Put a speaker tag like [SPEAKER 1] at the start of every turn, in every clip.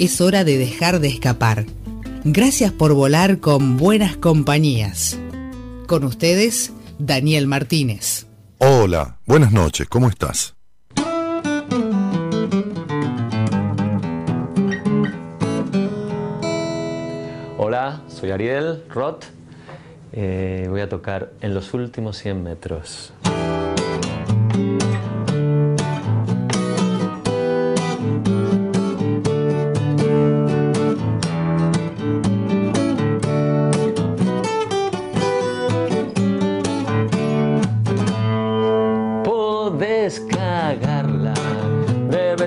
[SPEAKER 1] Es hora de dejar de escapar. Gracias por volar con buenas compañías. Con ustedes, Daniel Martínez.
[SPEAKER 2] Hola, buenas noches, ¿cómo estás?
[SPEAKER 3] Hola, soy Ariel Roth. Eh, voy a tocar en los últimos 100 metros.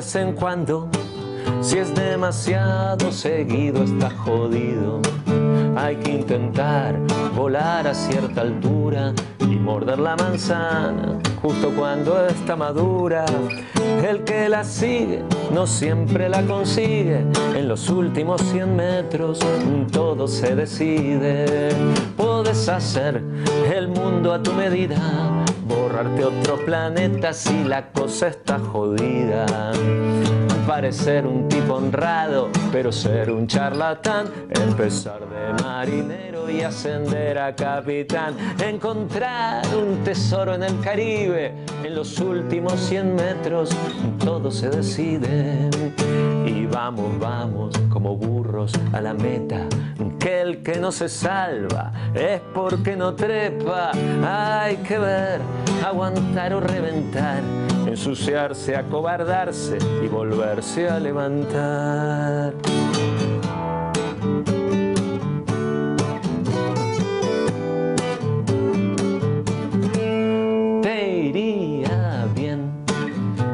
[SPEAKER 3] Vez en cuando. Si es demasiado seguido, está jodido. Hay que intentar volar a cierta altura y morder la manzana justo cuando está madura. El que la sigue no siempre la consigue. En los últimos 100 metros todo se decide. Puedes hacer el mundo a tu medida, borrarte otro planeta si la cosa está jodida. Parecer un tipo honrado, pero ser un charlatán, empezar de marinero y ascender a capitán, encontrar un tesoro en el Caribe, en los últimos 100 metros. Todo se decide. Y vamos, vamos, como burros a la meta, que el que no se salva es porque no trepa, hay que ver, aguantar o reventar ensuciarse, acobardarse y volverse a levantar. Te iría bien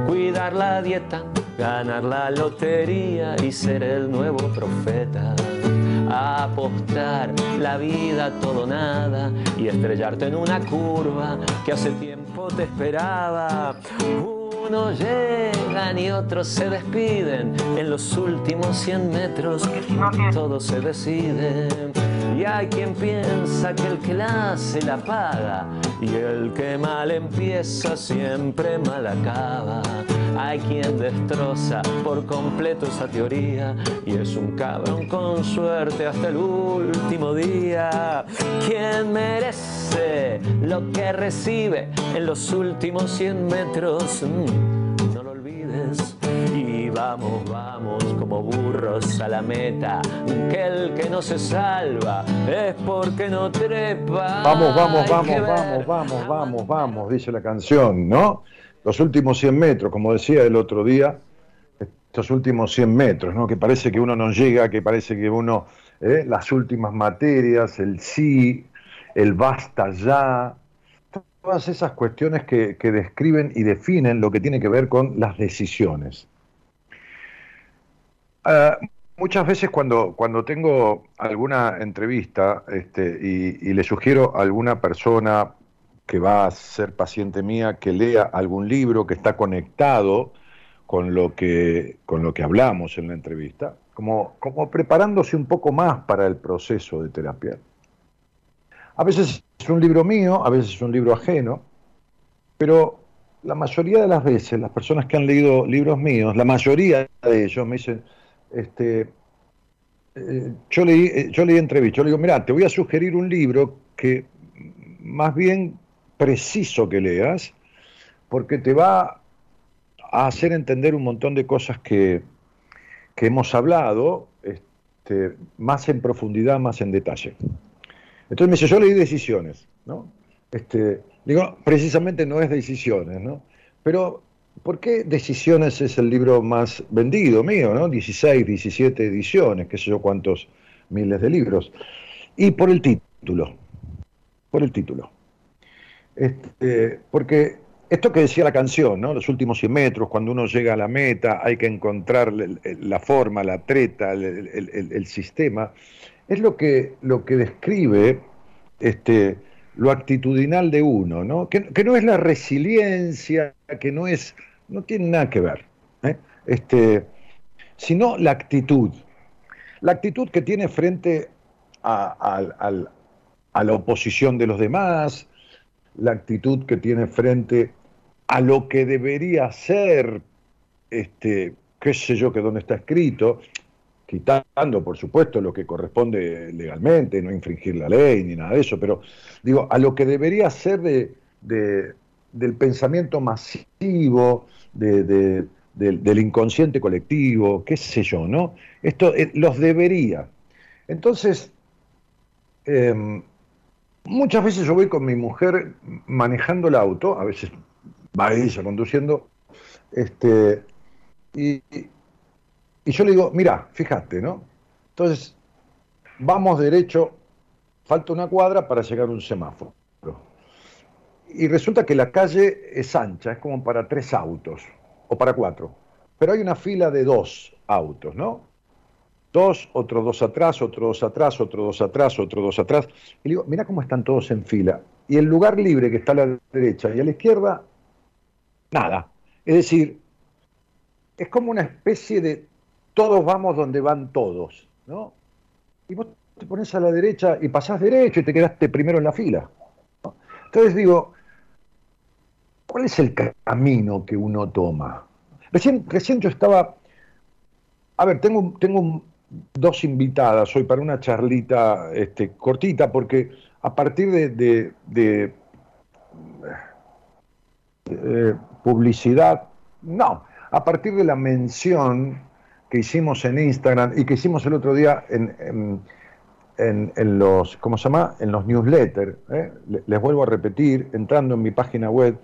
[SPEAKER 3] cuidar la dieta, ganar la lotería y ser el nuevo profeta apostar la vida todo nada y estrellarte en una curva que hace tiempo te esperaba. Unos llegan y otros se despiden en los últimos 100 metros, todo se decide. Y hay quien piensa que el que la hace la paga y el que mal empieza siempre mal acaba. Hay quien destroza por completo esa teoría y es un cabrón con suerte hasta el último día. Quien merece lo que recibe en los últimos 100 metros, mm, vamos, vamos como burros a la meta. Que el que no se salva es porque no trepa.
[SPEAKER 2] Vamos, vamos, vamos, vamos, vamos, vamos, vamos, dice la canción, ¿no? los últimos 100 metros, como decía el otro día, estos últimos 100 metros, ¿no? que parece que uno no llega, que parece que uno, ¿eh? las últimas materias, el sí, el basta ya, todas esas cuestiones que, describen y definen lo que tiene que ver con las decisiones. Ah, muchas veces cuando, cuando tengo alguna entrevista este, y, y le sugiero a alguna persona que va a ser paciente mía, que lea algún libro que está conectado con lo que, con lo que hablamos en la entrevista, como, como preparándose un poco más para el proceso de terapia. A veces es un libro mío, a veces es un libro ajeno, pero la mayoría de las veces las personas que han leído libros míos, la mayoría de ellos me dicen, este, eh, yo leí, eh, yo leí entrevistas, yo le digo, mira, te voy a sugerir un libro que más bien preciso que leas, porque te va a hacer entender un montón de cosas que, que hemos hablado, este, más en profundidad, más en detalle. Entonces me dice, yo leí decisiones, ¿no? Este, digo, precisamente no es decisiones, ¿no? Pero, ¿por qué Decisiones es el libro más vendido mío, ¿no? 16, 17 ediciones, qué sé yo cuántos miles de libros. Y por el título, por el título. Este, porque esto que decía la canción, ¿no? Los últimos 100 metros, cuando uno llega a la meta, hay que encontrar la forma, la treta, el, sistema. Es lo que, lo que describe este, lo actitudinal de uno, ¿no? Que, no es la resiliencia, que no es, no tiene nada que ver, ¿eh? este, sino la actitud. La actitud que tiene frente a, la oposición de los demás, la actitud que tiene frente a lo que debería ser, este, qué sé yo, que donde está escrito, quitando, por supuesto, lo que corresponde legalmente, no infringir la ley ni nada de eso, pero digo, a lo que debería ser de, del pensamiento masivo, de, del, inconsciente colectivo, qué sé yo, ¿no? Esto eh, los debería. Entonces, em, muchas veces yo voy con mi mujer manejando el auto, a veces va ella conduciendo, este, y, y yo le digo, mira, fíjate, ¿no? Entonces, vamos derecho, falta una cuadra para llegar a un semáforo. Y resulta que la calle es ancha, es como para tres autos, o para cuatro. Pero hay una fila de dos autos, ¿no? Dos, otro dos atrás, otro dos atrás, otro dos atrás, otro dos atrás. Y digo, mira cómo están todos en fila. Y el lugar libre que está a la derecha y a la izquierda nada. Es decir, es como una especie de todos vamos donde van todos, ¿no? Y vos te pones a la derecha y pasás derecho y te quedaste primero en la fila. Entonces digo, ¿cuál es el camino que uno toma? Recién, recién yo estaba, a ver, tengo, tengo dos invitadas hoy para una charlita este, cortita, porque a partir de, de, eh, publicidad, no, a partir de la mención que hicimos en Instagram y que hicimos el otro día en, en, los, ¿cómo se llama? En los newsletters. ¿eh? Les vuelvo a repetir, entrando en mi página web,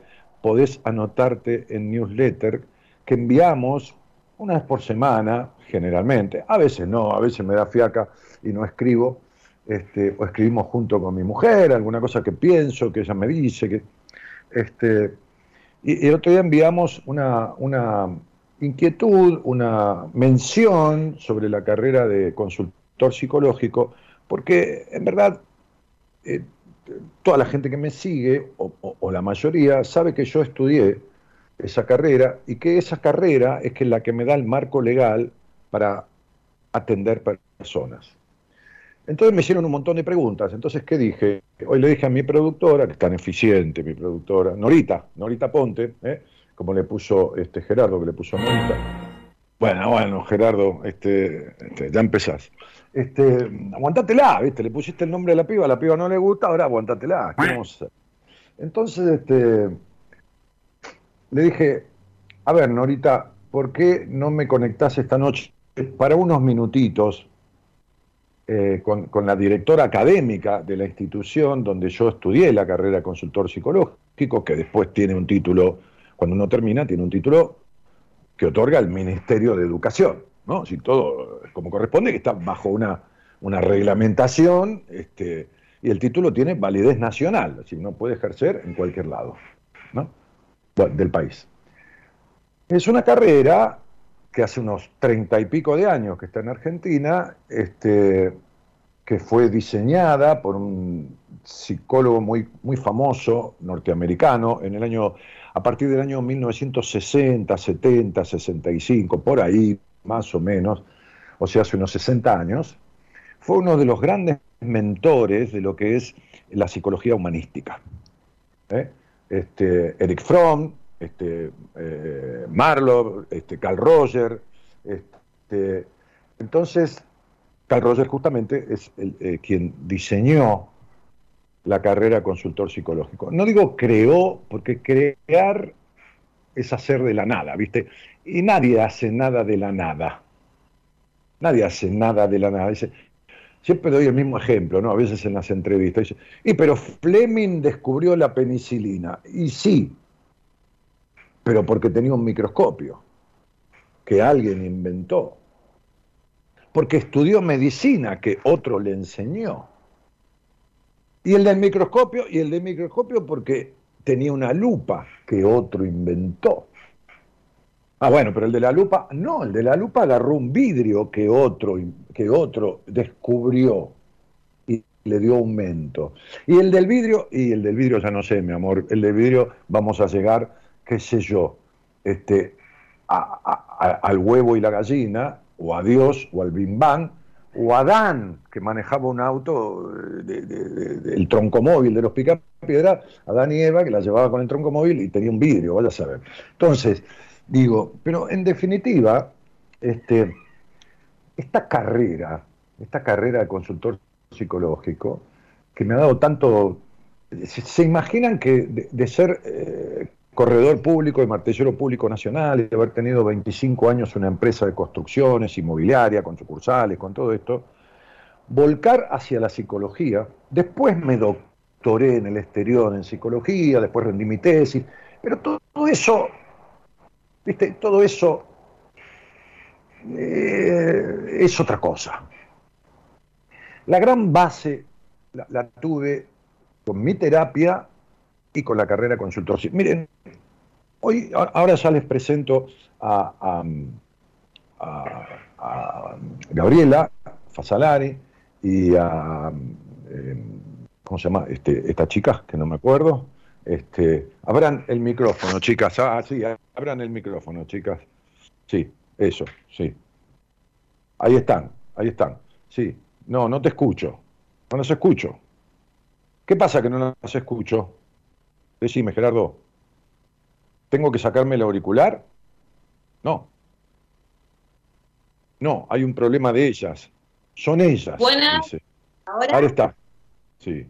[SPEAKER 2] podés anotarte en newsletter que enviamos una vez por semana, generalmente. A veces no, a veces me da fiaca y no escribo. Este, o escribimos junto con mi mujer, alguna cosa que pienso, que ella me dice, que este, y, el otro día enviamos una, inquietud, una mención sobre la carrera de consultor psicológico, porque en verdad eh, toda la gente que me sigue, o, la mayoría, sabe que yo estudié esa carrera y que esa carrera es que la que me da el marco legal para atender personas. Entonces me hicieron un montón de preguntas. Entonces, ¿qué dije? Hoy le dije a mi productora, que es tan eficiente, mi productora, Norita, Norita Ponte, ¿eh? como le puso este Gerardo, que le puso Norita. Bueno, bueno, Gerardo, este, este, ya empezás. Este, aguantátela, ¿viste? Le pusiste el nombre de la piba, a la piba no le gusta, ahora aguantátela. ¿Qué vamos a hacer? Entonces, este, le dije, a ver, Norita, ¿por qué no me conectás esta noche para unos minutitos eh, con, la directora académica de la institución donde yo estudié la carrera de consultor psicológico, que después tiene un título, cuando uno termina, tiene un título que otorga el Ministerio de Educación, ¿no? Si todo como corresponde, que está bajo una, una reglamentación, este, y el título tiene validez nacional, así no puede ejercer en cualquier lado ¿no? del país. Es una carrera que hace unos treinta y pico de años que está en Argentina, este, que fue diseñada por un psicólogo muy, muy famoso norteamericano en el año, a partir del año 1960, 70, 65, por ahí, más o menos, o sea, hace unos 60 años, fue uno de los grandes mentores de lo que es la psicología humanística. ¿eh? Este, Eric Fromm, este, eh, Marlowe, este, Carl Roger. Este, entonces, Carl Roger justamente es eh, quien diseñó la carrera consultor psicológico. No digo creó, porque crear es hacer de la nada, ¿viste? Y nadie hace nada de la nada. Nadie hace nada de la nada. Dice, siempre doy el mismo ejemplo, ¿no? A veces en las entrevistas. Dice, y pero Fleming descubrió la penicilina. Y sí, pero porque tenía un microscopio que alguien inventó, porque estudió medicina que otro le enseñó. Y el del microscopio, y el del microscopio porque tenía una lupa que otro inventó. Ah, bueno, pero el de la lupa, no, el de la lupa agarró un vidrio que otro, que otro descubrió y le dio aumento. Y el del vidrio, y el del vidrio ya no sé, mi amor, el del vidrio vamos a llegar, qué sé yo, este, al huevo y la gallina, o a Dios, o al bim bam, o a Adán, que manejaba un auto, del troncomóvil de los picapiedras, Adán y Eva, que la llevaba con el troncomóvil y tenía un vidrio, vaya a saber. Entonces, digo, pero en definitiva, este, esta carrera, esta carrera de consultor psicológico, que me ha dado tanto... ¿Se, imaginan que de, ser eh, corredor público y martillero público nacional y de haber tenido 25 años una empresa de construcciones, inmobiliaria, con sucursales, con todo esto, volcar hacia la psicología. Después me doctoré en el exterior en psicología, después rendí mi tesis, pero todo eso, viste, todo eso eh, es otra cosa. La gran base la, tuve con mi terapia y con la carrera consultor. Miren, hoy, ahora ya les presento a, Gabriela Fasalari y a, em, ¿cómo se llama? Este, esta chica, que no me acuerdo. Este, abran el micrófono, chicas. Ah, sí, abran el micrófono, chicas. Sí, eso, sí. Ahí están, ahí están. Sí, no, no te escucho. No las escucho. ¿Qué pasa que no las escucho? Decime, Gerardo, ¿tengo que sacarme el auricular? No. No, hay un problema de ellas. Son ellas.
[SPEAKER 4] Buenas.
[SPEAKER 2] ¿Ahora? Ahora está. Sí.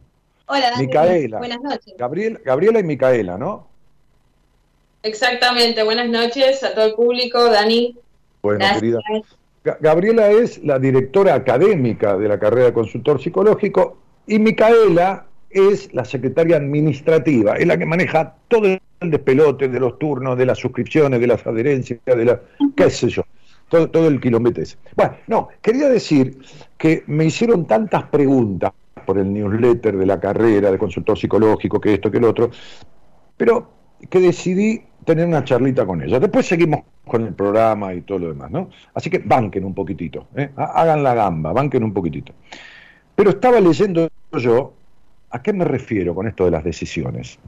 [SPEAKER 4] Hola,
[SPEAKER 2] Micaela.
[SPEAKER 4] Buenas noches.
[SPEAKER 2] Gabriel, Gabriela y Micaela, ¿no?
[SPEAKER 4] Exactamente. Buenas noches a todo el público, Dani.
[SPEAKER 2] Bueno, querida. Gabriela es la directora académica de la carrera de consultor psicológico y Micaela es la secretaria administrativa, es la que maneja todo el despelote de los turnos, de las suscripciones, de las adherencias, de la, qué sé yo, todo, todo el kilómetro ese. Bueno, no, quería decir que me hicieron tantas preguntas por el newsletter de la carrera de consultor psicológico, que esto, que el otro, pero que decidí tener una charlita con ella. Después seguimos con el programa y todo lo demás, ¿no? Así que banquen un poquitito, ¿eh? hagan la gamba, banquen un poquitito. Pero estaba leyendo yo ¿A qué me refiero con esto de las decisiones?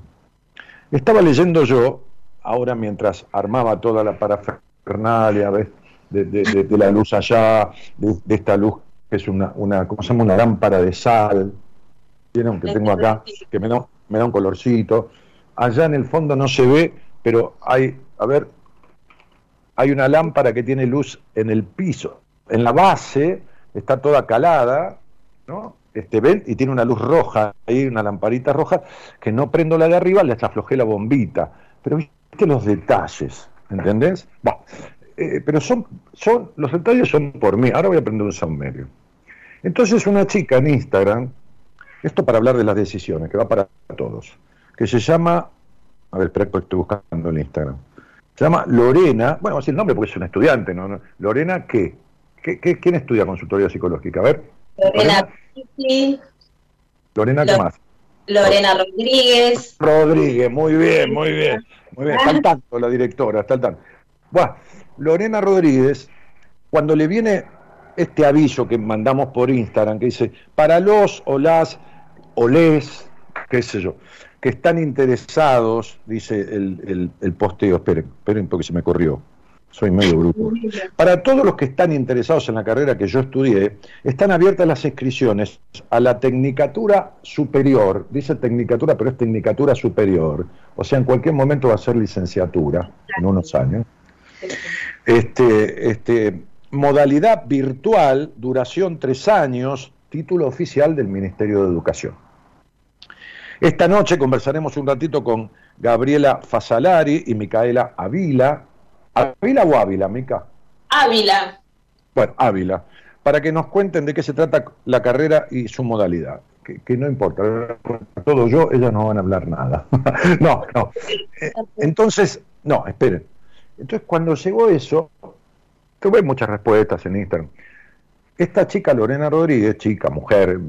[SPEAKER 2] Estaba leyendo yo, ahora mientras armaba toda la parafernalia de, de, la luz allá, de, esta luz que es una, una, ¿cómo se llama? Una lámpara de sal, ¿vieron? Que tengo acá, que me da, me da un colorcito. Allá en el fondo no se ve, pero hay, a ver, hay una lámpara que tiene luz en el piso. En la base está toda calada, ¿no? este, ven y tiene una luz roja, ahí una lamparita roja, que no prendo la de arriba, le aflojé la bombita. Pero viste los detalles, ¿entendés? Bueno, eh, pero son, son, los detalles son por mí. Ahora voy a prender un medio. Entonces una chica en Instagram, esto para hablar de las decisiones, que va para todos, que se llama, a ver, espera que estoy buscando en Instagram, se llama Lorena, bueno, así el nombre porque es una estudiante, ¿no? Lorena, ¿qué? ¿Qué, qué quién estudia consultoría psicológica? A ver.
[SPEAKER 4] Lorena
[SPEAKER 2] Lorena, ¿qué más?
[SPEAKER 4] Lorena Rodríguez.
[SPEAKER 2] Rodríguez, muy bien, muy bien. Muy bien, está al tanto la directora, está al tanto. Bueno, Lorena Rodríguez, cuando le viene este aviso que mandamos por Instagram, que dice, para los o las o les, qué sé yo, que están interesados, dice el, el, el posteo, esperen, esperen porque se me corrió soy medio bruto. Para todos los que están interesados en la carrera que yo estudié, están abiertas las inscripciones a la Tecnicatura Superior, dice Tecnicatura, pero es Tecnicatura Superior, o sea, en cualquier momento va a ser licenciatura, en unos años. Este, este, modalidad virtual, duración tres años, título oficial del Ministerio de Educación. Esta noche conversaremos un ratito con Gabriela Fasalari y Micaela Avila, ¿Ávila o Ávila, Mica?
[SPEAKER 4] Ávila.
[SPEAKER 2] Bueno, Ávila. Para que nos cuenten de qué se trata la carrera y su modalidad. Que, no importa, todo yo, ellas no van a hablar nada. no, no. Eh, entonces, no, esperen. Entonces, cuando llegó eso, tuve muchas respuestas en Instagram. Esta chica, Lorena Rodríguez, chica, mujer,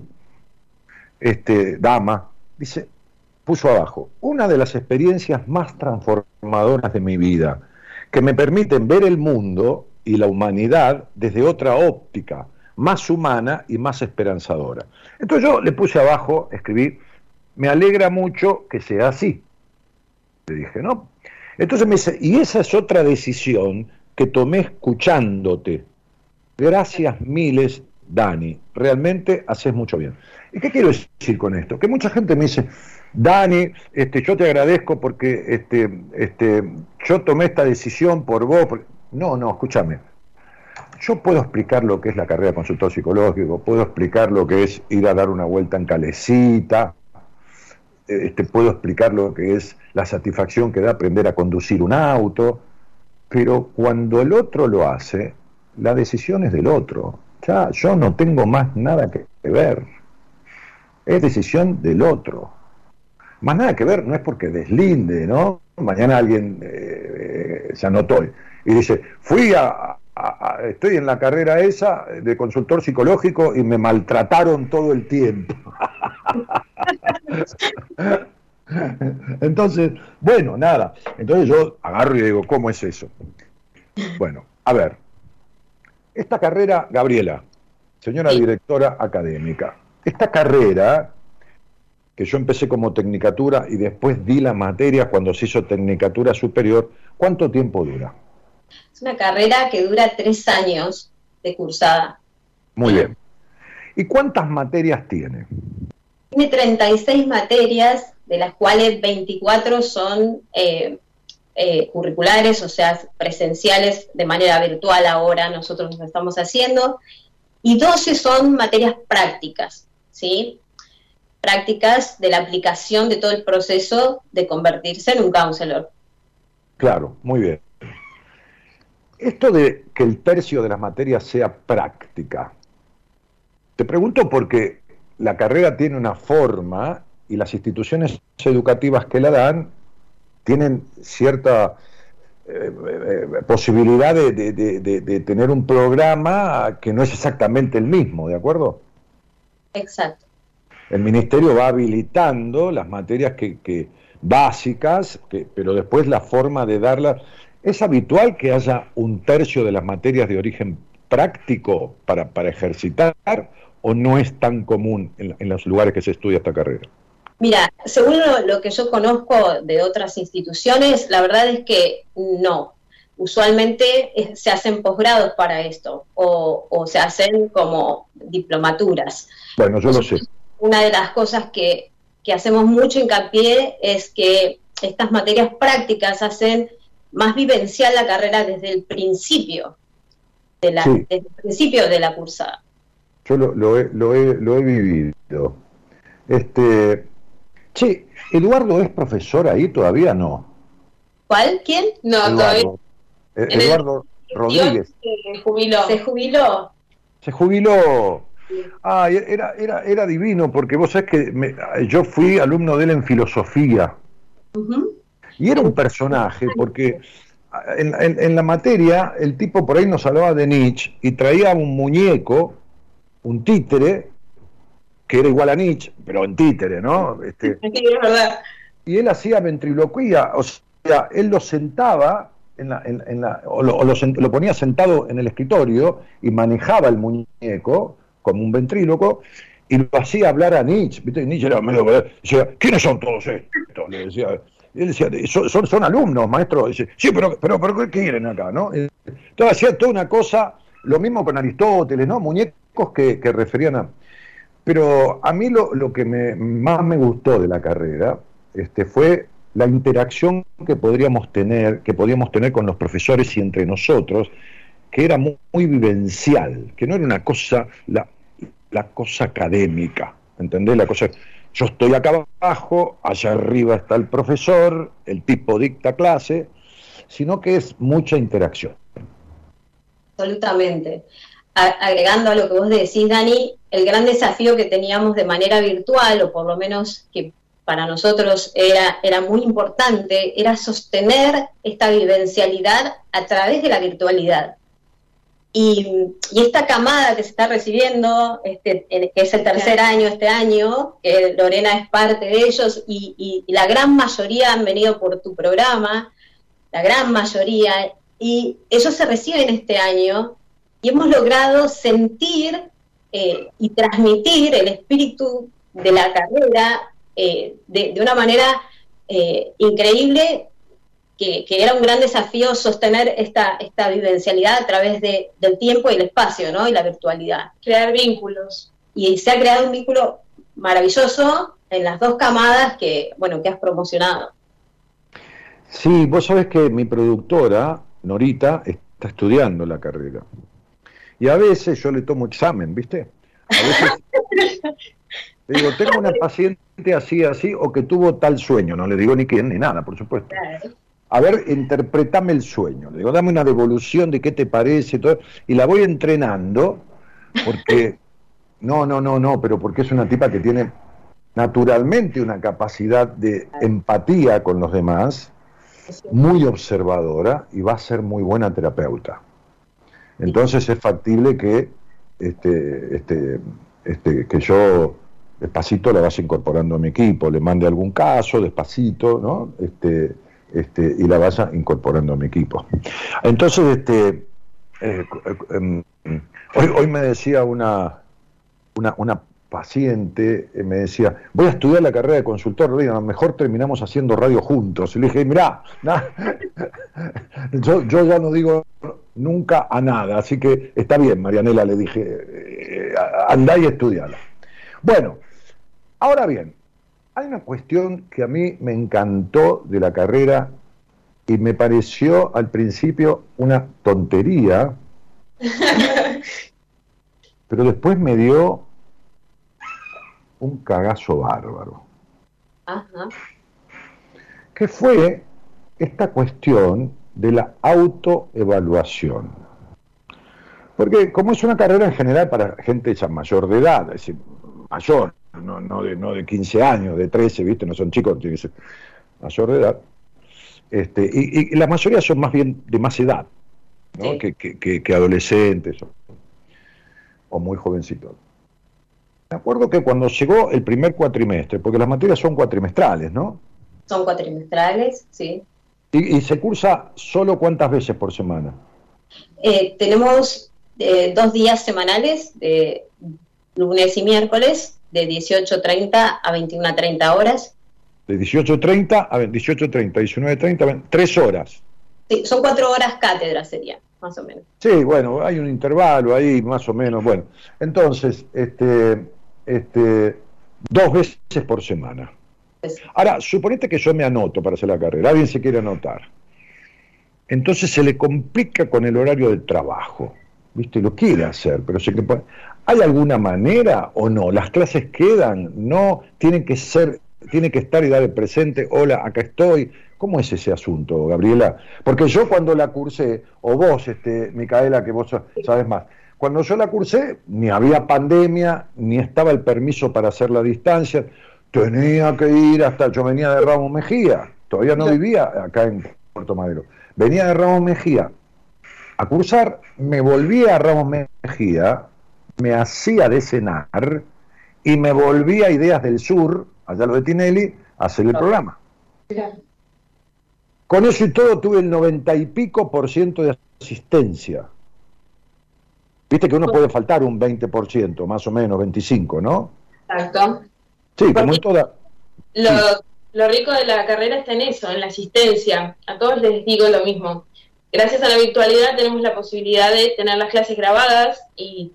[SPEAKER 2] este, dama, dice, puso abajo, una de las experiencias más transformadoras de mi vida, que me permiten ver el mundo y la humanidad desde otra óptica, más humana y más esperanzadora. Entonces yo le puse abajo, escribí, me alegra mucho que sea así. Le dije, ¿no? Entonces me dice, y esa es otra decisión que tomé escuchándote. Gracias miles, Dani. Realmente haces mucho bien. ¿Y qué quiero decir con esto? Que mucha gente me dice, Dani, este, yo te agradezco porque este, este, yo tomé esta decisión por vos. No, no, escúchame. Yo puedo explicar lo que es la carrera de consultor psicológico, puedo explicar lo que es ir a dar una vuelta en calecita, este, puedo explicar lo que es la satisfacción que da aprender a conducir un auto, pero cuando el otro lo hace, la decisión es del otro. Ya yo no tengo más nada que ver. Es decisión del otro. Más nada que ver, no es porque deslinde, ¿no? Mañana alguien eh, se anotó y dice, fui a, estoy en la carrera esa de consultor psicológico y me maltrataron todo el tiempo. Entonces, bueno, nada. Entonces yo agarro y digo, ¿cómo es eso? Bueno, a ver, esta carrera, Gabriela, señora directora académica, esta carrera que yo empecé como tecnicatura y después di la materia cuando se hizo tecnicatura superior, ¿cuánto tiempo dura?
[SPEAKER 4] Es una carrera que dura tres años de cursada.
[SPEAKER 2] Muy bien. ¿Y cuántas materias tiene?
[SPEAKER 4] Tiene 36 materias, de las cuales 24 son eh, eh, curriculares, o sea, presenciales de manera virtual ahora, nosotros lo estamos haciendo, y 12 son materias prácticas, ¿sí? prácticas de la aplicación de todo el proceso de convertirse en un counselor.
[SPEAKER 2] Claro, muy bien. Esto de que el tercio de las materias sea práctica, te pregunto porque la carrera tiene una forma y las instituciones educativas que la dan tienen cierta eh, eh, posibilidad de tener un programa que no es exactamente el mismo, ¿de acuerdo?
[SPEAKER 4] Exacto
[SPEAKER 2] el ministerio va habilitando las materias que, básicas, que, pero después la forma de darlas. ¿Es habitual que haya un tercio de las materias de origen práctico para, para ejercitar o no es tan común en, los lugares que se estudia esta carrera?
[SPEAKER 4] Mira, según lo, que yo conozco de otras instituciones, la verdad es que no. Usualmente se hacen posgrados para esto o, o se hacen como diplomaturas.
[SPEAKER 2] Bueno, yo lo sé
[SPEAKER 4] una de las cosas que, hacemos mucho hincapié es que estas materias prácticas hacen más vivencial la carrera desde el principio, de la, desde el principio de la cursada.
[SPEAKER 2] Yo lo, he, lo, he, lo he vivido. Este, che, ¿Eduardo es profesor ahí todavía? No.
[SPEAKER 4] ¿Cuál? ¿Quién? No,
[SPEAKER 2] Eduardo, eh, Eduardo Rodríguez.
[SPEAKER 4] Se jubiló. Se jubiló.
[SPEAKER 2] Se jubiló. Ah, era, era, era divino, porque vos sabés que yo fui alumno de él en filosofía. Y era un personaje, porque en, la materia el tipo por ahí nos hablaba de Nietzsche y traía un muñeco, un títere, que era igual a Nietzsche, pero en títere, ¿no? Este, y él hacía ventriloquía, o sea, él lo sentaba en la, en, la, o, lo, lo, ponía sentado en el escritorio y manejaba el muñeco como un ventríloco, y lo hacía hablar a Nietzsche. ¿viste? Nietzsche era medio. Decía, ¿quiénes son todos estos? Le decía. Él decía, son, son, alumnos, maestro. Dice, sí, pero, pero, pero ¿qué quieren acá? ¿no? Entonces hacía toda una cosa, lo mismo con Aristóteles, ¿no? Muñecos que, referían a. Pero a mí lo, lo que me, más me gustó de la carrera este, fue la interacción que podríamos tener, que podíamos tener con los profesores y entre nosotros, que era muy, muy vivencial, que no era una cosa, la, la cosa académica, ¿entendés? La cosa, yo estoy acá abajo, allá arriba está el profesor, el tipo dicta clase, sino que es mucha interacción.
[SPEAKER 4] Absolutamente. Agregando a lo que vos decís, Dani, el gran desafío que teníamos de manera virtual, o por lo menos que para nosotros era, era muy importante, era sostener esta vivencialidad a través de la virtualidad. Y, esta camada que se está recibiendo, este, que es el tercer año este año, que Lorena es parte de ellos, y, la gran mayoría han venido por tu programa, la gran mayoría, y ellos se reciben este año, y hemos logrado sentir eh, y transmitir el espíritu de la carrera eh, de, una manera eh, increíble que, era un gran desafío sostener esta, esta vivencialidad a través de, del tiempo y el espacio, ¿no? Y la virtualidad.
[SPEAKER 5] Crear vínculos.
[SPEAKER 4] Y se ha creado un vínculo maravilloso en las dos camadas que, bueno, que has promocionado.
[SPEAKER 2] Sí, vos sabés que mi productora, Norita, está estudiando la carrera. Y a veces yo le tomo examen, ¿viste? A veces le digo, tengo una paciente así, así, o que tuvo tal sueño, no le digo ni quién ni nada, por supuesto a ver, interpretame el sueño. Le digo, dame una devolución de qué te parece, todo, y la voy entrenando, porque, no, no, no, no, pero porque es una tipa que tiene naturalmente una capacidad de empatía con los demás, muy observadora y va a ser muy buena terapeuta. Entonces es factible que, este, este, este, que yo despacito la vaya incorporando a mi equipo, le mande algún caso, despacito, ¿no? Este, este, y la vaya incorporando a mi equipo. Entonces, este, eh, em, hoy, hoy me decía una, una, una paciente, eh, me decía, voy a estudiar la carrera de consultor, lo mejor terminamos haciendo radio juntos. Y le dije, mirá, yo, yo, ya no digo nunca a nada, así que está bien, Marianela, le dije, eh, andá y estudiala. Bueno, ahora bien, hay una cuestión que a mí me encantó de la carrera y me pareció al principio una tontería, pero después me dio un cagazo bárbaro. Ajá. Que fue esta cuestión de la autoevaluación. Porque como es una carrera en general para gente ya mayor de edad, es decir, mayor, no, no, de, no de 15 años, de 13, ¿viste? No son chicos, tienen que ser mayor de edad. Este, y, la mayoría son más bien de más edad, ¿no? que, que, adolescentes o, muy jovencitos. Me acuerdo que cuando llegó el primer cuatrimestre, porque las materias son cuatrimestrales, ¿no?
[SPEAKER 4] Son cuatrimestrales, sí.
[SPEAKER 2] ¿Y, se cursa solo cuántas veces por semana?
[SPEAKER 4] Eh, tenemos eh, dos días semanales, de lunes y miércoles, de 18.30 a 21.30 horas.
[SPEAKER 2] De 18.30 a 18.30, 19.30, tres horas.
[SPEAKER 4] Sí, son cuatro horas cátedra sería, más o menos.
[SPEAKER 2] Sí, bueno, hay un intervalo ahí, más o menos. Bueno, entonces, este, este, dos veces por semana. Ahora, suponete que yo me anoto para hacer la carrera, alguien se quiere anotar. Entonces se le complica con el horario de trabajo. ¿Viste? Lo quiere hacer, pero se que ¿Hay alguna manera o no? ¿Las clases quedan? ¿No? ¿Tienen que ser, tiene que estar y dar el presente? Hola, acá estoy. ¿Cómo es ese asunto, Gabriela? Porque yo cuando la cursé, o vos, este, Micaela, que vos sabes más, cuando yo la cursé, ni había pandemia, ni estaba el permiso para hacer la distancia, tenía que ir hasta, yo venía de Ramos Mejía, todavía no vivía acá en Puerto Madero, venía de Ramos Mejía a cursar, me volvía a Ramos Mejía, me hacía de cenar y me volvía a Ideas del Sur, allá lo de Tinelli, a hacer el programa. Con eso y todo tuve el noventa y pico por ciento de asistencia. Viste que uno puede faltar un 20%, más o menos, 25, ¿no?
[SPEAKER 5] Exacto.
[SPEAKER 2] Sí, como en toda...
[SPEAKER 5] Lo, lo rico de la carrera está en eso, en la asistencia. A todos les digo lo mismo. Gracias a la virtualidad tenemos la posibilidad de tener las clases grabadas y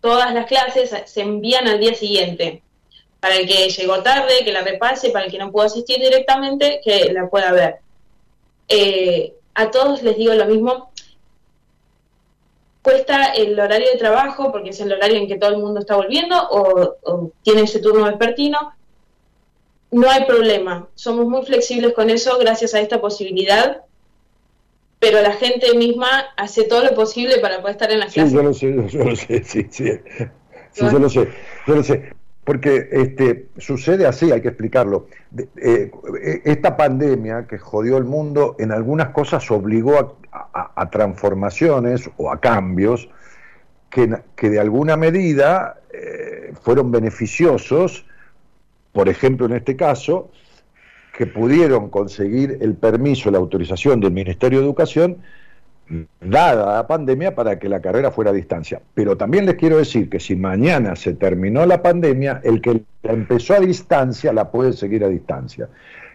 [SPEAKER 5] todas las clases se envían al día siguiente. Para el que llegó tarde, que la repase, para el que no pudo asistir directamente, que la pueda ver. Eh, a todos les digo lo mismo. Cuesta el horario de trabajo, porque es el horario en que todo el mundo está volviendo o, o tiene ese turno vespertino. No hay problema. Somos muy flexibles con eso gracias a esta posibilidad pero la gente misma hace todo lo posible para poder estar en la clase.
[SPEAKER 2] Sí, yo lo sé, yo lo sé, sí, sí. Sí, yo lo sé, yo lo sé. Porque este, sucede así, hay que explicarlo. Eh, esta pandemia que jodió el mundo en algunas cosas obligó a, transformaciones o a cambios que, que de alguna medida eh, fueron beneficiosos, por ejemplo en este caso, que pudieron conseguir el permiso, la autorización del Ministerio de Educación dada la pandemia para que la carrera fuera a distancia. Pero también les quiero decir que si mañana se terminó la pandemia, el que la empezó a distancia la puede seguir a distancia.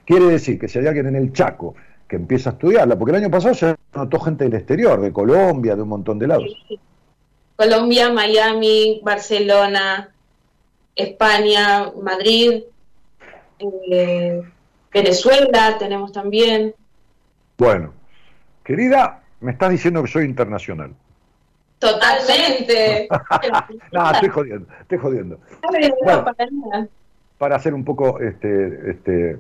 [SPEAKER 2] Quiere decir que si hay alguien en el Chaco que empieza a estudiarla, porque el año pasado se notó gente del exterior, de Colombia, de un montón de lados.
[SPEAKER 5] Colombia, Miami, Barcelona, España, Madrid, eh, Venezuela tenemos también.
[SPEAKER 2] Bueno, querida, me estás diciendo que soy internacional.
[SPEAKER 5] Totalmente.
[SPEAKER 2] no, estoy jodiendo, estoy jodiendo. para hacer un poco este, este,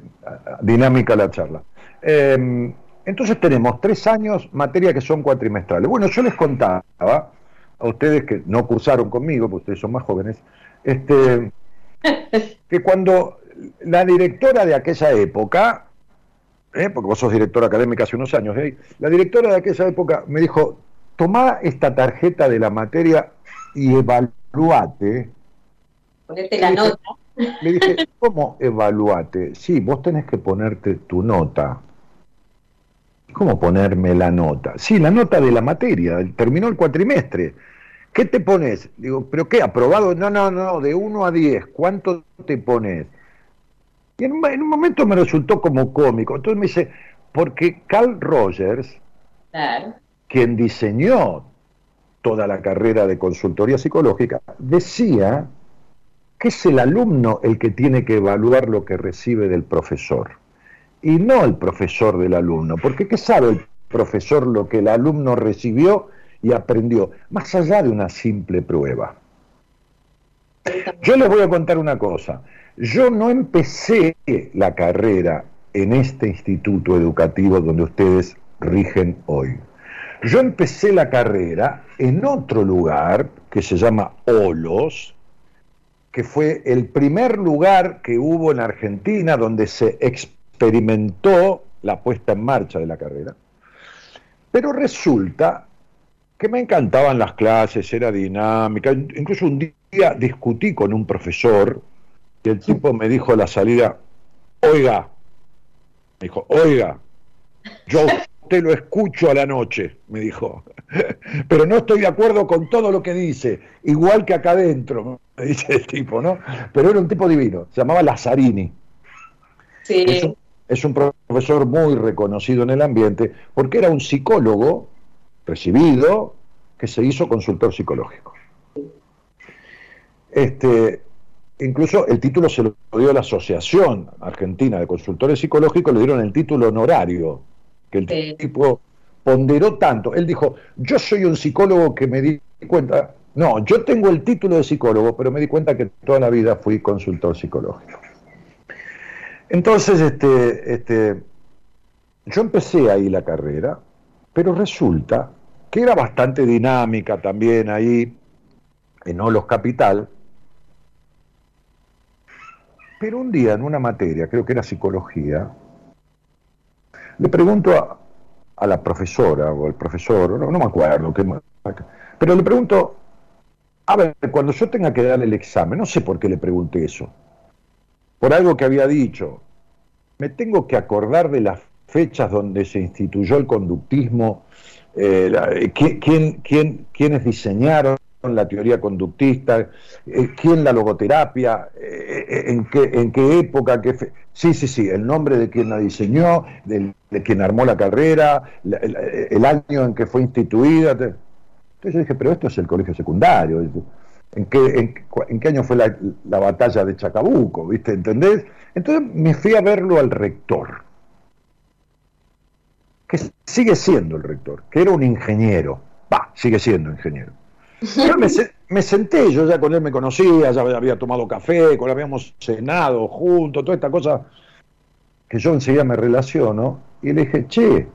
[SPEAKER 2] dinámica la charla. Em, entonces tenemos tres años, materia que son cuatrimestrales. Bueno, yo les contaba a ustedes que no cursaron conmigo, porque ustedes son más jóvenes, este, que cuando la directora de aquella época, ¿eh? porque vos sos directora académica hace unos años, ¿eh? la directora de aquella época me dijo, tomá esta tarjeta de la materia y evaluate.
[SPEAKER 4] Ponete la nota.
[SPEAKER 2] Le dije, ¿cómo evaluate? Sí, vos tenés que ponerte tu nota. ¿Cómo ponerme la nota? Sí, la nota de la materia, terminó el cuatrimestre. ¿Qué te pones? Digo, ¿pero qué? ¿Aprobado? No, no, no, de 1 a 10, ¿cuánto te pones? Y en un, momento me resultó como cómico. Entonces me dice, porque Carl Rogers, quien diseñó toda la carrera de consultoría psicológica, decía que es el alumno el que tiene que evaluar lo que recibe del profesor y no el profesor del alumno, porque ¿qué sabe el profesor lo que el alumno recibió y aprendió, más allá de una simple prueba? Yo les voy a contar una cosa. Yo no empecé la carrera en este instituto educativo donde ustedes rigen hoy. Yo empecé la carrera en otro lugar que se llama Olos, que fue el primer lugar que hubo en Argentina donde se experimentó la puesta en marcha de la carrera. Pero resulta que me encantaban las clases, era dinámica, incluso un día discutí con un profesor y el tipo me dijo a la salida, oiga, me dijo, oiga, yo te lo escucho a la noche, me dijo, pero no estoy de acuerdo con todo lo que dice, igual que acá adentro, me dice el tipo, ¿no? Pero era un tipo divino, se llamaba Lazzarini.
[SPEAKER 5] Sí.
[SPEAKER 2] Es un, es un profesor muy reconocido en el ambiente porque era un psicólogo recibido que se hizo consultor psicológico. Este, incluso el título se lo dio la Asociación Argentina de Consultores Psicológicos, le dieron el título honorario, que el tipo ponderó tanto. Él dijo, yo soy un psicólogo que me di cuenta, no, yo tengo el título de psicólogo, pero me di cuenta que toda la vida fui consultor psicológico. Entonces, este, este, yo empecé ahí la carrera, pero resulta que era bastante dinámica también ahí, en Olos Capital, pero un día en una materia, creo que era psicología, le pregunto a, la profesora o al profesor, no, me acuerdo, pero le pregunto, a ver, cuando yo tenga que dar el examen, no sé por qué le pregunté eso, por algo que había dicho, me tengo que acordar de las fechas donde se instituyó el conductismo, eh, ¿quién, quién, quiénes diseñaron la teoría conductista, eh, quién la logoterapia, eh, eh, en, qué, en qué época, qué sí, sí, sí, el nombre de quien la diseñó, de, quien armó la carrera, el, año en que fue instituida. Entonces yo dije, pero esto es el colegio secundario. ¿En qué, en, qué año fue la, la, batalla de Chacabuco? ¿Viste? ¿Entendés? Entonces me fui a verlo al rector, que sigue siendo el rector, que era un ingeniero, va, sigue siendo ingeniero yo me, senté, yo ya con él me conocía, ya había tomado café, con él habíamos cenado juntos, toda esta cosa que yo enseguida me relaciono, y le dije, che,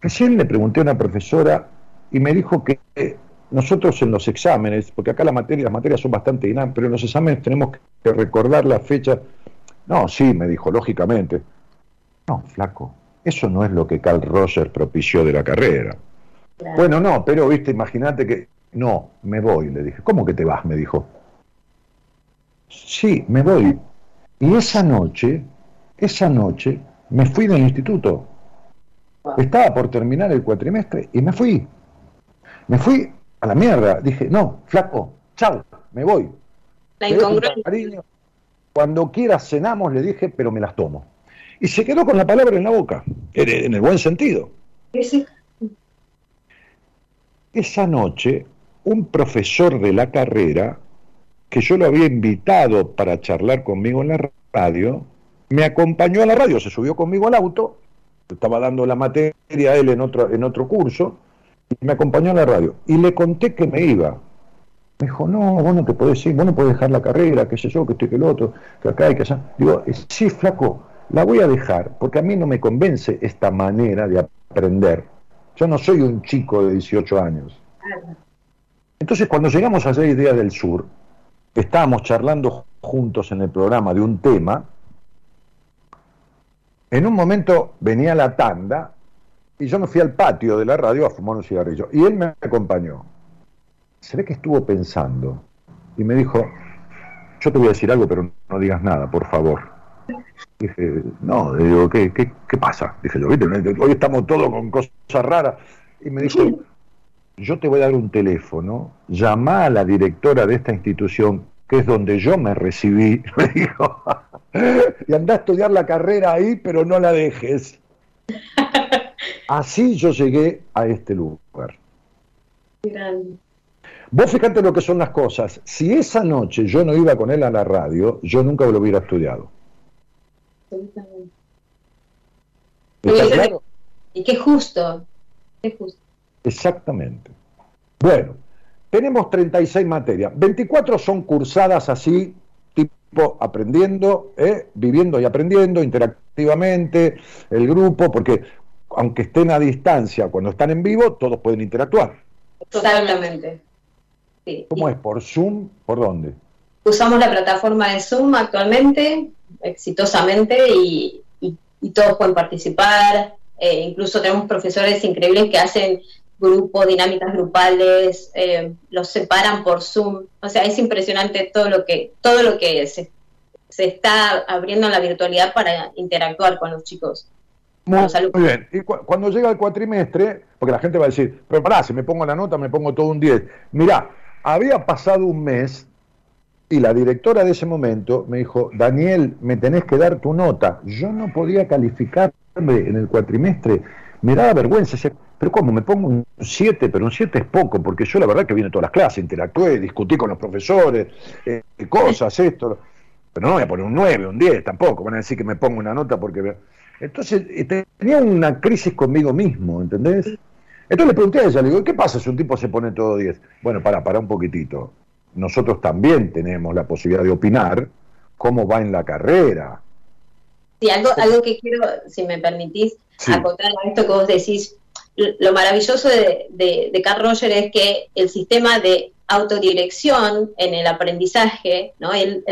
[SPEAKER 2] recién le pregunté a una profesora y me dijo que nosotros en los exámenes, porque acá la materia, las materias son bastante dinámicas, pero en los exámenes tenemos que recordar la fecha. No, sí, me dijo, lógicamente. No, flaco, eso no es lo que Carl Rogers propició de la carrera. Bueno, no, pero viste, imagínate que. No, me voy, le dije. ¿Cómo que te vas? me dijo. Sí, me voy. Y esa noche, esa noche, me fui del instituto. Estaba por terminar el cuatrimestre y me fui. Me fui a la mierda. Dije, no, flaco, chao, me voy. La incongruencia. Cuando quieras cenamos, le dije, pero me las tomo. Y se quedó con la palabra en la boca, en el buen sentido. Esa noche, un profesor de la carrera, que yo lo había invitado para charlar conmigo en la radio, me acompañó a la radio, se subió conmigo al auto, estaba dando la materia a él en otro, en otro curso, y me acompañó a la radio. Y le conté que me iba. Me dijo, no, vos no te podés ir, vos no dejar la carrera, qué sé yo, que estoy que el otro, que acá y que allá. Digo, eh, sí, flaco, la voy a dejar, porque a mí no me convence esta manera de aprender. Yo no soy un chico de 18 años. Entonces, cuando llegamos a seis días del sur, estábamos charlando juntos en el programa de un tema, en un momento venía la tanda y yo me fui al patio de la radio a fumar un cigarrillo. Y él me acompañó. Se ve que estuvo pensando y me dijo, yo te voy a decir algo, pero no digas nada, por favor. Dije, no, digo, ¿qué, qué, qué pasa? Dije yo, ¿viste? hoy estamos todos con cosas raras. Y me dijo, yo te voy a dar un teléfono, llama a la directora de esta institución, que es donde yo me recibí, me dijo, y anda a estudiar la carrera ahí, pero no la dejes. Así yo llegué a este lugar. Vos fíjate lo que son las cosas. Si esa noche yo no iba con él a la radio, yo nunca lo hubiera estudiado.
[SPEAKER 4] Y qué justo, qué justo.
[SPEAKER 2] Exactamente. Bueno, tenemos 36 materias. 24 son cursadas así, tipo aprendiendo, ¿eh? viviendo y aprendiendo interactivamente, el grupo, porque aunque estén a distancia, cuando están en vivo, todos pueden interactuar.
[SPEAKER 4] Totalmente.
[SPEAKER 2] ¿Cómo es? ¿Por Zoom? ¿Por dónde?
[SPEAKER 4] Usamos la plataforma de Zoom actualmente, exitosamente, y, todos pueden participar. Eh, incluso tenemos profesores increíbles que hacen grupos, dinámicas grupales, eh, los separan por Zoom. O sea, es impresionante todo lo que, todo lo que se, se está abriendo en la virtualidad para interactuar con los chicos.
[SPEAKER 2] Muy, bien. Y cuando llega el cuatrimestre, porque la gente va a decir, pero pará, si me pongo la nota, me pongo todo un 10. Mirá, había pasado un mes y la directora de ese momento me dijo, Daniel, me tenés que dar tu nota. Yo no podía calificarme en el cuatrimestre. Me daba vergüenza. pero ¿cómo? Me pongo un 7, pero un 7 es poco, porque yo la verdad que vine a todas las clases, interactué, discutí con los profesores, eh, cosas, esto. Pero no voy a poner un 9, un 10 tampoco. Van a decir que me pongo una nota porque entonces eh, tenía una crisis conmigo mismo, ¿entendés? Entonces le pregunté a ella, le digo, ¿qué pasa si un tipo se pone todo 10? Bueno, para, para un poquitito. Nosotros también tenemos la posibilidad de opinar cómo va en la carrera.
[SPEAKER 4] Sí, algo, algo que quiero, si me permitís, acotar a esto que vos decís. Lo maravilloso de, de, de Carl Roger es que el sistema de autodirección en el aprendizaje, ¿no? Él,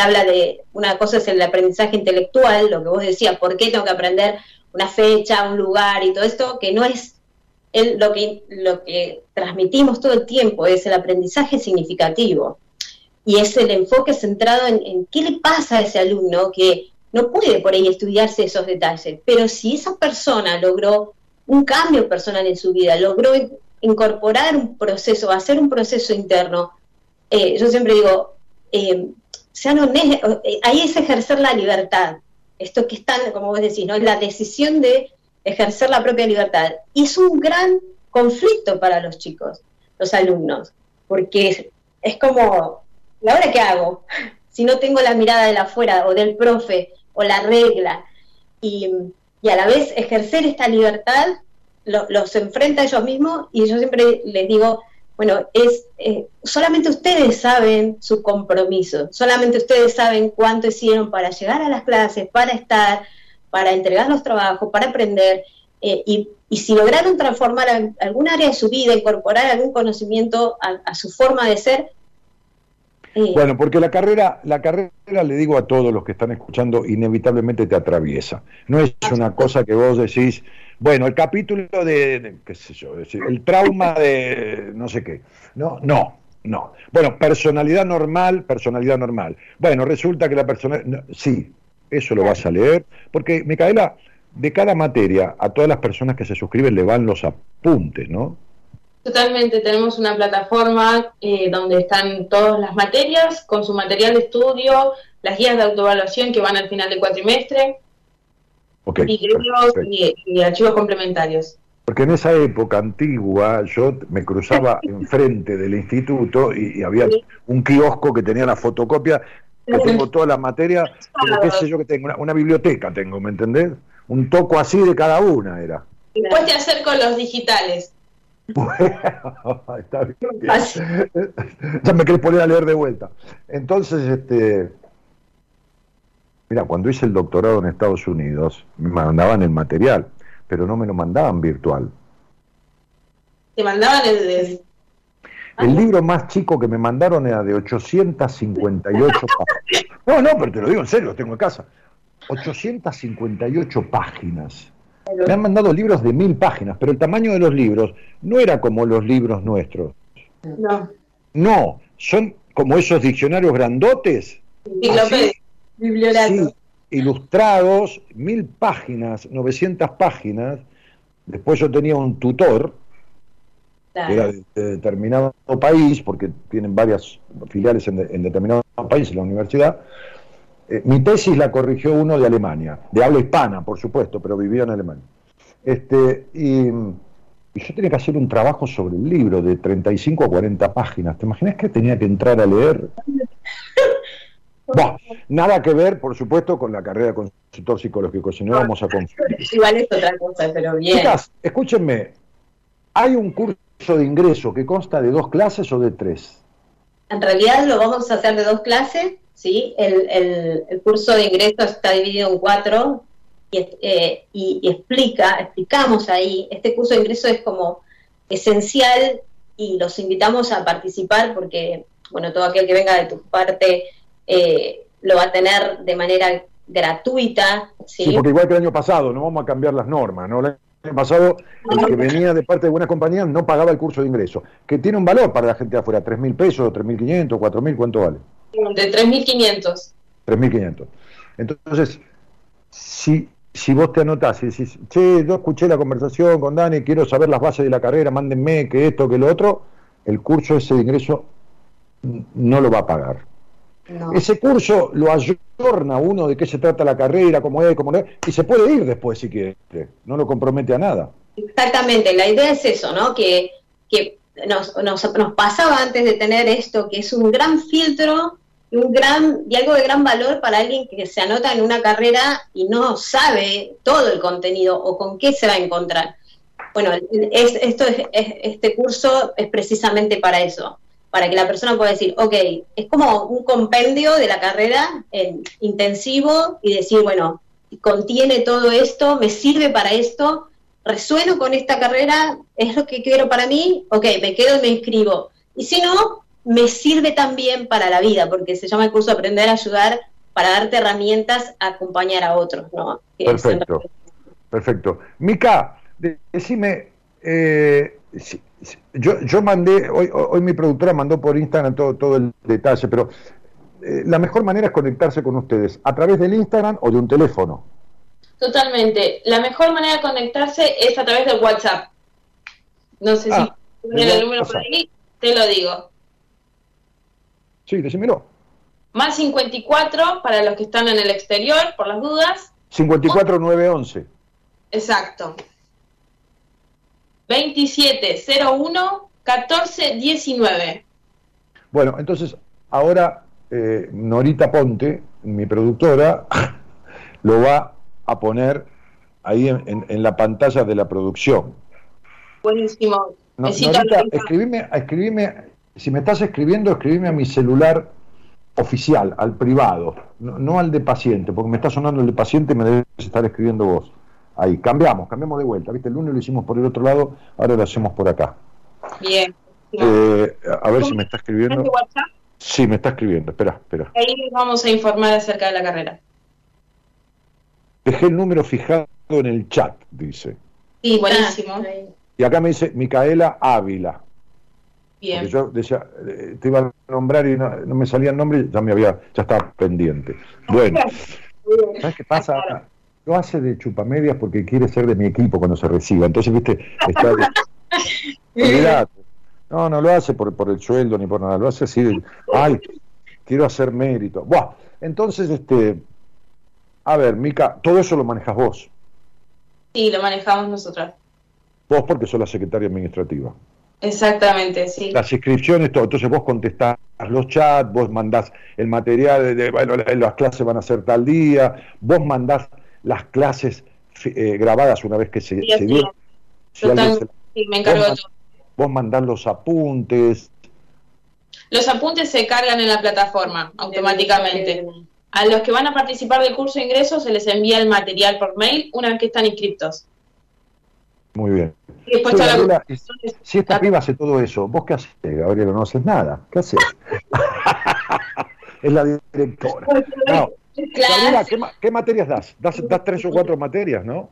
[SPEAKER 4] habla de, una cosa es el aprendizaje intelectual, lo que vos decías, ¿por qué tengo que aprender una fecha, un lugar y todo esto? Que no es lo, que, lo que transmitimos todo el tiempo, es el aprendizaje significativo. Y es el enfoque centrado en, en qué le pasa a ese alumno que no puede por ahí estudiarse esos detalles, pero si esa persona logró un cambio personal en su vida, logró incorporar un proceso, hacer un proceso interno, eh, yo siempre digo, eh, sean honestos, eh, ahí es ejercer la libertad. Esto que están, como vos decís, ¿no? la decisión de ejercer la propia libertad. Y es un gran conflicto para los chicos, los alumnos, porque es, como, ¿y ahora qué hago? Si no tengo la mirada de la afuera o del profe o la regla, y, y a la vez ejercer esta libertad los enfrenta a ellos mismos y yo siempre les digo, bueno, es eh, solamente ustedes saben su compromiso, solamente ustedes saben cuánto hicieron para llegar a las clases, para estar, para entregar los trabajos, para aprender. eh, y, si lograron transformar algún área de su vida, incorporar algún conocimiento a, su forma de ser.
[SPEAKER 2] Eh, bueno, porque la carrera, la carrera, le digo a todos los que están escuchando, inevitablemente te atraviesa. No es una cosa que vos decís, bueno, el capítulo de, qué sé yo, el trauma de no sé qué. No, no, no. Bueno, personalidad normal, personalidad normal. Bueno, resulta que la persona, sí, eso lo vas a leer, porque Micaela, de cada materia, a todas las personas que se suscriben le van los apuntes, ¿no?
[SPEAKER 5] Totalmente, tenemos una plataforma eh, donde están todas las materias, con su material de estudio, las guías de autoevaluación que van al final del cuatrimestre, y, y, archivos complementarios.
[SPEAKER 2] Porque en esa época antigua yo me cruzaba enfrente del instituto y, había un kiosco que tenía la fotocopia, que tengo toda la materia, qué sé yo que tengo, una, biblioteca tengo, ¿me entendés? Un toco así de cada una era.
[SPEAKER 5] Después te acerco los digitales.
[SPEAKER 2] está bien. ya me querés poner a leer de vuelta. Entonces, este, Mira, cuando hice el doctorado en Estados Unidos, me mandaban el material, pero no me lo mandaban virtual.
[SPEAKER 5] ¿Te mandaban el,
[SPEAKER 2] el... libro más chico que me mandaron era de 858 páginas. No, no, pero te lo digo en serio, lo tengo en casa. 858 páginas. Me han mandado libros de mil páginas, pero el tamaño de los libros no era como los libros nuestros.
[SPEAKER 5] No.
[SPEAKER 2] No, son como esos diccionarios grandotes.
[SPEAKER 5] Sí,
[SPEAKER 2] ilustrados, mil páginas, 900 páginas. Después yo tenía un tutor, que era de, determinado país, porque tienen varias filiales en, determinado país en la universidad. Eh, mi tesis la corrigió uno de Alemania, de habla hispana, por supuesto, pero vivía en Alemania. Este, y, y, yo tenía que hacer un trabajo sobre un libro de 35 a 40 páginas. ¿Te imaginas que tenía que entrar a leer? nada que ver, por supuesto, con la carrera de consultor psicológico, si no vamos a confundir.
[SPEAKER 5] Igual es otra cosa, pero bien.
[SPEAKER 2] Chicas, escúchenme, ¿hay un curso de ingreso que consta de dos clases o de tres?
[SPEAKER 4] En realidad lo vamos a hacer de dos clases, ¿sí? El, curso de ingreso está dividido en cuatro eh, y, y explica, explicamos ahí, este curso de ingreso es como esencial y los invitamos a participar porque, bueno, todo aquel que venga de tu parte eh, lo va a tener de manera gratuita. ¿sí?
[SPEAKER 2] porque igual que el año pasado, no vamos a cambiar las normas, ¿no? El año pasado, el que venía de parte de buenas compañías no pagaba el curso de ingreso, que tiene un valor para la gente de afuera, tres mil pesos, tres mil quinientos, cuatro mil, ¿cuánto vale?
[SPEAKER 5] De tres mil quinientos.
[SPEAKER 2] Tres mil quinientos. Entonces, si, si vos te anotás y decís, che, yo escuché la conversación con Dani, quiero saber las bases de la carrera, mándenme que esto, que lo otro, el curso ese de ingreso no lo va a pagar. Ese curso lo ayorna uno de qué se trata la carrera, cómo es, cómo no es, y se puede ir después si quiere, no lo compromete a nada.
[SPEAKER 4] Exactamente, la idea es eso, ¿no? Que, que nos, nos, pasaba antes de tener esto, que es un gran filtro y, un gran, y algo de gran valor para alguien que se anota en una carrera y no sabe todo el contenido o con qué se va a encontrar. Bueno, es, esto es, este curso es precisamente para eso, para que la persona pueda decir, ok, es como un compendio de la carrera en intensivo y decir, bueno, contiene todo esto, me sirve para esto, resueno con esta carrera, es lo que quiero para mí, ok, me quedo y me inscribo. Y si no, me sirve también para la vida, porque se llama el curso Aprender a Ayudar para darte herramientas a acompañar a otros, ¿no?
[SPEAKER 2] Perfecto, perfecto. Mica, decime, eh, yo, yo mandé, hoy, hoy mi productora mandó por Instagram todo, todo el detalle, pero eh, la mejor manera es conectarse con ustedes, a través del Instagram o de un teléfono.
[SPEAKER 5] Totalmente. La mejor manera de conectarse es a través de WhatsApp. No sé si ah, tiene el número por ahí, te lo digo.
[SPEAKER 2] Sí, decímelo.
[SPEAKER 5] Más 54 para los que están en el exterior, por las dudas.
[SPEAKER 2] 54911.
[SPEAKER 5] Exacto. 2701 1419.
[SPEAKER 2] Bueno, entonces ahora eh, Norita Ponte, mi productora, lo va a poner ahí en, la pantalla de la producción.
[SPEAKER 5] Buenísimo.
[SPEAKER 2] Norita, escribime, escribime, si me estás escribiendo, escribime a mi celular oficial, al privado, no, no, al de paciente, porque me está sonando el de paciente y me debes estar escribiendo vos Ahí, cambiamos, cambiamos de vuelta. ¿Viste? El lunes lo hicimos por el otro lado, ahora lo hacemos por acá.
[SPEAKER 5] Bien.
[SPEAKER 2] Eh, a ver si me está escribiendo.
[SPEAKER 5] WhatsApp?
[SPEAKER 2] Sí, me está escribiendo. Espera, espera.
[SPEAKER 5] Ahí les vamos a informar acerca de la carrera.
[SPEAKER 2] Dejé el número fijado en el chat, dice.
[SPEAKER 5] Sí, buenísimo.
[SPEAKER 2] Y acá me dice Micaela Ávila.
[SPEAKER 5] Bien.
[SPEAKER 2] Porque yo decía, eh, te iba a nombrar y no, no me salía el nombre ya me había, ya estaba pendiente. Bueno, ¿sabes qué pasa? Lo hace de chupamedias porque quiere ser de mi equipo cuando se reciba. Entonces, viste, está de- Olvidate. No, no lo hace por, por el sueldo ni por nada, lo hace así de, ay, quiero hacer mérito. Buah, entonces, este, a ver, Mica, todo eso lo manejas vos.
[SPEAKER 5] Sí, lo manejamos nosotros.
[SPEAKER 2] Vos porque sos la secretaria administrativa.
[SPEAKER 5] Exactamente, sí.
[SPEAKER 2] las inscripciones, todo. Entonces vos contestás los chats, vos mandás el material, de, bueno, la- las clases van a ser tal día, vos mandás las clases eh, grabadas una vez que se,
[SPEAKER 5] Sí,
[SPEAKER 2] se
[SPEAKER 5] es.
[SPEAKER 2] Si alguien
[SPEAKER 5] Total,
[SPEAKER 2] se-
[SPEAKER 5] sí, me encargo de
[SPEAKER 2] vos,
[SPEAKER 5] todo.
[SPEAKER 2] vos mandás los apuntes,
[SPEAKER 5] Los apuntes se cargan en la plataforma automáticamente. A los que van a participar del curso de ingreso se les envía el material por mail una vez que están inscriptos.
[SPEAKER 2] muy bien.
[SPEAKER 5] Y después la
[SPEAKER 2] si esta piba hace todo eso, ¿vos qué haces, Gabriela? No haces nada. ¿Qué haces? es la directora. No.
[SPEAKER 5] Claro.
[SPEAKER 2] ¿qué, ma- qué materias das? das? Das tres o cuatro materias, ¿no?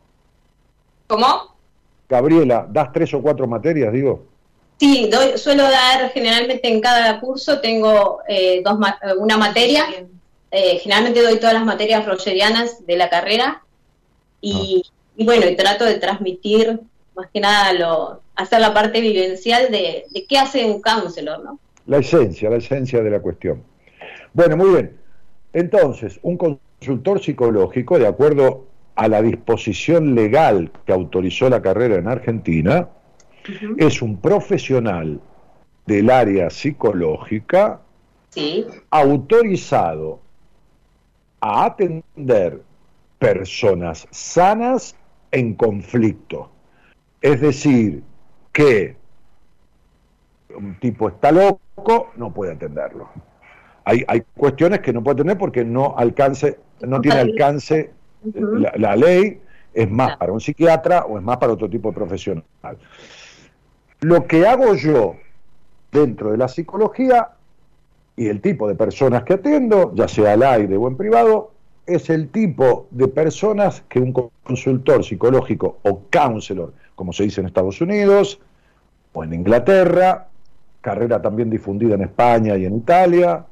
[SPEAKER 5] ¿Cómo?
[SPEAKER 2] Gabriela, ¿das tres o cuatro materias, digo?
[SPEAKER 4] Sí, doy- suelo dar generalmente en cada curso, tengo eh, dos una materia, eh, generalmente doy todas las materias rogerianas de la carrera y, y bueno, y trato de transmitir más que nada lo, hacer la parte vivencial de, de qué hace un counselor, ¿no?
[SPEAKER 2] La esencia, la esencia de la cuestión. Bueno, muy bien. Entonces, un consultor psicológico, de acuerdo a la disposición legal que autorizó la carrera en Argentina, es un profesional del área psicológica
[SPEAKER 4] Sí,
[SPEAKER 2] autorizado a atender personas sanas en conflicto. Es decir, que un tipo está loco, no puede atenderlo. Hay, hay cuestiones que no puede atender porque no alcance, no tiene alcance la, la ley, es más
[SPEAKER 4] Claro.
[SPEAKER 2] para un psiquiatra o es más para otro tipo de profesional. Lo que hago yo dentro de la psicología y el tipo de personas que atiendo, ya sea al aire o en privado, es el tipo de personas que un consultor psicológico o counselor, como se dice en Estados Unidos o en Inglaterra, carrera también difundida en España y en Italia,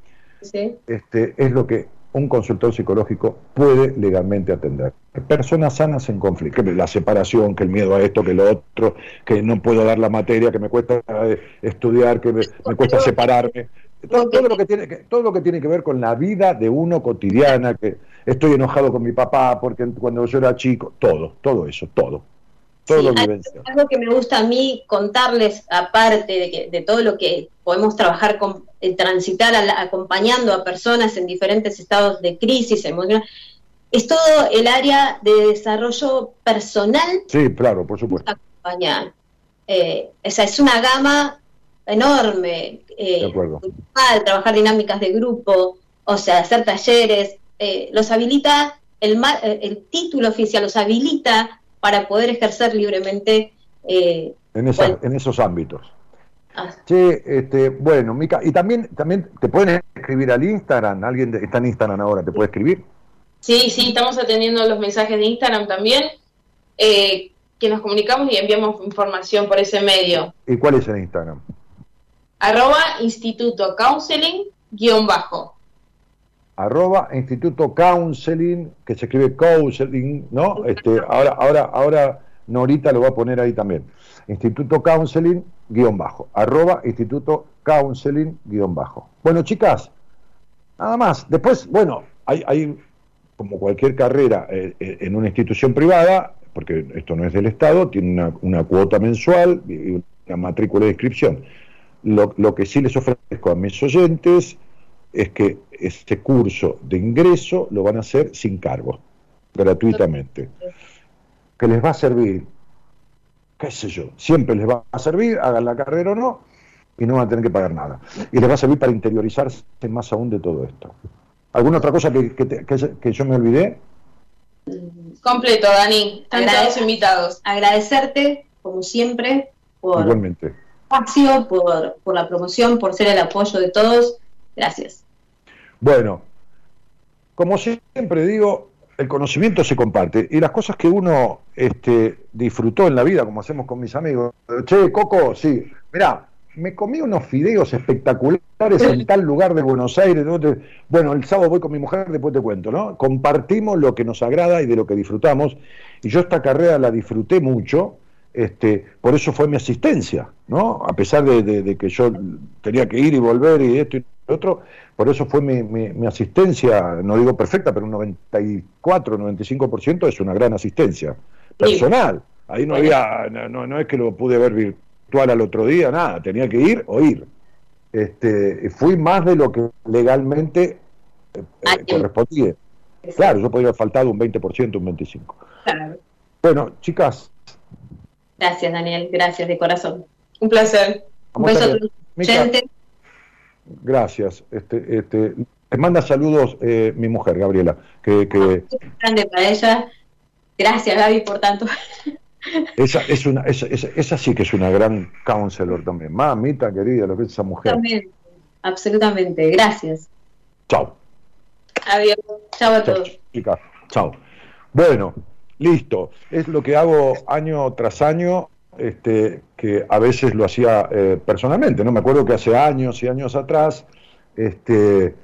[SPEAKER 4] sí.
[SPEAKER 2] este, es lo que un consultor psicológico puede legalmente atender. Personas sanas en conflicto, que la separación, que el miedo a esto, que lo otro, que no puedo dar la materia, que me cuesta eh, estudiar, que me, me cuesta separarme. Todo, todo lo que tiene que, todo lo que tiene que ver con la vida de uno cotidiana, que estoy enojado con mi papá porque cuando yo era chico, todo, todo eso, todo. Todo
[SPEAKER 4] Sí,
[SPEAKER 2] lo
[SPEAKER 4] algo- que me gusta a mí contarles, aparte de, que, de todo lo que podemos trabajar con, eh, transitar a la- acompañando a personas en diferentes estados de crisis emocional, es todo el área de desarrollo personal
[SPEAKER 2] Sí, claro, por supuesto.
[SPEAKER 4] acompañar. Eh, esa es una gama enorme. eh,
[SPEAKER 2] De acuerdo.
[SPEAKER 4] grupal, trabajar dinámicas de grupo, o sea, hacer talleres, eh, los habilita, el, el título oficial los habilita para poder ejercer libremente. eh,
[SPEAKER 2] En, esa-
[SPEAKER 4] Bueno.
[SPEAKER 2] en esos ámbitos.
[SPEAKER 4] ah,
[SPEAKER 2] Che, este, bueno, Mica, y también, también te pueden escribir al Instagram, alguien de- está en Instagram ahora, ¿te puede escribir?
[SPEAKER 5] Sí, sí, estamos atendiendo los mensajes de Instagram también, eh, que nos comunicamos y enviamos información por ese medio.
[SPEAKER 2] ¿Y cuál es el Instagram?
[SPEAKER 5] Arroba Instituto Counseling guion bajo.
[SPEAKER 2] Arroba Instituto Counseling, que se escribe Counseling, ¿no? Este, ahora, ahora, ahora Norita lo va a poner ahí también. Instituto Counseling, guion bajo. Arroba Instituto Counseling, guion bajo. Bueno, chicas, nada más. Después, bueno, hay, hay como cualquier carrera eh, eh, en una institución privada, porque esto no es del Estado, tiene una, cuota mensual y una matrícula de inscripción. Lo, lo que sí les ofrezco a mis oyentes es que este curso de ingreso lo van a hacer sin cargo, gratuitamente. Que les va a servir, qué sé yo, siempre les va a servir, hagan la carrera o no, y no van a tener que pagar nada. Y les va a servir para interiorizarse más aún de todo esto. ¿Alguna otra cosa que, que, te- que yo me olvidé?
[SPEAKER 5] Completo, Dani. Están todos invitados.
[SPEAKER 4] Agradecerte, como siempre, por
[SPEAKER 2] Igualmente.
[SPEAKER 4] el espacio, por, por la promoción, por ser el apoyo de todos. Gracias.
[SPEAKER 2] Bueno, como siempre digo, el conocimiento se comparte y las cosas que uno este, disfrutó en la vida, como hacemos con mis amigos. Che, Coco, sí, mirá, me comí unos fideos espectaculares en tal lugar de Buenos Aires. Bueno, el sábado voy con mi mujer, después te cuento, ¿no? Compartimos lo que nos agrada y de lo que disfrutamos. Y yo esta carrera la disfruté mucho, este, por eso fue mi asistencia, ¿no? A pesar de, de- de que yo tenía que ir y volver y esto y otro, por eso fue mi, mi- mi asistencia, no digo perfecta, pero un 94, 95% es una gran asistencia personal. Ahí no había, no, no- no es que lo pude ver virtual al otro día, nada, tenía que ir o ir. Este, fui más de lo que legalmente eh,
[SPEAKER 4] Ah,
[SPEAKER 2] correspondía. Claro, yo podría haber faltado un 20%, un 25%.
[SPEAKER 4] Claro.
[SPEAKER 2] Bueno, chicas,
[SPEAKER 4] Gracias, Daniel. Gracias de corazón.
[SPEAKER 5] Un placer.
[SPEAKER 4] Un
[SPEAKER 2] vamos
[SPEAKER 4] beso
[SPEAKER 2] gracias. Este, este, te manda saludos eh, mi mujer, Gabriela, que, que
[SPEAKER 4] grande para ella. Gracias, Gaby, por tanto.
[SPEAKER 2] esa, es una, esa, esa- esa sí que es una gran counselor también. Mamita querida, lo que es esa mujer.
[SPEAKER 4] También. Absolutamente. Gracias.
[SPEAKER 2] Chao.
[SPEAKER 5] Adiós.
[SPEAKER 4] Chao a todos.
[SPEAKER 2] Chao. Bueno, listo. Es lo que hago año tras año, este, que a veces lo hacía eh, personalmente. No me acuerdo que hace años y años atrás, este,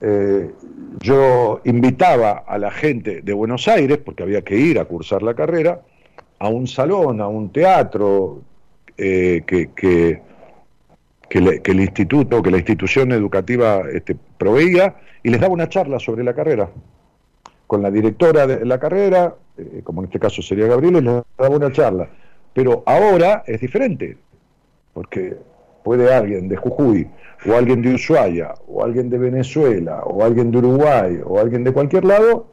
[SPEAKER 2] eh, yo invitaba a la gente de Buenos Aires, porque había que ir a cursar la carrera, a un salón, a un teatro eh, que, que, el instituto, que la institución educativa este, proveía, y les daba una charla sobre la carrera con la directora de la carrera, como en este caso sería Gabriela, y les daba una charla. Pero ahora es diferente, porque puede alguien de Jujuy, o alguien de Ushuaia, o alguien de Venezuela, o alguien de Uruguay, o alguien de cualquier lado,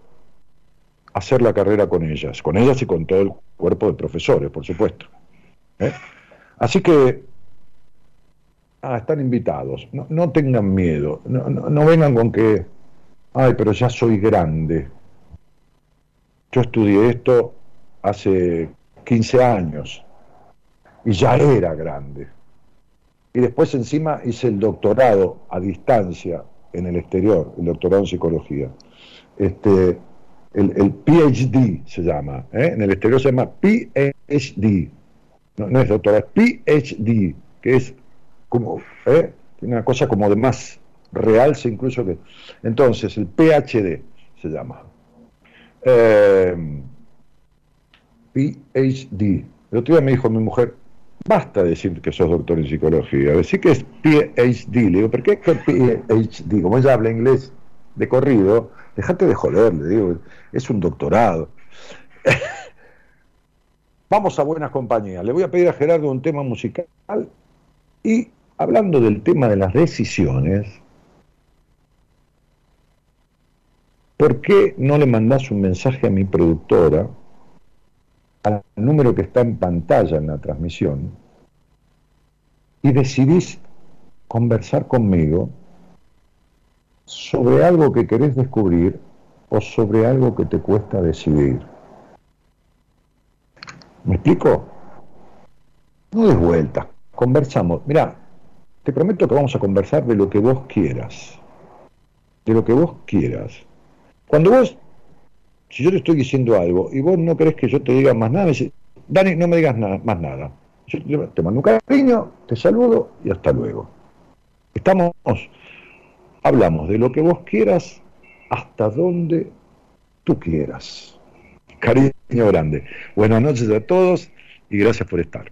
[SPEAKER 2] hacer la carrera con ellas, con ellas y con todo el cuerpo de profesores, por supuesto. ¿eh? Así que ah, están invitados, no, tengan miedo, no- no vengan con que, ay, pero ya soy grande. Yo estudié esto hace 15 años y ya era grande. Y después encima hice el doctorado a distancia en el exterior, el doctorado en psicología. Este, el, PhD se llama, ¿eh? en el exterior se llama PhD, no, no es doctorado, es PhD, que es como ¿eh? una cosa como de más realce incluso que... Entonces, el PhD se llama. Eh, PhD. El otro día me dijo mi mujer, basta decir que sos doctor en psicología, decir que es PhD. Le digo, ¿por qué es PhD? Como ella habla inglés de corrido, dejate de joder, le digo, es un doctorado. Vamos a buenas compañías. Le voy a pedir a Gerardo un tema musical y hablando del tema de las decisiones, ¿por qué no le mandás un mensaje a mi productora, al número que está en pantalla en la transmisión, y decidís conversar conmigo sobre algo que querés descubrir o sobre algo que te cuesta decidir? ¿Me explico? No des vueltas, conversamos. Mira, te prometo que vamos a conversar de lo que vos quieras. De lo que vos quieras. Cuando vos, si yo te estoy diciendo algo y vos no querés que yo te diga más nada, me decís, Dani, no me digas más nada. Yo te mando un cariño, te saludo y hasta luego. Estamos, hablamos de lo que vos quieras hasta donde tú quieras. Cariño grande. Buenas noches a todos y gracias por estar.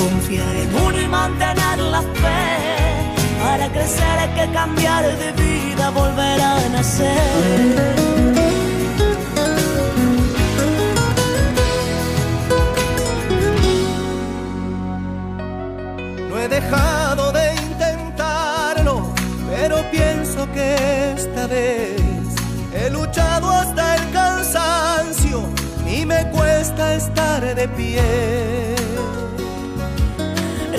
[SPEAKER 6] uno y mantener la fe. Para crecer hay que cambiar de vida, volver a nacer.
[SPEAKER 7] No he dejado de intentarlo, pero pienso que esta vez he luchado hasta el cansancio y me cuesta estar de pie.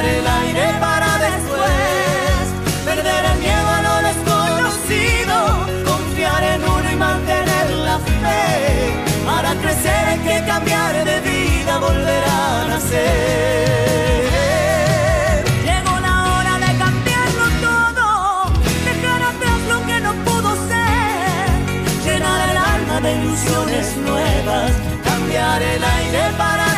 [SPEAKER 7] cambiar el aire para después, perder el miedo a lo desconocido, confiar en uno y mantener la fe. Para crecer hay que cambiar de vida, volver a nacer.
[SPEAKER 6] Llegó la hora de cambiarlo todo, dejar atrás lo que no pudo ser, llenar el alma de ilusiones nuevas,
[SPEAKER 7] cambiar el aire para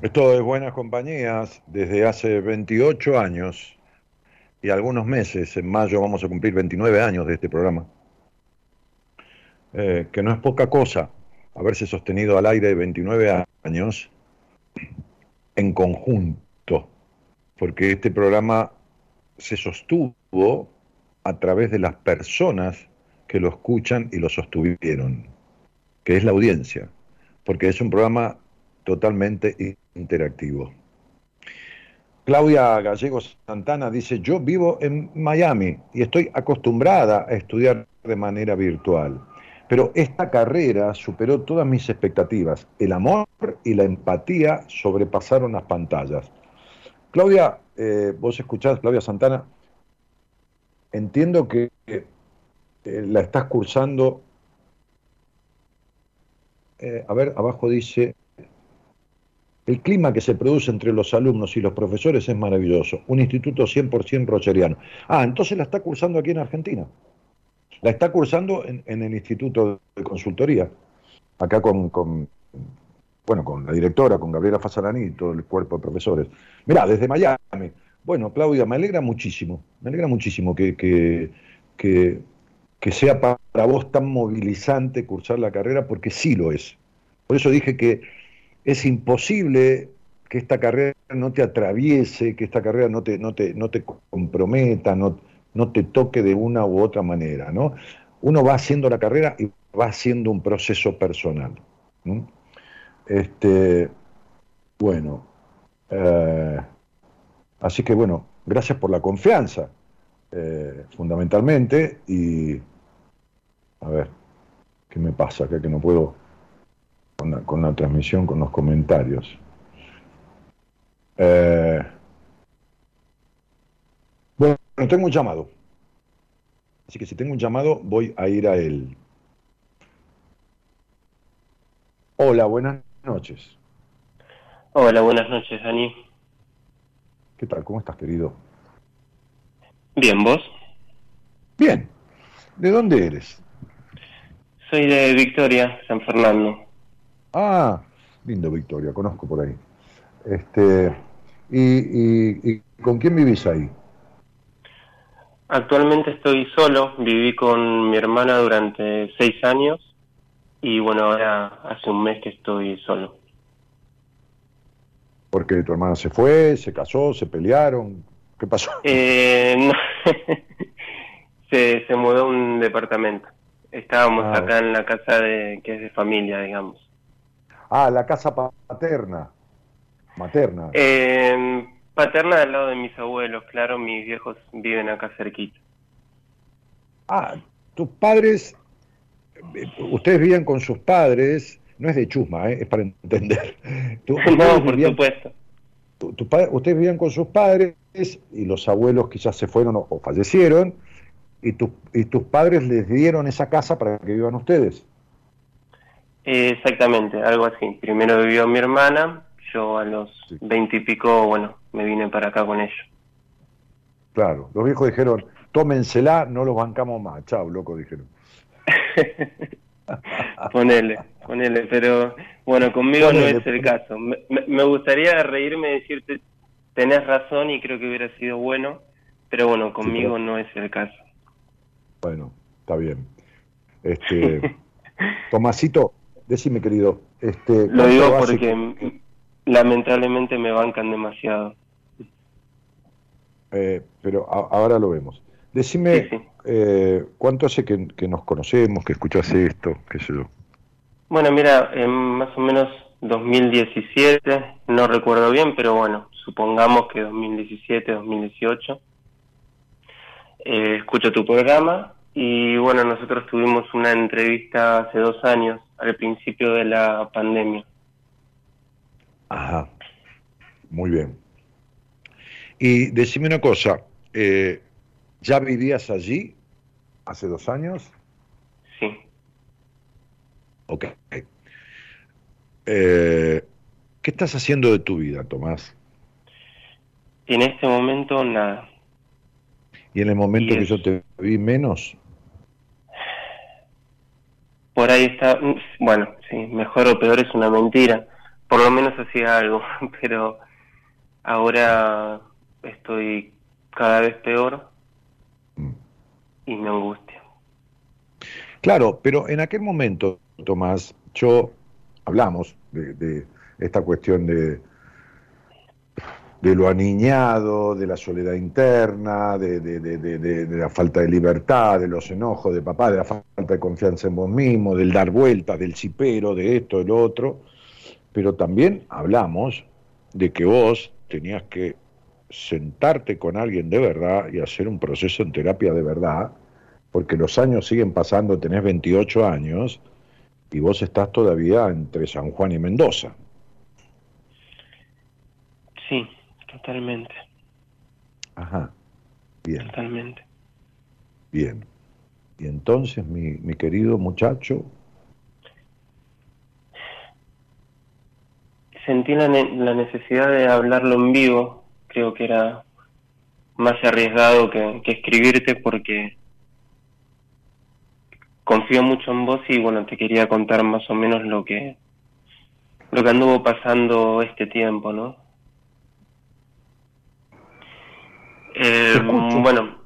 [SPEAKER 2] Esto es Buenas Compañías desde hace 28 años y algunos meses. En mayo vamos a cumplir 29 años de este programa. Eh, que no es poca cosa haberse sostenido al aire 29 años en conjunto, porque este programa se sostuvo a través de las personas que lo escuchan y lo sostuvieron, que es la audiencia, porque es un programa totalmente interactivo. Claudia Gallego Santana dice, yo vivo en Miami y estoy acostumbrada a estudiar de manera virtual, pero esta carrera superó todas mis expectativas. El amor y la empatía sobrepasaron las pantallas. Claudia, eh, vos escuchás, Claudia Santana, entiendo que eh, la estás cursando, eh, a ver, abajo dice, el clima que se produce entre los alumnos y los profesores es maravilloso. Un instituto 100% rocheriano. Ah, entonces la está cursando aquí en Argentina. La está cursando en, en el Instituto de Consultoría, acá con, con, bueno, con la directora, con Gabriela Fasalani y todo el cuerpo de profesores. Mirá, desde Miami. Bueno, Claudia, me alegra muchísimo, me alegra muchísimo que, que, que, sea para vos tan movilizante cursar la carrera, porque sí lo es. Por eso dije que es imposible que esta carrera no te atraviese, que esta carrera no te, no te, no te comprometa, no, no te toque de una u otra manera, ¿no? Uno va haciendo la carrera y va haciendo un proceso personal. Este, bueno, eh, así que bueno, gracias por la confianza, eh, fundamentalmente, y a ver, ¿qué me pasa acá que no puedo con la, con la transmisión, con los comentarios? Eh, bueno, tengo un llamado. Así que si tengo un llamado, voy a ir a él. Hola, buenas noches.
[SPEAKER 8] Hola, buenas noches, Dani.
[SPEAKER 2] ¿Qué tal? ¿Cómo estás, querido?
[SPEAKER 8] Bien, ¿vos?
[SPEAKER 2] Bien. ¿De dónde eres?
[SPEAKER 8] Soy de Victoria, San Fernando.
[SPEAKER 2] Ah, lindo Victoria, conozco por ahí. Este, ¿y, y con quién vivís ahí?
[SPEAKER 8] Actualmente estoy solo, viví con mi hermana durante seis años y bueno, ahora hace un mes que estoy solo.
[SPEAKER 2] Porque tu hermana se fue, se casó, se pelearon, ¿qué pasó?
[SPEAKER 8] Eh, se, se mudó a un departamento. Estábamos
[SPEAKER 2] Ah,
[SPEAKER 8] acá en la casa de que es de familia, digamos.
[SPEAKER 2] Ah, la casa paterna, materna.
[SPEAKER 8] Eh, paterna al lado de mis abuelos, claro, mis viejos viven acá cerquita.
[SPEAKER 2] Ah, tus padres, eh, ustedes vivían con sus padres, no es de chusma, eh, es para entender. Tu-
[SPEAKER 8] no,
[SPEAKER 2] ustedes
[SPEAKER 8] por
[SPEAKER 2] vivían-
[SPEAKER 8] supuesto.
[SPEAKER 2] tu- tu pa- ustedes vivían con sus padres y los abuelos quizás se fueron o, o fallecieron y, tu- y tus padres les dieron esa casa para que vivan ustedes.
[SPEAKER 8] Exactamente, algo así. Primero vivió mi hermana, yo a los
[SPEAKER 2] Sí.
[SPEAKER 8] veinte y pico, bueno, me vine para acá con ellos.
[SPEAKER 2] Claro, los viejos dijeron, tómensela, no los bancamos más. Chao, loco, dijeron.
[SPEAKER 8] ponele, ponele, pero bueno, conmigo
[SPEAKER 2] Ponele,
[SPEAKER 8] no es el caso. Me, gustaría reírme y decirte, tenés razón y creo que hubiera sido bueno, pero bueno, conmigo
[SPEAKER 2] pero-
[SPEAKER 8] no es el caso.
[SPEAKER 2] Bueno, está bien. Este, Tomasito, decime, querido. Este,
[SPEAKER 8] Lo
[SPEAKER 2] ¿cuánto
[SPEAKER 8] digo porque
[SPEAKER 2] que-
[SPEAKER 8] lamentablemente me bancan demasiado.
[SPEAKER 2] eh, pero a- ahora lo vemos. Decime,
[SPEAKER 8] Sí, sí.
[SPEAKER 2] eh, ¿cuánto hace que, que nos conocemos, que escuchas esto, qué sé yo?
[SPEAKER 8] Bueno, mira, en más o menos 2017, no recuerdo bien, pero bueno, supongamos que 2017, 2018. Eh, escucho tu programa y bueno, nosotros tuvimos una entrevista hace dos años, al principio de la pandemia.
[SPEAKER 2] Ajá, muy bien. Y decime una cosa, eh, ¿ya vivías allí hace dos años?
[SPEAKER 8] Sí.
[SPEAKER 2] Ok. Eh, ¿Qué estás haciendo de tu vida, Tomás?
[SPEAKER 8] En este momento, nada.
[SPEAKER 2] Y en el momento que yo te vi menos,
[SPEAKER 8] Por ahí está, mm, bueno, sí, mejor o peor es una mentira. Por lo menos hacía algo, pero ahora estoy cada vez peor. Y me angustia.
[SPEAKER 2] Claro, pero en aquel momento, Tomás, yo hablamos de, esta cuestión de, de lo aniñado, de la soledad interna, de, de- la falta de libertad, de los enojos de papá, de la falta de confianza en vos mismo, del dar vueltas, del cipero, de esto, de lo otro. Pero también hablamos de que vos tenías que sentarte con alguien de verdad y hacer un proceso en terapia de verdad porque los años siguen pasando, tenés 28 años y vos estás todavía entre San Juan y Mendoza.
[SPEAKER 8] Sí, totalmente,
[SPEAKER 2] Ajá. Bien,
[SPEAKER 8] totalmente.
[SPEAKER 2] bien. Y entonces, mi, mi querido muchacho,
[SPEAKER 8] Sentí la, ne- la necesidad de hablarlo en vivo, creo que era más arriesgado que, que escribirte porque confío mucho en vos y bueno, te quería contar más o menos lo que lo que anduvo pasando este tiempo, ¿no? Eh,
[SPEAKER 2] escucho.
[SPEAKER 8] bueno,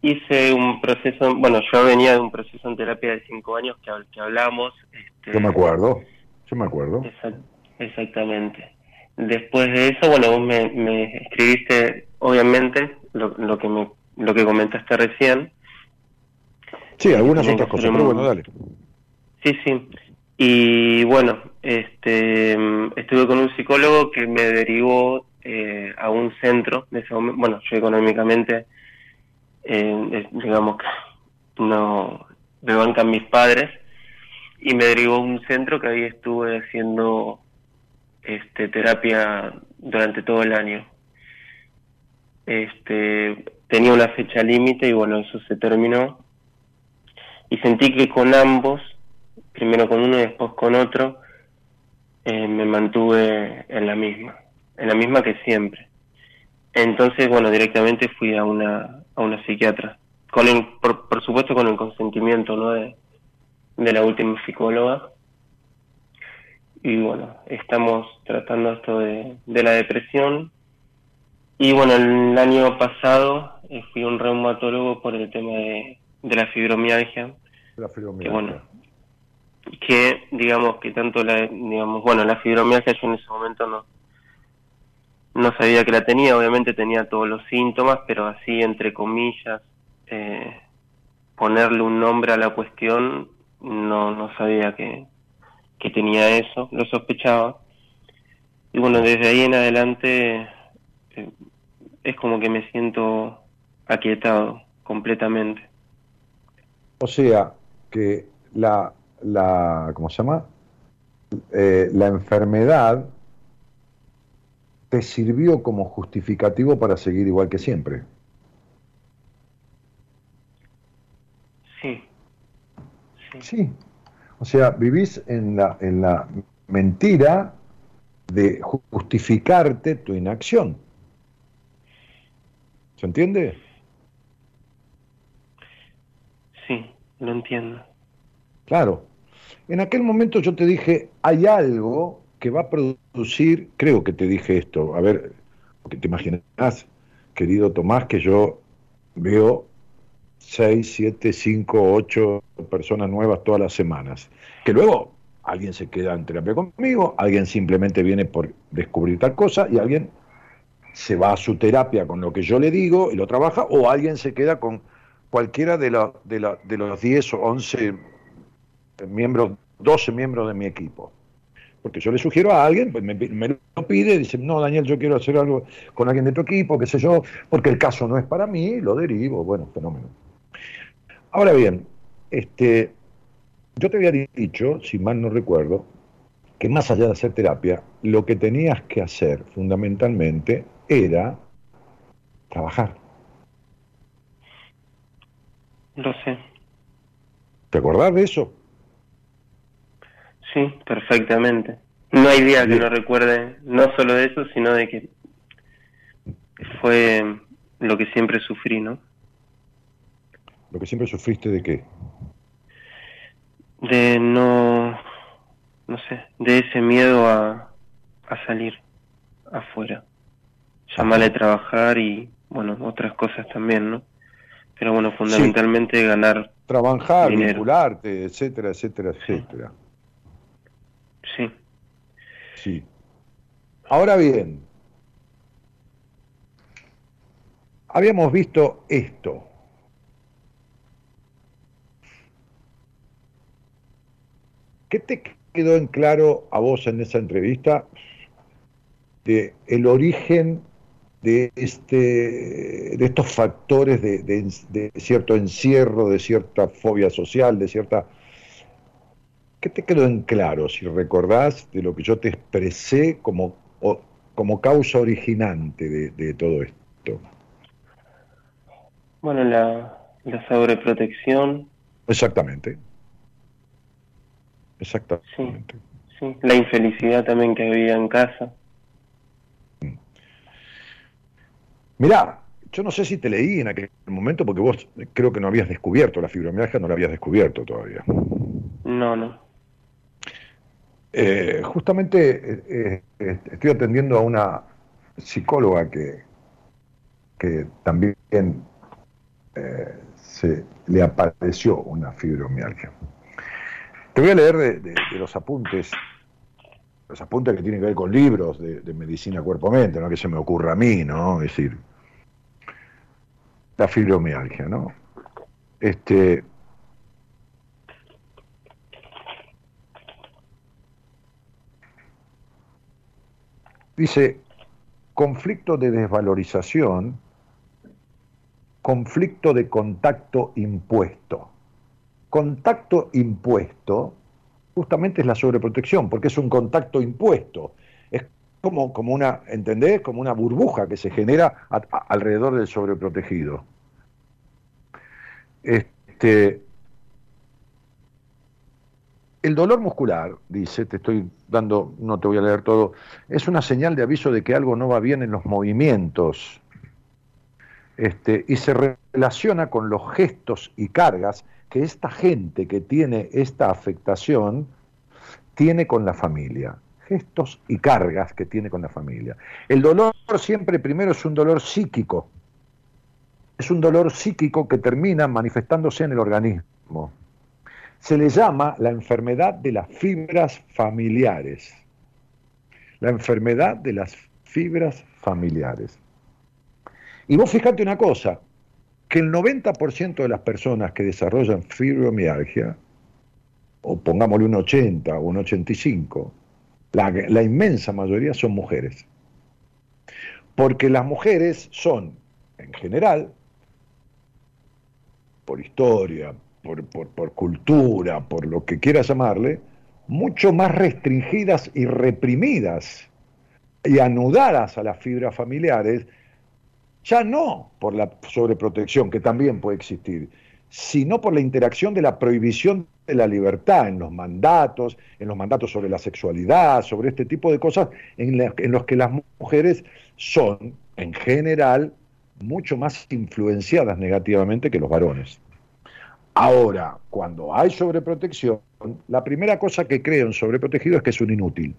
[SPEAKER 8] hice un proceso, bueno, yo venía de un proceso en terapia de cinco años que, que hablamos. Este,
[SPEAKER 2] yo me acuerdo, yo me acuerdo.
[SPEAKER 8] Exact- exactamente. Después de eso, bueno, vos me, me escribiste, obviamente, lo, lo que me, lo que comentaste recién.
[SPEAKER 2] Sí, algunas otras cosas, pero bueno, dale.
[SPEAKER 8] Sí, sí. Y bueno, este, estuve con un psicólogo que me derivó eh, a un centro de ese momento. Bueno, yo económicamente, eh, digamos que no me bancan mis padres y me derivó a un centro que ahí estuve haciendo este terapia durante todo el año. Este tenía una fecha límite y bueno, eso se terminó. Y sentí que con ambos, primero con uno y después con otro, eh, me mantuve en la misma, en la misma que siempre. Entonces, bueno, directamente fui a una, a una psiquiatra. con el, por, supuesto con el consentimiento ¿no? de la última psicóloga. Y bueno, estamos tratando esto de, de la depresión. Y bueno, el año pasado eh, fui un reumatólogo por el tema de, de la fibromialgia.
[SPEAKER 2] La fibromialgia.
[SPEAKER 8] Que bueno, que digamos que tanto la, digamos, bueno, la fibromialgia yo en ese momento no, no sabía que la tenía, obviamente tenía todos los síntomas, pero así entre comillas, eh, ponerle un nombre a la cuestión, no, no sabía que, que tenía eso, lo sospechaba. Y bueno, desde ahí en adelante eh, es como que me siento aquietado completamente.
[SPEAKER 2] O sea, que la, la ¿cómo se llama? Eh, la enfermedad te sirvió como justificativo para seguir igual que siempre.
[SPEAKER 8] Sí.
[SPEAKER 2] Sí. O sea, vivís en la, en la mentira de justificarte tu inacción. ¿Se entiende?
[SPEAKER 8] Sí, lo entiendo.
[SPEAKER 2] Claro. En aquel momento yo te dije, hay algo que va a producir, creo que te dije esto, a ver, porque te imaginas, querido Tomás, que yo veo 6, 7, 5, 8 personas nuevas todas las semanas, que luego alguien se queda en terapia conmigo, alguien simplemente viene por descubrir tal cosa y alguien se va a su terapia con lo que yo le digo y lo trabaja, o alguien se queda con cualquiera de, de, de los 10 o 11 miembros, 12 miembros de mi equipo. Porque yo le sugiero a alguien, pues me, lo pide, dice, no, Daniel, yo quiero hacer algo con alguien de tu equipo, qué sé yo, porque el caso no es para mí, lo derivo, bueno, fenómeno. Ahora bien, este, yo te había dicho, si mal no recuerdo, que más allá de hacer terapia, lo que tenías que hacer fundamentalmente era trabajar.
[SPEAKER 8] Lo sé.
[SPEAKER 2] ¿Te acordás de eso?
[SPEAKER 8] Sí, perfectamente. No hay día que no recuerde no solo de eso, sino de que fue lo que siempre sufrí, ¿no?
[SPEAKER 2] ¿Lo que siempre sufriste de qué?
[SPEAKER 8] De no, no sé, de ese miedo a, a salir afuera. Llamarle a trabajar y, bueno, otras cosas también, ¿no? Pero bueno, fundamentalmente ganar
[SPEAKER 2] Trabajar, vincularte, etcétera, etcétera, etcétera.
[SPEAKER 8] Sí.
[SPEAKER 2] Sí. Ahora bien, habíamos visto esto. ¿Qué te quedó en claro a vos en esa entrevista de el origen de este de estos factores de, de cierto encierro, de cierta fobia social, de cierta ¿Qué te quedó en claro, si recordás, de lo que yo te expresé como, como causa originante de, todo esto?
[SPEAKER 8] Bueno, la, la sobreprotección.
[SPEAKER 2] Exactamente. Exactamente.
[SPEAKER 8] Sí, la infelicidad también que había en casa.
[SPEAKER 2] Mirá, yo no sé si te leí en aquel momento porque vos creo que no habías descubierto la fibromialgia, no la habías descubierto todavía.
[SPEAKER 8] No, no.
[SPEAKER 2] Eh, justamente eh, eh, estoy atendiendo a una psicóloga que, que también se le apareció una fibromialgia. Te voy a leer de, los apuntes, los apuntes que tienen que ver con libros de, de medicina cuerpo-mente, no que se me ocurra a mí, ¿no? Es decir, la fibromialgia, ¿no? Este, Dice, conflicto de desvalorización, conflicto de contacto impuesto. Contacto impuesto justamente es la sobreprotección, porque es un contacto impuesto. Es como, como una, ¿entendés? Como una burbuja que se genera alrededor del sobreprotegido. Este, el dolor muscular, dice, te estoy dando, no te voy a leer todo, es una señal de aviso de que algo no va bien en los movimientos. este, y se relaciona con los gestos y cargas que esta gente que tiene esta afectación tiene con la familia. Gestos y cargas que tiene con la familia. El dolor siempre primero es un dolor psíquico. Es un dolor psíquico que termina manifestándose en el organismo. Se le llama la enfermedad de las fibras familiares. La enfermedad de las fibras familiares. Y vos fijate una cosa, que el 90% de las personas que desarrollan fibromialgia, o pongámosle un 80 o un 85, la, la inmensa mayoría son mujeres. Porque las mujeres son, en general, por historia, por, por, cultura, por lo que quieras llamarle, mucho más restringidas y reprimidas y anudadas a las fibras familiares ya no por la sobreprotección, que también puede existir, sino por la interacción de la prohibición de la libertad en los mandatos, en los mandatos sobre la sexualidad, sobre este tipo de cosas, en, los que las mujeres son, en general, mucho más influenciadas negativamente que los varones. Ahora, cuando hay sobreprotección, la primera cosa que creo en sobreprotegido es que es un inútil.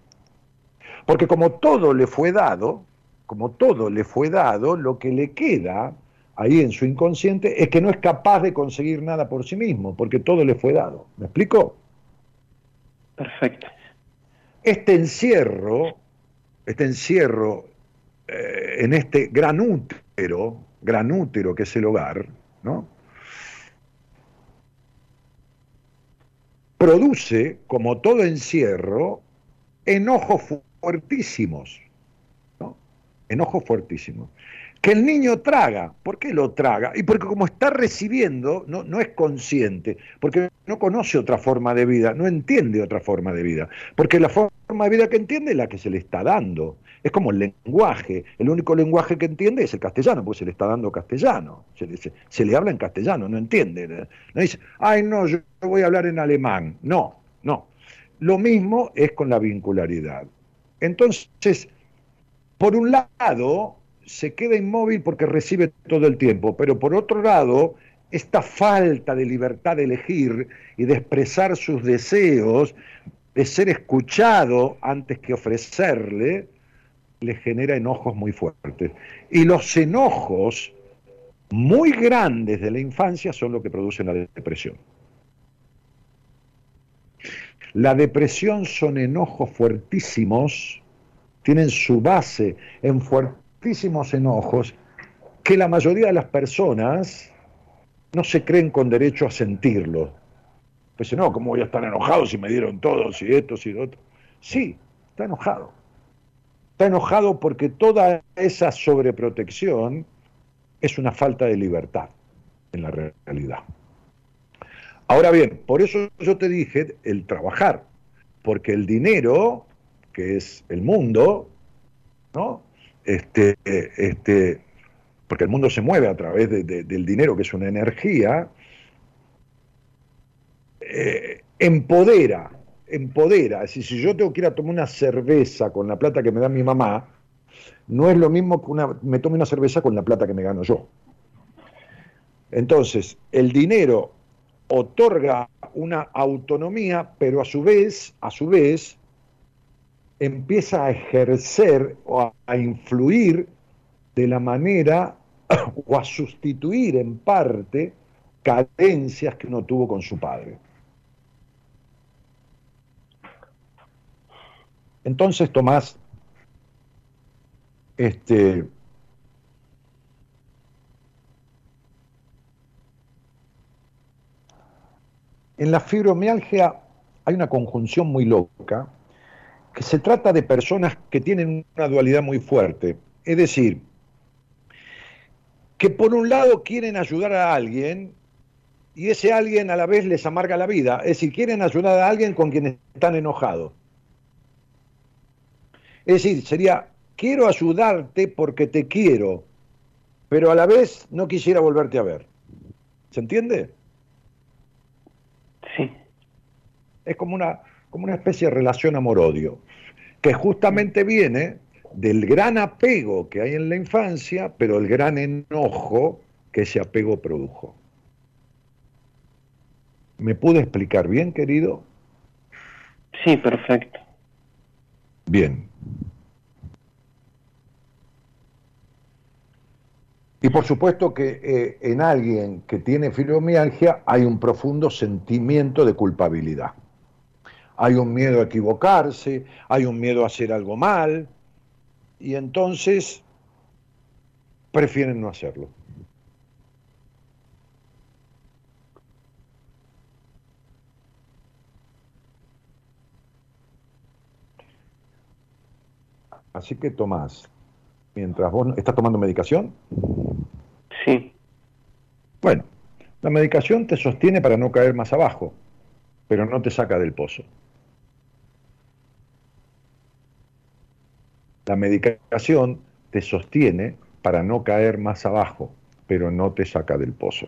[SPEAKER 2] Porque como todo le fue dado, como todo le fue dado, lo que le queda ahí en su inconsciente es que no es capaz de conseguir nada por sí mismo, porque todo le fue dado. ¿Me explico?
[SPEAKER 8] Perfecto.
[SPEAKER 2] Este encierro, este encierro eh, en este gran útero, gran útero que es el hogar, ¿no? Produce, como todo encierro, enojos fuertísimos enojo fuertísimo. Que el niño traga, ¿por qué lo traga? Y porque como está recibiendo, no, es consciente, porque no conoce otra forma de vida, no entiende otra forma de vida, porque la forma de vida que entiende es la que se le está dando. Es como el lenguaje, el único lenguaje que entiende es el castellano, porque se le está dando castellano, se le, se, le habla en castellano, no entiende. No dice, ay no, yo voy a hablar en alemán. No, no. Lo mismo es con la vincularidad. Entonces, por un lado, se queda inmóvil porque recibe todo el tiempo, pero por otro lado, esta falta de libertad de elegir y de expresar sus deseos, de ser escuchado antes que ofrecerle, le genera enojos muy fuertes. Y los enojos muy grandes de la infancia son lo que producen la depresión. La depresión son enojos fuertísimos tienen su base en fuertísimos enojos que la mayoría de las personas no se creen con derecho a sentirlo. Pues no, ¿cómo voy a estar enojado si me dieron todo, si esto, si lo otro? Sí, está enojado. Está enojado porque toda esa sobreprotección es una falta de libertad en la realidad. Ahora bien, por eso yo te dije el trabajar, porque el dinero que es el mundo, ¿no? Este, este, porque el mundo se mueve a través del dinero, que es una energía, eh, empodera, empodera. Es decir, si yo tengo que ir a tomar una cerveza con la plata que me da mi mamá, no es lo mismo que una, me tome una cerveza con la plata que me gano yo. Entonces, el dinero otorga una autonomía, pero a su vez, a su vez, empieza a ejercer o a, influir de la manera o a sustituir en parte carencias que uno tuvo con su padre. Entonces Tomás, este, en la fibromialgia hay una conjunción muy loca se trata de personas que tienen una dualidad muy fuerte. Es decir, que por un lado quieren ayudar a alguien y ese alguien a la vez les amarga la vida. Es decir, quieren ayudar a alguien con quien están enojados. Es decir, sería, quiero ayudarte porque te quiero, pero a la vez no quisiera volverte a ver. ¿Se entiende?
[SPEAKER 8] Sí.
[SPEAKER 2] Es como una, como una especie de relación amor-odio, que justamente viene del gran apego que hay en la infancia, pero el gran enojo que ese apego produjo. ¿Me pude explicar bien, querido?
[SPEAKER 8] Sí, perfecto.
[SPEAKER 2] Bien. Y por supuesto que eh, en alguien que tiene fibromialgia hay un profundo sentimiento de culpabilidad. Hay un miedo a equivocarse, hay un miedo a hacer algo mal, y entonces prefieren no hacerlo. Así que Tomás, mientras vos estás tomando medicación.
[SPEAKER 8] Sí.
[SPEAKER 2] Bueno, la medicación te sostiene para no caer más abajo, pero no te saca del pozo. La medicación te sostiene para no caer más abajo, pero no te saca del pozo.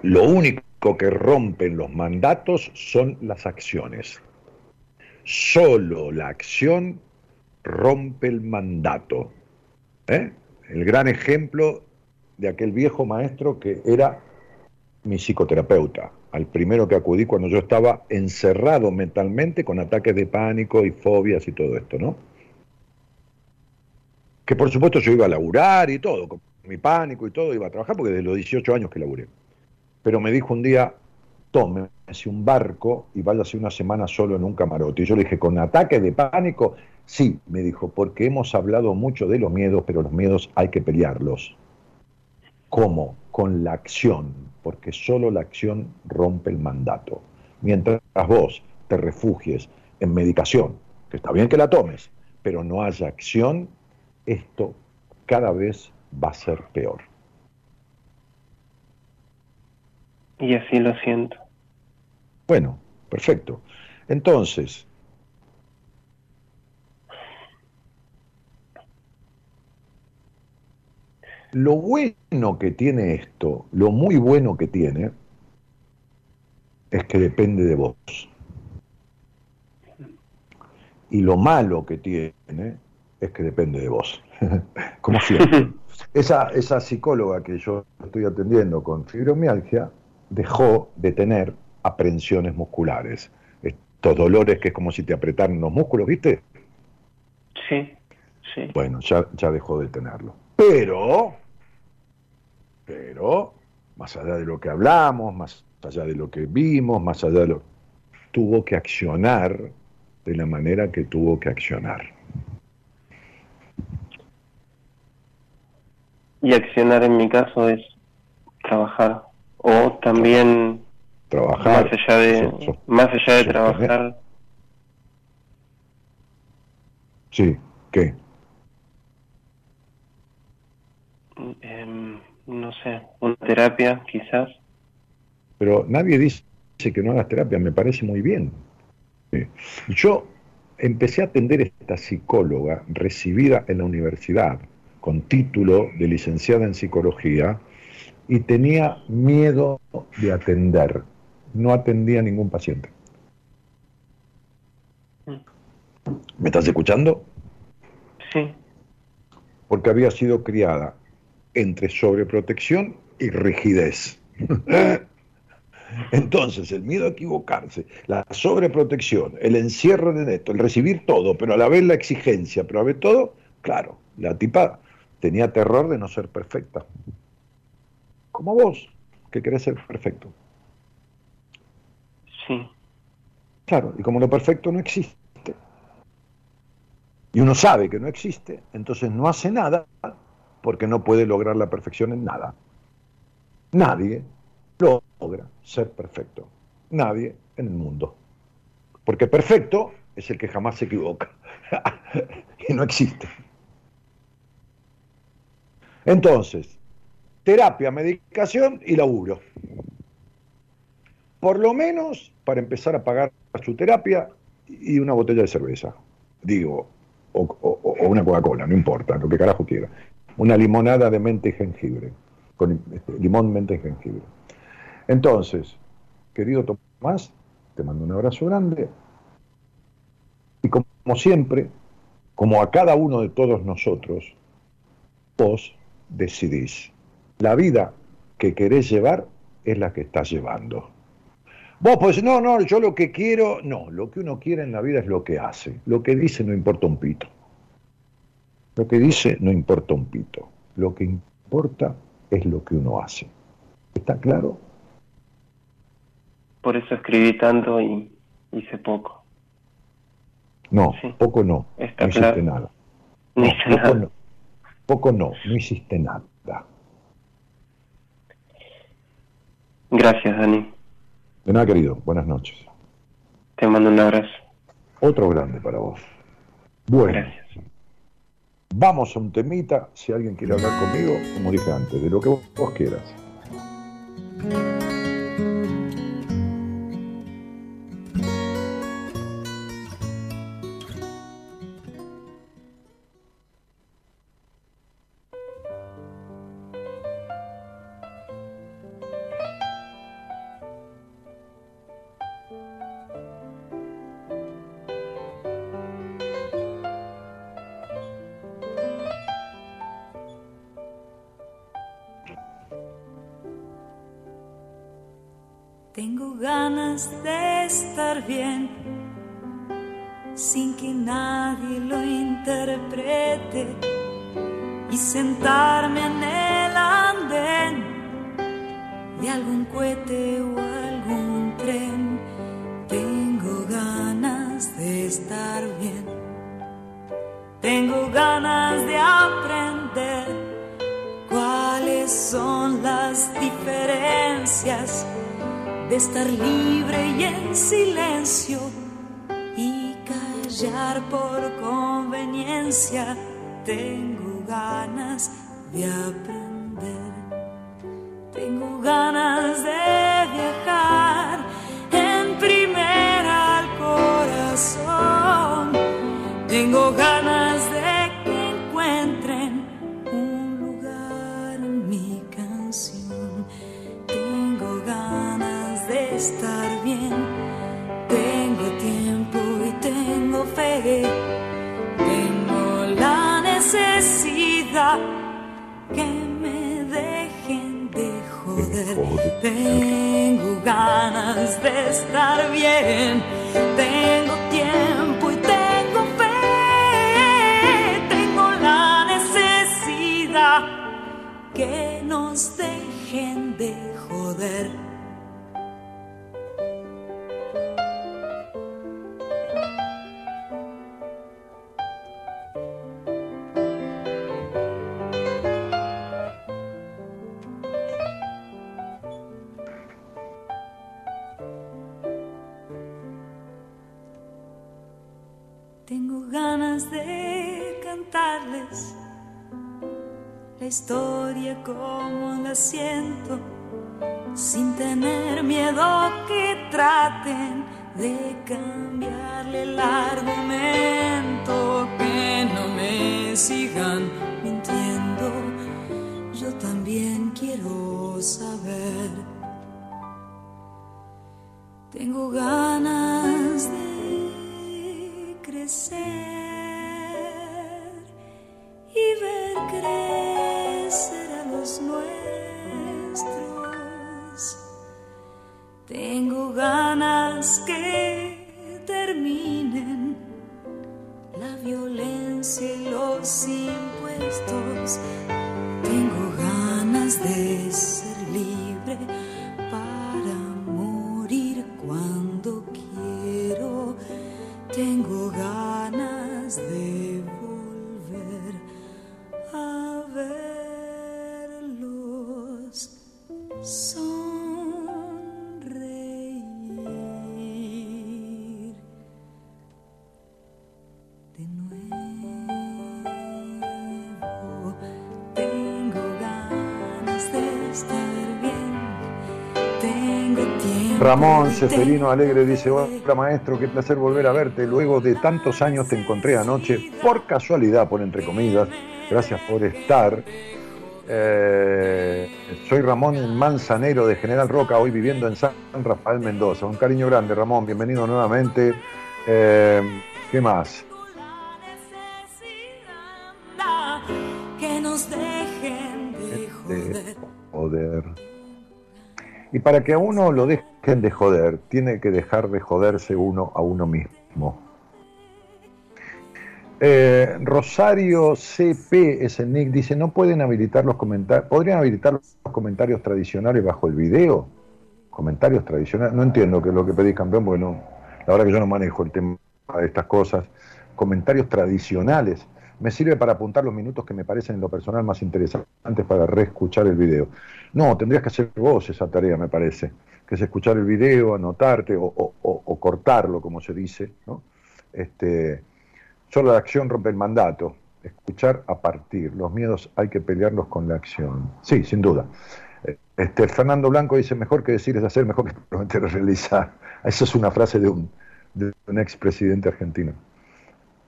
[SPEAKER 2] Lo único que rompen los mandatos son las acciones. Solo la acción rompe el mandato. ¿eh? El gran ejemplo de aquel viejo maestro que era mi psicoterapeuta, al primero que acudí cuando yo estaba encerrado mentalmente con ataques de pánico y fobias y todo esto, ¿no? Que por supuesto yo iba a laburar y todo, con mi pánico y todo, iba a trabajar porque desde los 18 años que laburé. Pero me dijo un día, tómese un barco y váyase una semana solo en un camarote. Y yo le dije, ¿con ataques de pánico? Sí, me dijo, porque hemos hablado mucho de los miedos, pero los miedos hay que pelearlos. ¿Cómo? Con la acción, porque solo la acción rompe el mandato. Mientras vos te refugies en medicación, que está bien que la tomes, pero no haya acción, esto cada vez va a ser peor.
[SPEAKER 8] Y así lo siento.
[SPEAKER 2] Bueno, perfecto. Entonces, Lo bueno que tiene esto, lo muy bueno que tiene, es que depende de vos. Y lo malo que tiene es que depende de vos. Como siempre. Esa, esa psicóloga que yo estoy atendiendo con fibromialgia dejó de tener aprensiones musculares. Estos dolores que es como si te apretaran los músculos, ¿viste?
[SPEAKER 8] Sí, sí.
[SPEAKER 2] Bueno, ya, ya dejó de tenerlo. Pero pero, más allá de lo que hablamos, más allá de lo que vimos, más allá de lo... tuvo que accionar de la manera que tuvo que accionar.
[SPEAKER 8] Y accionar en mi caso es trabajar. O también
[SPEAKER 2] trabajar.
[SPEAKER 8] Más allá de, más allá de trabajar.
[SPEAKER 2] Sí, ¿qué?
[SPEAKER 8] Eh, no sé, una terapia quizás.
[SPEAKER 2] Pero nadie dice que no hagas terapia, me parece muy bien. Yo empecé a atender a esta psicóloga recibida en la universidad con título de licenciada en psicología y tenía miedo de atender. No atendía a ningún paciente. ¿Me estás escuchando?
[SPEAKER 8] Sí.
[SPEAKER 2] Porque había sido criada entre sobreprotección y rigidez. Entonces, el miedo a equivocarse, la sobreprotección, el encierro de esto, el recibir todo, pero a la vez la exigencia, pero a la vez todo, claro, la tipa tenía terror de no ser perfecta. Como vos, que querés ser perfecto.
[SPEAKER 8] Sí.
[SPEAKER 2] Claro, y como lo perfecto no existe, y uno sabe que no existe, entonces no hace nada porque no puede lograr la perfección en nada. Nadie logra ser perfecto. Nadie en el mundo. Porque perfecto es el que jamás se equivoca. y no existe. Entonces, terapia, medicación y laburo. Por lo menos para empezar a pagar su terapia y una botella de cerveza. Digo, o, o una Coca-Cola, no importa, lo que carajo quiera una limonada de mente y jengibre, con este, limón, mente y jengibre. Entonces, querido Tomás,
[SPEAKER 9] Te mando un abrazo grande. Y como siempre, como a cada uno de todos nosotros, vos decidís. La vida que querés llevar es la que estás llevando. Vos pues no, no, yo lo que quiero, no, lo que uno quiere en la vida es lo que hace. Lo que dice no importa un pito. Lo que dice no importa un pito. Lo que importa es lo que uno hace. ¿Está claro?
[SPEAKER 8] Por eso escribí tanto y hice poco.
[SPEAKER 9] No, poco no. no hiciste nada. No, poco, No, poco no, no hiciste nada.
[SPEAKER 8] Gracias, Dani.
[SPEAKER 9] De nada, querido. Buenas noches.
[SPEAKER 8] Te mando un abrazo.
[SPEAKER 9] Otro grande para vos. Bueno. Gracias. Vamos a un temita, si alguien quiere hablar conmigo, como dije antes, de lo que vos quieras. que me dejen de joder. Tengo ganas de estar bien, tengo tiempo y tengo fe. Tengo la necesidad que nos dejen de joder. como la siento, sin tener miedo que traten de cambiarle el argumento, que no me sigan mintiendo. Yo también quiero saber. Tengo ganas de crecer y ver creer. Tengo ganas que terminen la violencia y los impuestos. Tengo ganas de ser libre Ramón Seferino Alegre dice, hola maestro, qué placer volver a verte. Luego de tantos años te encontré anoche, por casualidad, por entre comillas. Gracias por estar.
[SPEAKER 2] Eh, soy Ramón Manzanero de General Roca, hoy viviendo en San Rafael Mendoza. Un cariño grande, Ramón, bienvenido nuevamente. Eh, ¿Qué más?
[SPEAKER 6] Que nos dejen de
[SPEAKER 2] joder. Y para que a uno lo dejen de joder, tiene que dejar de joderse uno a uno mismo. Eh, Rosario CP es el nick, dice, ¿no pueden habilitar los comentarios? ¿Podrían habilitar los comentarios tradicionales bajo el video? Comentarios tradicionales, no entiendo qué es lo que pedís, campeón, bueno, la verdad que yo no manejo el tema de estas cosas. Comentarios tradicionales. Me sirve para apuntar los minutos que me parecen en lo personal más interesantes para reescuchar el video. No, tendrías que hacer vos esa tarea, me parece, que es escuchar el video, anotarte o, cortarlo, como se dice, ¿no? Este, Solo la acción rompe el mandato. Escuchar a partir. Los miedos hay que pelearlos con la acción. Sí, sin duda. Este, Fernando Blanco dice, mejor que decir es hacer, mejor que prometer es realizar. Esa es una frase de un, de un expresidente argentino.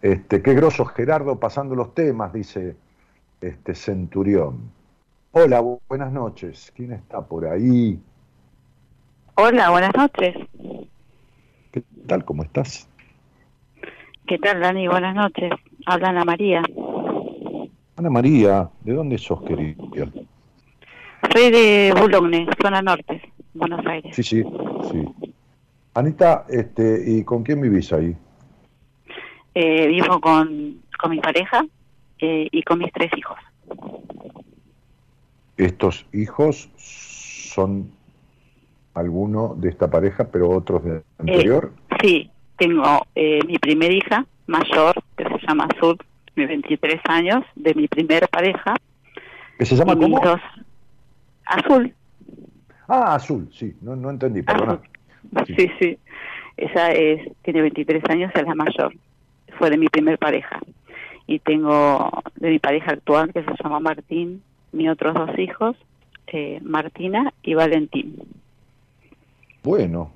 [SPEAKER 2] Este, qué grosso Gerardo pasando los temas, dice este Centurión. Hola, bu- buenas noches. ¿Quién está por ahí?
[SPEAKER 10] Hola, buenas noches.
[SPEAKER 2] ¿Qué tal? ¿Cómo estás?
[SPEAKER 10] ¿Qué tal, Dani? Buenas noches. Habla Ana María.
[SPEAKER 2] Ana María, ¿de dónde sos, querida?
[SPEAKER 10] Soy de Boulogne, zona norte, Buenos Aires.
[SPEAKER 2] Sí, sí, sí. Anita, este, ¿y con quién vivís ahí?
[SPEAKER 10] Eh, vivo con, con mi pareja eh, y con mis tres hijos.
[SPEAKER 2] Estos hijos son algunos de esta pareja, pero otros de anterior.
[SPEAKER 10] Sí, tengo eh, mi primer hija mayor, que se llama Azul, de 23 años, de mi primer pareja.
[SPEAKER 2] ¿Que se llama cómo?
[SPEAKER 10] dos- Azul,
[SPEAKER 2] Ah, azul, sí, no, no entendí, perdona.
[SPEAKER 10] sí, sí. Ella es, tiene 23 años, es la mayor. Fue de mi primer pareja. Y tengo de mi pareja actual, que se llama Martín, mis otros dos hijos, eh, Martina y Valentín.
[SPEAKER 2] Bueno,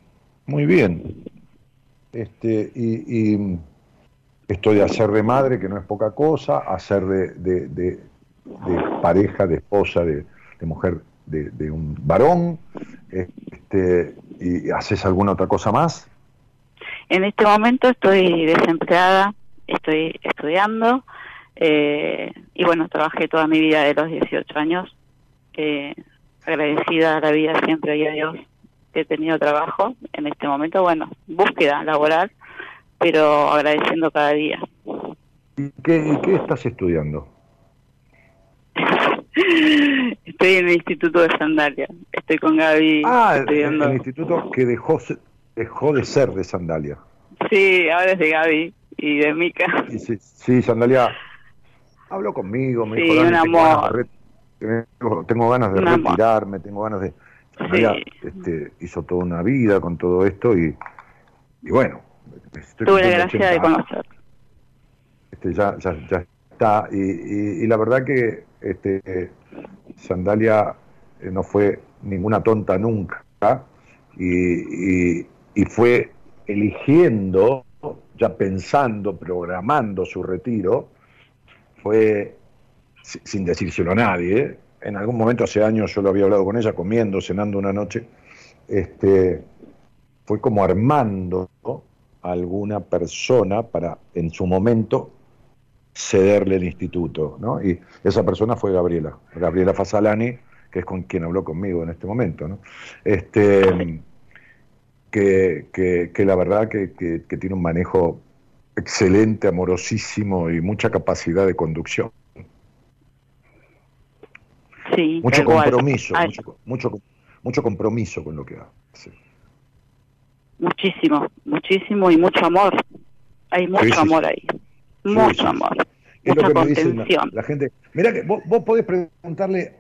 [SPEAKER 2] muy bien. Este, y, y esto de hacer de madre, que no es poca cosa, hacer de, de- de- pareja, de esposa, de, mujer, de un varón, este, y haces alguna otra cosa más.
[SPEAKER 10] En este momento estoy desempleada, estoy estudiando eh, y bueno, trabajé toda mi vida de los 18 años. eh, agradecida a la vida siempre y a Dios que he tenido trabajo. En este momento, bueno, búsqueda laboral, pero agradeciendo cada día.
[SPEAKER 2] ¿Y qué, estás estudiando?
[SPEAKER 10] Estoy en el Instituto de Sandalia, estoy con Gaby
[SPEAKER 2] Ah, el,
[SPEAKER 10] estudiando.
[SPEAKER 2] el instituto que dejó, dejó de ser de Sandalia.
[SPEAKER 10] Sí, ahora es de Gaby y de Mica.
[SPEAKER 2] Y sí, sí, Sandalia habló conmigo, me
[SPEAKER 10] Sí,
[SPEAKER 2] dijo,
[SPEAKER 10] un
[SPEAKER 2] tengo ganas
[SPEAKER 10] amor.
[SPEAKER 2] tengo, tengo ganas de
[SPEAKER 10] Un amor.
[SPEAKER 2] retirarme, tengo ganas de... Sandalia este, hizo toda una vida con todo esto y, y bueno, estoy
[SPEAKER 10] Tuve la gracia de
[SPEAKER 2] 80 años.
[SPEAKER 10] conocer.
[SPEAKER 2] este, ya, ya, ya está. Y, y- y la verdad que este, Sandalia eh, no fue ninguna tonta nunca y, y- y fue eligiendo, ya pensando, programando su retiro, fue si- sin decírselo a nadie. ¿eh? En algún momento hace años yo lo había hablado con ella, comiendo, cenando una noche. Este, fue como armando a alguna persona para en su momento cederle el instituto, ¿no? Y esa persona fue Gabriela, Gabriela Fasalani, que es con quien habló conmigo en este momento, ¿no? Este, que, que- que la verdad que, que- tiene un manejo excelente, amorosísimo y mucha capacidad de conducción.
[SPEAKER 10] Sí,
[SPEAKER 2] Mucho compromiso, mucho, mucho, mucho compromiso con lo que hace.
[SPEAKER 10] Muchísimo, muchísimo y mucho amor. Hay mucho
[SPEAKER 2] Sí, sí,
[SPEAKER 10] amor ahí.
[SPEAKER 2] Sí,
[SPEAKER 10] Mucho amor.
[SPEAKER 2] Es
[SPEAKER 10] Mucha
[SPEAKER 2] lo que me dice la,
[SPEAKER 10] contención.
[SPEAKER 2] la gente. Mira que vos, vos podés preguntarle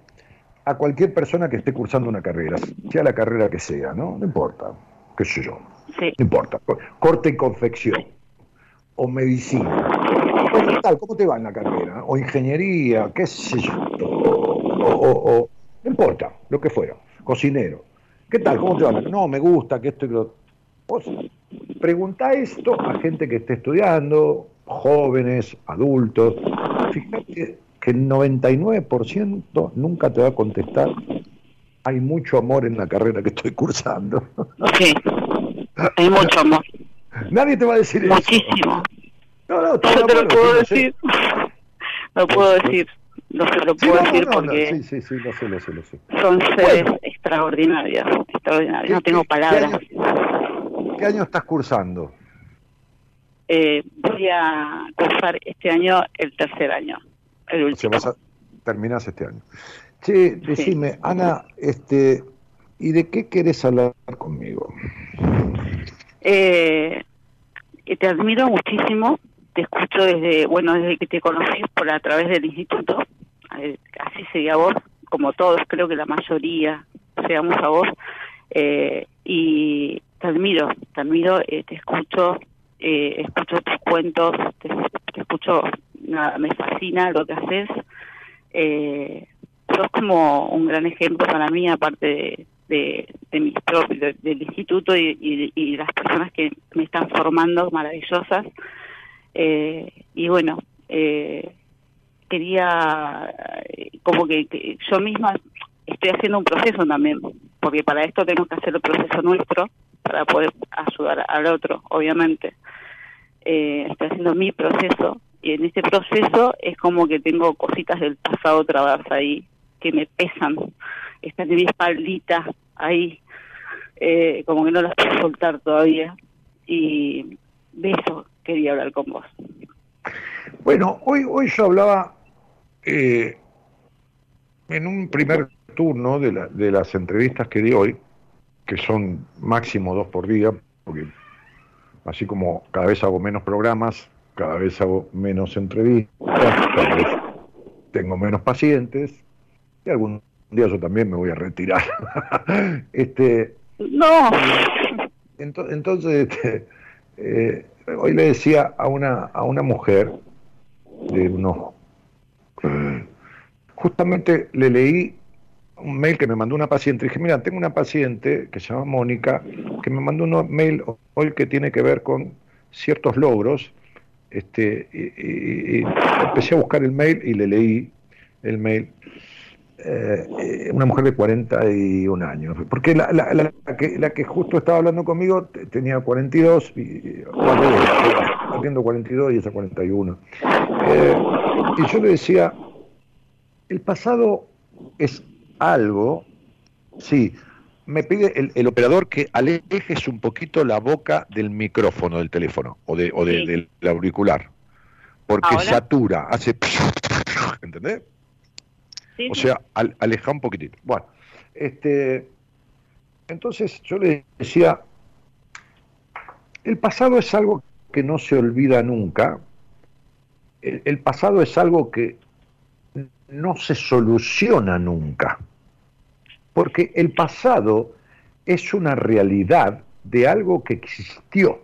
[SPEAKER 2] a cualquier persona que esté cursando una carrera, sea la carrera que sea, ¿no? No importa, qué sé yo,
[SPEAKER 10] Sí.
[SPEAKER 2] no importa. Corte y confección, o medicina. ¿qué tal? ¿Cómo te va en la carrera? O ingeniería, qué sé yo. O, o- o- no importa, lo que fuera. Cocinero. ¿Qué tal? ¿Cómo te va? No, me gusta que esto y lo Vos preguntá esto a gente que esté estudiando, jóvenes, adultos. Fíjate que el 99% nunca te va a contestar, hay mucho amor en la carrera que estoy cursando.
[SPEAKER 10] Sí, hay mucho amor.
[SPEAKER 2] Nadie te va a decir
[SPEAKER 10] Muchísimo.
[SPEAKER 2] No, no,
[SPEAKER 10] no te lo puedo decir. No puedo decir. No se lo puedo decir porque
[SPEAKER 2] sí, sí, sí, lo sé, lo sé, lo sé.
[SPEAKER 10] son seres extraordinarios, extraordinarios. No tengo palabras.
[SPEAKER 2] ¿Qué año, estás cursando?
[SPEAKER 10] Eh, voy a cursar este año el tercer año, el último.
[SPEAKER 2] O sea, vas a, terminás este año. Che, decime, Ana, este, ¿y de qué querés hablar conmigo?
[SPEAKER 10] Eh, te admiro muchísimo, te escucho desde, bueno, desde que te conocí por a través del instituto, eh, así seguía vos, como todos, creo que la mayoría seamos a vos, eh, y te admiro, te admiro, eh, te escucho, eh, escucho tus cuentos, te, te, escucho, nada, me fascina lo que haces, eh, sos como un gran ejemplo para mí, aparte de, de, de mis propios, del instituto y, y, las personas que me están formando maravillosas. Eh, y bueno, eh, quería, como que, que, yo misma estoy haciendo un proceso también, porque para esto tenemos que hacer el proceso nuestro para poder ayudar al otro, obviamente. Eh, estoy haciendo mi proceso y en este proceso es como que tengo cositas del pasado trabadas ahí que me pesan, están en mi espaldita ahí, eh, como que no las puedo soltar todavía y de eso quería hablar con vos.
[SPEAKER 2] Bueno, hoy, hoy yo hablaba eh, en un primer turno de, la, de las entrevistas que di hoy, que son máximo dos por día, porque así como cada vez hago menos programas, cada vez hago menos entrevistas, cada vez tengo menos pacientes, y algún día yo también me voy a retirar. este,
[SPEAKER 10] no.
[SPEAKER 2] Entonces, entonces este, eh, hoy le decía a una, a una mujer de unos... Justamente le leí un mail que me mandó una paciente. Dije, mira, tengo una paciente que se llama Mónica, que me mandó un mail hoy que tiene que ver con ciertos logros. Este, y, y, y empecé a buscar el mail y le leí el mail. Eh, una mujer de 41 años, porque la, la, la, que, la que justo estaba hablando conmigo tenía 42, y, atiendo 42 y esa 41. Eh, y yo le decía, el pasado es algo, sí, me pide el, el, operador que alejes un poquito la boca del micrófono del teléfono o, de, o de, sí. del auricular, porque ¿Ahora? satura, hace... ¿Entendés? Sí, o sea, al, aleja un poquitito. Bueno, este, entonces yo le decía, el pasado es algo que no se olvida nunca, el, el pasado es algo que no se soluciona nunca, porque el pasado es una realidad de algo que existió.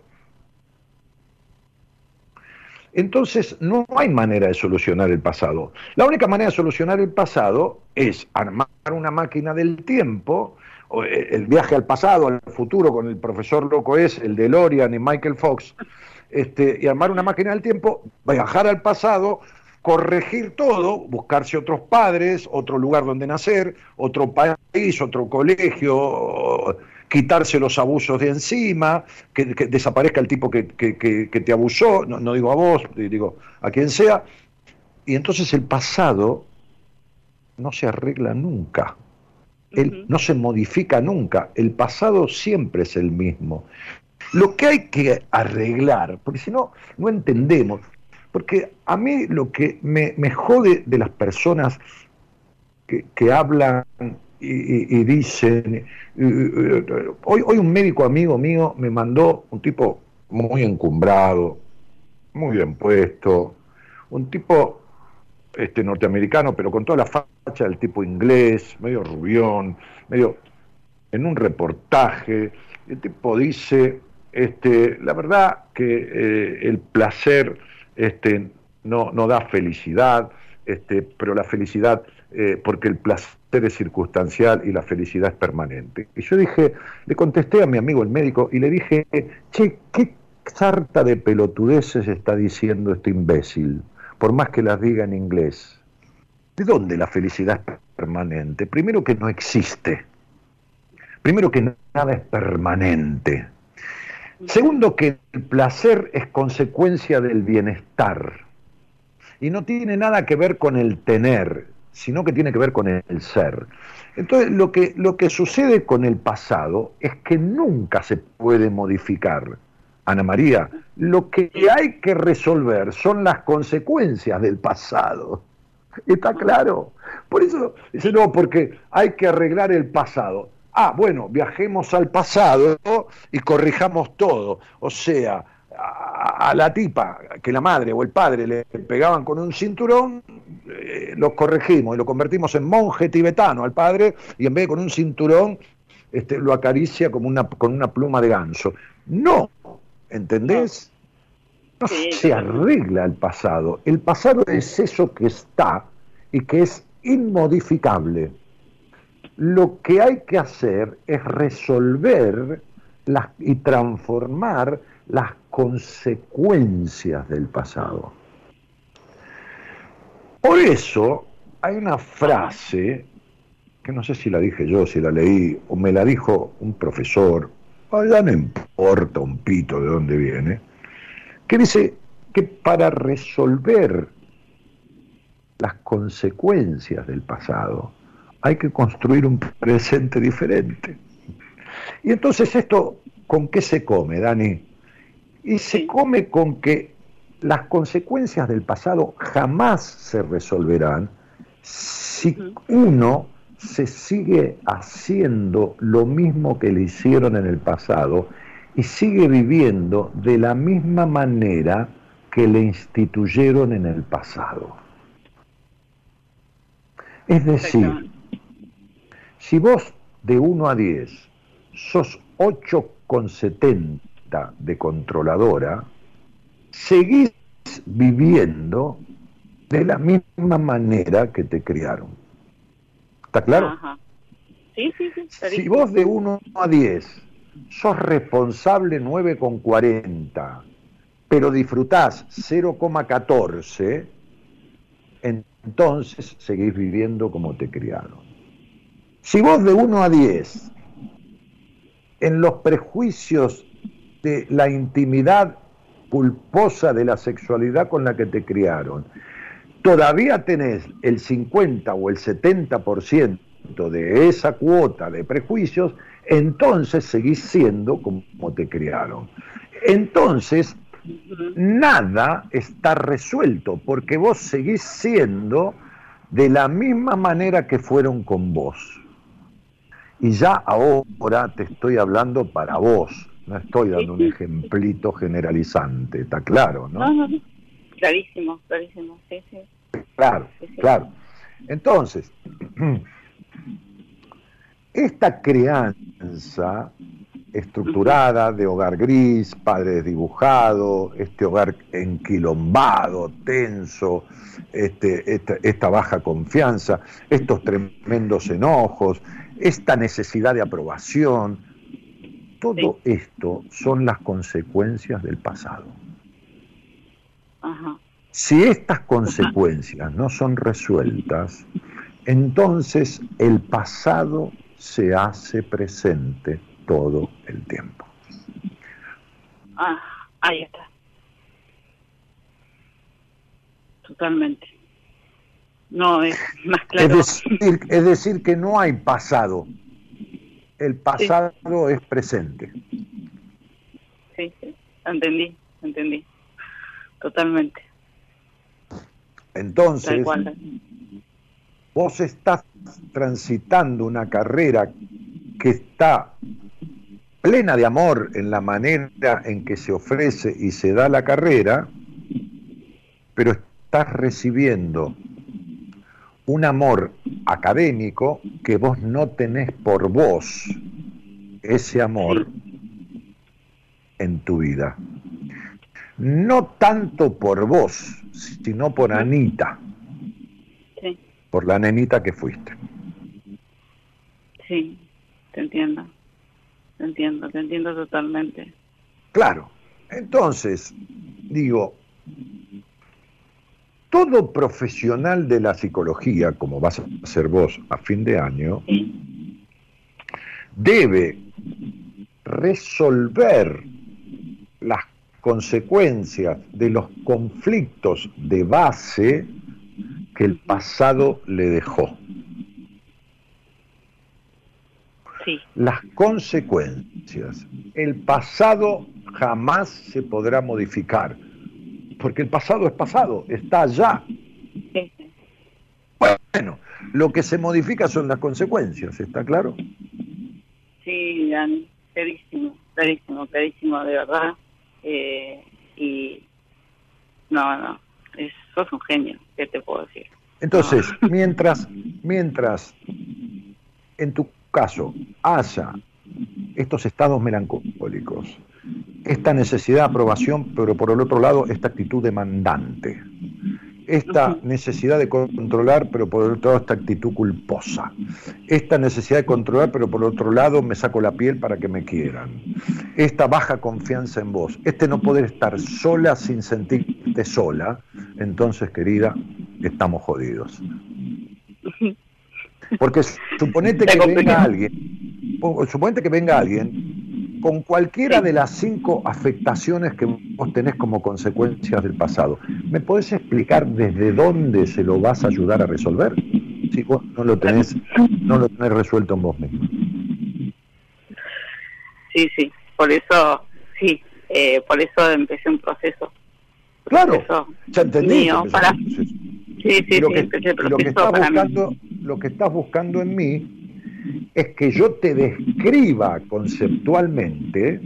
[SPEAKER 2] Entonces no hay manera de solucionar el pasado. La única manera de solucionar el pasado es armar una máquina del tiempo, el viaje al pasado, al futuro con el profesor loco es, el de Lorian y Michael Fox, este, y armar una máquina del tiempo, viajar al pasado, corregir todo, buscarse otros padres, otro lugar donde nacer, otro país, otro colegio, quitarse los abusos de encima, que, que desaparezca el tipo que, que, que te abusó, no, no, digo a vos, digo a quien sea, y entonces el pasado no se arregla nunca, el, uh -huh. no se modifica nunca, el pasado siempre es el mismo. Lo que hay que arreglar, porque si no, no entendemos, porque a mí lo que me, me jode de las personas que, que hablan y, y, dicen, hoy, hoy un médico amigo mío me mandó un tipo muy encumbrado, muy bien puesto, un tipo este, norteamericano, pero con toda la facha del tipo inglés, medio rubión, medio en un reportaje, el tipo dice, este, la verdad que eh, el placer este, no, no da felicidad, este, pero la felicidad, eh, porque el placer es circunstancial y la felicidad es permanente. Y yo dije, le contesté a mi amigo el médico y le dije, che, ¿qué sarta de pelotudeces está diciendo este imbécil? Por más que las diga en inglés. ¿De dónde la felicidad es permanente? Primero que no existe. Primero que nada es permanente. Segundo que el placer es consecuencia del bienestar. Y no tiene nada que ver con el tener, sino que tiene que ver con el ser. Entonces, lo que, lo que sucede con el pasado es que nunca se puede modificar. Ana María, lo que hay que resolver son las consecuencias del pasado. ¿Está claro? Por eso dice, no, porque hay que arreglar el pasado. Ah, bueno, viajemos al pasado y corrijamos todo. O sea, a, la tipa que la madre o el padre le pegaban con un cinturón, eh, lo corregimos y lo convertimos en monje tibetano al padre y en vez de con un cinturón este, lo acaricia como una, con una pluma de ganso. No, ¿entendés? No se arregla el pasado. El pasado es eso que está y que es inmodificable. Lo que hay que hacer es resolver las, y transformar las consecuencias del pasado. Por eso hay una frase, que no sé si la dije yo, si la leí, o me la dijo un profesor, ya no importa un pito de dónde viene, que dice que para resolver las consecuencias del pasado hay que construir un presente diferente. Y entonces esto, ¿con qué se come, Dani? Y se come con que las consecuencias del pasado jamás se resolverán si uno se sigue haciendo lo mismo que le hicieron en el pasado y sigue viviendo de la misma manera que le instituyeron en el pasado. Es decir, si vos de 1 a 10 sos 8,70 de controladora, seguís viviendo de la misma manera que te criaron. ¿Está claro?
[SPEAKER 10] Sí, sí, sí.
[SPEAKER 2] Si vos de 1 a 10 sos responsable 9,40, pero disfrutás 0,14, entonces seguís viviendo como te criaron. Si vos de 1 a 10, en los prejuicios de la intimidad culposa de la sexualidad con la que te criaron, todavía tenés el 50 o el 70% de esa cuota de prejuicios, entonces seguís siendo como te criaron. Entonces, nada está resuelto, porque vos seguís siendo de la misma manera que fueron con vos. Y ya ahora te estoy hablando para vos, no estoy dando un ejemplito generalizante, está claro, ¿no?
[SPEAKER 10] Clarísimo, clarísimo, sí, sí.
[SPEAKER 2] Claro, claro. Entonces, esta crianza estructurada de hogar gris, padre dibujado, este hogar enquilombado, tenso, este, esta baja confianza, estos tremendos enojos, esta necesidad de aprobación, todo esto son las consecuencias del pasado. Si estas consecuencias no son resueltas, entonces el pasado se hace presente todo el tiempo.
[SPEAKER 10] Ah, ahí está. Totalmente. No, es más claro.
[SPEAKER 2] Es decir, es decir que no hay pasado, el pasado es presente.
[SPEAKER 10] Sí, sí, entendí, entendí. Totalmente.
[SPEAKER 2] Entonces, vos estás transitando una carrera que está plena de amor en la manera en que se ofrece y se da la carrera, pero estás recibiendo un amor académico que vos no tenés por vos ese amor en tu vida. No tanto por vos, sino por Anita. Por la nenita que fuiste.
[SPEAKER 10] Sí, te entiendo. Te entiendo, te entiendo totalmente.
[SPEAKER 2] Claro. Entonces, digo, todo profesional de la psicología, como vas a ser vos a fin de año, debe resolver las consecuencias de los conflictos de base que el pasado le dejó.
[SPEAKER 10] Sí.
[SPEAKER 2] Las consecuencias. El pasado jamás se podrá modificar, porque el pasado es pasado, está allá.
[SPEAKER 10] Sí.
[SPEAKER 2] Bueno, lo que se modifica son las consecuencias, ¿está claro?
[SPEAKER 10] Sí, Dani, clarísimo, clarísimo, clarísimo, de verdad. Eh, y no, no, es, sos un genio, ¿qué te puedo decir?
[SPEAKER 2] Entonces, mientras, mientras en tu caso haya estos estados melancólicos, esta necesidad de aprobación, pero por el otro lado esta actitud demandante, esta necesidad de controlar, pero por el otro lado esta actitud culposa, esta necesidad de controlar, pero por el otro lado me saco la piel para que me quieran, esta baja confianza en vos, este no poder estar sola sin sentirte sola, entonces querida, estamos jodidos. Porque suponete que venga alguien, suponete que venga alguien con cualquiera de las cinco afectaciones que vos tenés como consecuencias del pasado. ¿Me podés explicar desde dónde se lo vas a ayudar a resolver? Si vos no lo tenés, no lo tenés resuelto en vos mismo.
[SPEAKER 10] Sí, sí, por eso, sí, eh, por eso empecé un proceso.
[SPEAKER 2] Claro,
[SPEAKER 10] Proceso
[SPEAKER 2] ya entendí.
[SPEAKER 10] mío, para-. Sí, sí,
[SPEAKER 2] lo
[SPEAKER 10] sí,
[SPEAKER 2] que,
[SPEAKER 10] empecé el
[SPEAKER 2] lo que
[SPEAKER 10] proceso
[SPEAKER 2] estás
[SPEAKER 10] para mí.
[SPEAKER 2] buscando, lo que estás buscando en mí es que yo te describa conceptualmente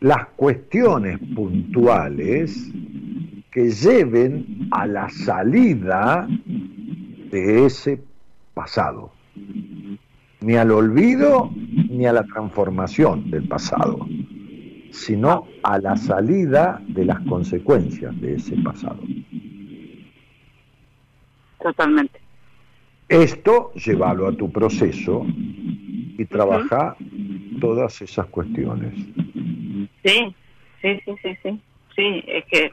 [SPEAKER 2] las cuestiones puntuales que lleven a la salida de ese pasado, ni al olvido ni a la transformación del pasado, sino a la salida de las consecuencias de ese pasado.
[SPEAKER 10] Totalmente.
[SPEAKER 2] Esto, llévalo a tu proceso y trabaja todas esas cuestiones.
[SPEAKER 10] Sí, sí, sí, sí, sí. Sí, es que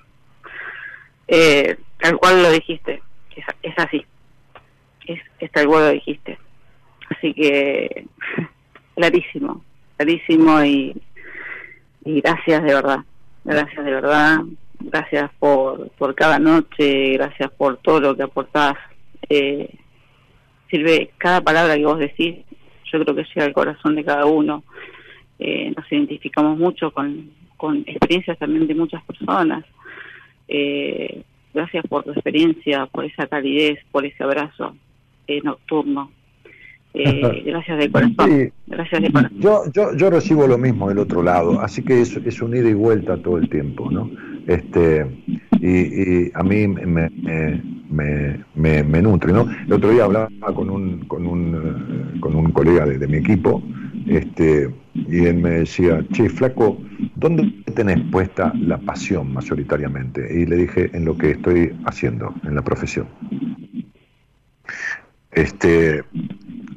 [SPEAKER 10] eh, tal cual lo dijiste, es, es así. Es, es tal cual lo dijiste. Así que clarísimo, clarísimo y, y gracias de verdad, gracias de verdad, gracias por, por cada noche, gracias por todo lo que aportás. Eh, sirve cada palabra que vos decís, yo creo que llega al corazón de cada uno. Eh, nos identificamos mucho con, con experiencias también de muchas personas. Eh, gracias por tu experiencia, por esa calidez, por ese abrazo eh, nocturno. Eh, gracias de corazón.
[SPEAKER 2] Sí.
[SPEAKER 10] Gracias de corazón.
[SPEAKER 2] Yo, yo, yo recibo lo mismo del otro lado, así que es, es un ida y vuelta todo el tiempo, ¿no? Este, y, y a mí me, me, me, me- nutre, ¿no? El otro día hablaba con un, con un, eh, con un colega de, de mi equipo, este, y él me decía, che, flaco, ¿dónde tenés puesta la pasión mayoritariamente? Y le dije, en lo que estoy haciendo, en la profesión. Este,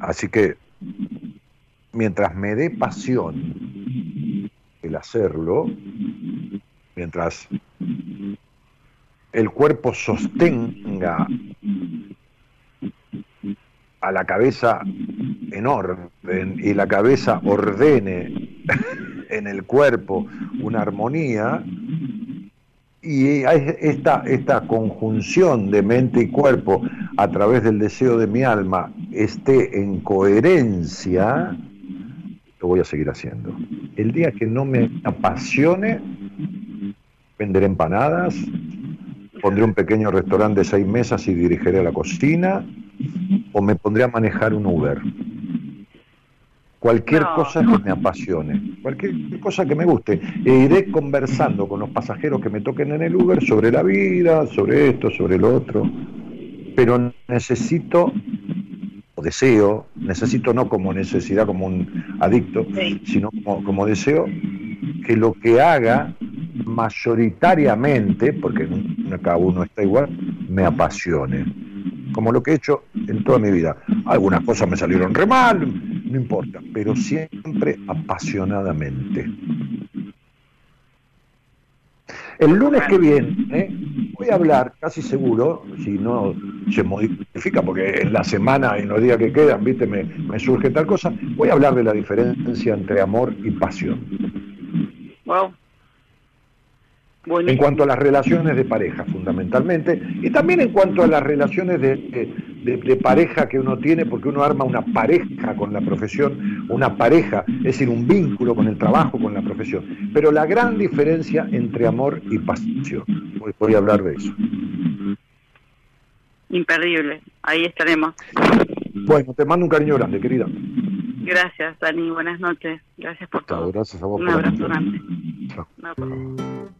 [SPEAKER 2] así que mientras me dé pasión el hacerlo, mientras el cuerpo sostenga a la cabeza en orden y la cabeza ordene en el cuerpo una armonía y esta, esta conjunción de mente y cuerpo a través del deseo de mi alma esté en coherencia, lo voy a seguir haciendo. El día que no me apasione, venderé empanadas, pondré un pequeño restaurante de seis mesas y dirigiré la cocina, o me pondré a manejar un Uber. Cualquier
[SPEAKER 10] No.
[SPEAKER 2] cosa que me apasione, cualquier cosa que me guste. E iré conversando con los pasajeros que me toquen en el Uber sobre la vida, sobre esto, sobre lo otro. Pero necesito, o deseo, necesito no como necesidad, como un adicto,
[SPEAKER 10] Sí.
[SPEAKER 2] sino como, como deseo que lo que haga mayoritariamente, porque cada uno está igual, me apasione. Como lo que he hecho en toda mi vida. Algunas cosas me salieron re mal, no importa, pero siempre apasionadamente. El lunes que viene voy a hablar, casi seguro, si no se modifica, porque en la semana y en los días que quedan, viste, me, me surge tal cosa, voy a hablar de la diferencia entre amor y pasión. En cuanto a las relaciones de pareja, fundamentalmente, y también en cuanto a las relaciones de, de, pareja que uno tiene, porque uno arma una pareja con la profesión, una pareja, es decir, un vínculo con el trabajo, con la profesión. Pero la gran diferencia entre amor y pasión, voy, voy a hablar de eso.
[SPEAKER 11] Imperdible, ahí estaremos.
[SPEAKER 2] Bueno, te mando un cariño grande, querida.
[SPEAKER 11] Gracias, Dani, buenas noches. Gracias por todo.
[SPEAKER 2] Gracias a vos.
[SPEAKER 11] Un abrazo grande.
[SPEAKER 6] El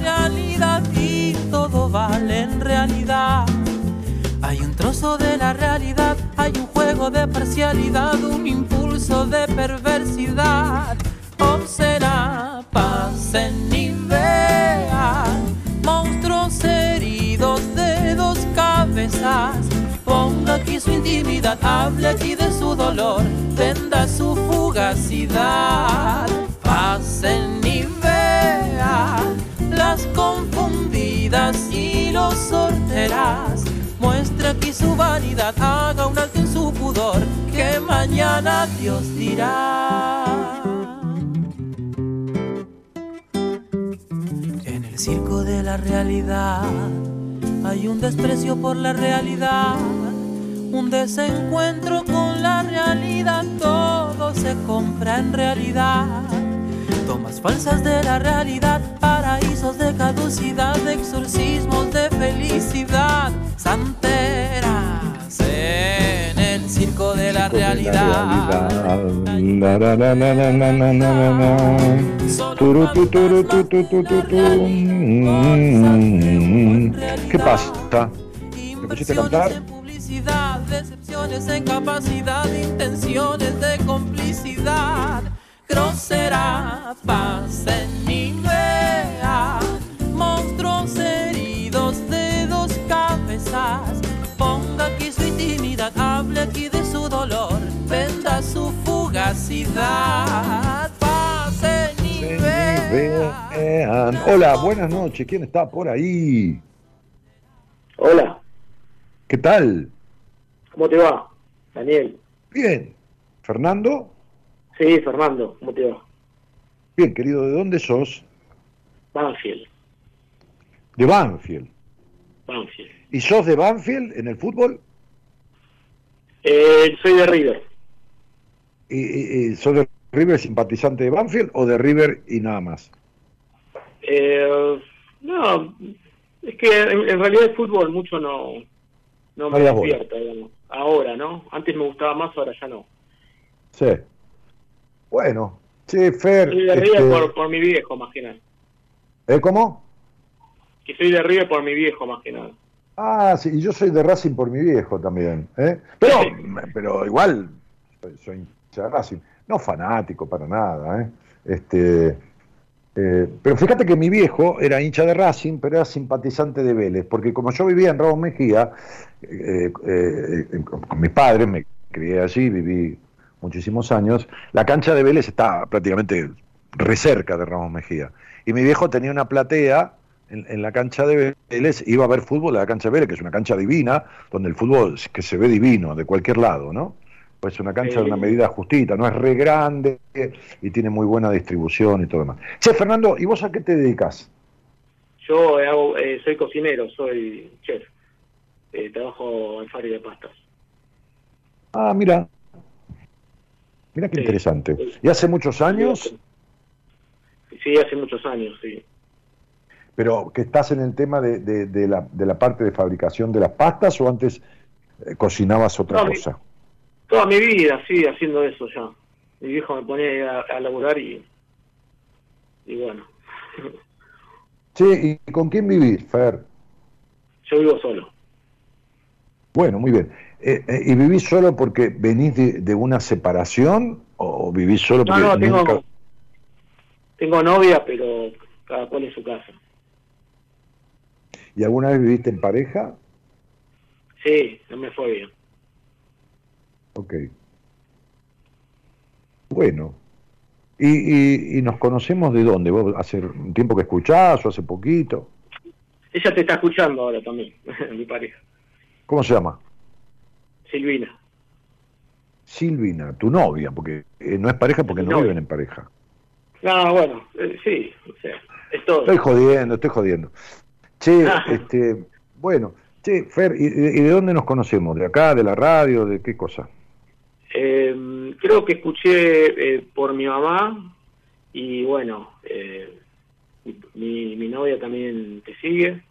[SPEAKER 6] realidad y todo vale en realidad. Hay un trozo de la realidad, hay un juego de parcialidad, un impulso de perversidad. O será pasen y vean monstruos heridos de dos cabezas. Ponga aquí su intimidad, hable aquí de su dolor, venda su fugacidad. Pasen confundidas y los sorteras. Muestra aquí su vanidad, haga un alto en su pudor, que mañana Dios dirá. En el circo de la realidad hay un desprecio por la realidad, un desencuentro con la realidad, todo se compra en realidad. Tomas falsas de la realidad, paraísos de caducidad, exorcismos de felicidad, santeras en el circo de la realidad.
[SPEAKER 2] ¿Qué pasa? ¿Me pusiste a cantar?
[SPEAKER 6] decepciones en capacidad, intenciones de complicidad, grosera, pasen y vean monstruos heridos de dos cabezas. Ponga aquí su intimidad, hable aquí de su dolor, venda su fugacidad. Pasen y vean.
[SPEAKER 2] Hola, buenas noches. ¿Quién está por ahí?
[SPEAKER 12] Hola,
[SPEAKER 2] ¿Qué tal?
[SPEAKER 12] ¿cómo te va? Daniel.
[SPEAKER 2] Bien. ¿Fernando?
[SPEAKER 12] Sí, Fernando, ¿cómo te va?
[SPEAKER 2] Bien, querido, ¿de dónde sos?
[SPEAKER 12] Banfield,
[SPEAKER 2] De Banfield.
[SPEAKER 12] Banfield.
[SPEAKER 2] ¿Y sos de Banfield en el fútbol?
[SPEAKER 12] Eh, soy de River.
[SPEAKER 2] ¿Y, y- y sos de River simpatizante de Banfield o de River y nada más?
[SPEAKER 12] Eh, no, es que en, en realidad el fútbol mucho no, no me despierta, digamos. Ahora, ¿no? Antes me gustaba más, ahora ya no.
[SPEAKER 2] Sí. Bueno. Sí, Fer.
[SPEAKER 12] Soy de River
[SPEAKER 2] este,
[SPEAKER 12] por, por mi viejo, más que nada.
[SPEAKER 2] ¿eh, ¿Cómo?
[SPEAKER 12] Que soy de River por mi viejo, más que nada.
[SPEAKER 2] Ah, sí, y yo soy de Racing por mi viejo también. ¿eh? Pero, pero igual soy, soy hincha de Racing. No fanático para nada. ¿eh? Este, eh, pero fíjate que mi viejo era hincha de Racing, pero era simpatizante de Vélez, porque como yo vivía en Raúl Mejía, eh, eh, eh, con, con mis padres, me crié allí, viví muchísimos años, la cancha de Vélez está prácticamente re cerca de Ramos Mejía. Y mi viejo tenía una platea en, en la cancha de Vélez, iba a ver fútbol a la cancha de Vélez, que es una cancha divina, donde el fútbol es que se ve divino de cualquier lado, ¿no? Pues es una cancha de una medida justita, no es re grande y tiene muy buena distribución y todo demás. Che, Fernando, ¿y vos a qué te dedicas?
[SPEAKER 12] Yo hago, eh, soy cocinero, soy chef. Eh, trabajo en fábrica de pastas.
[SPEAKER 2] Ah, mira. Mira qué interesante. ¿Y hace muchos años?
[SPEAKER 12] Sí, hace muchos años, sí.
[SPEAKER 2] Pero que estás en el tema de, de- de la, de la parte de fabricación de las pastas o antes eh, cocinabas otra
[SPEAKER 12] mi-
[SPEAKER 2] cosa?
[SPEAKER 12] Toda mi vida, sí, haciendo eso ya. Mi viejo me ponía a, a laburar y y bueno.
[SPEAKER 2] Sí, ¿y con quién vivís, Fer?
[SPEAKER 12] Yo vivo solo.
[SPEAKER 2] Bueno, muy bien. Eh, eh, ¿Y vivís solo porque venís de, una separación o vivís solo porque
[SPEAKER 12] no, no, tengo, tengo novia, pero cada cual en su casa.
[SPEAKER 2] ¿Y alguna vez viviste en pareja?
[SPEAKER 12] Sí, no me fue bien.
[SPEAKER 2] Ok. Bueno. ¿Y, y, nos conocemos de dónde? ¿Vos hace un tiempo que escuchás o hace poquito?
[SPEAKER 12] Ella te está escuchando ahora también, mi pareja.
[SPEAKER 2] ¿Cómo se llama?
[SPEAKER 12] Silvina.
[SPEAKER 2] Silvina, tu novia, porque eh, no es pareja porque no, viven en pareja.
[SPEAKER 12] No, bueno, eh, sí, o sea, es todo.
[SPEAKER 2] Estoy jodiendo, estoy jodiendo. Che, ah. este, bueno, che, Fer, ¿y, de dónde nos conocemos? ¿De acá, de la radio, de qué cosa?
[SPEAKER 12] Eh, creo que escuché eh, por mi mamá y bueno, eh, mi, mi novia también te sigue.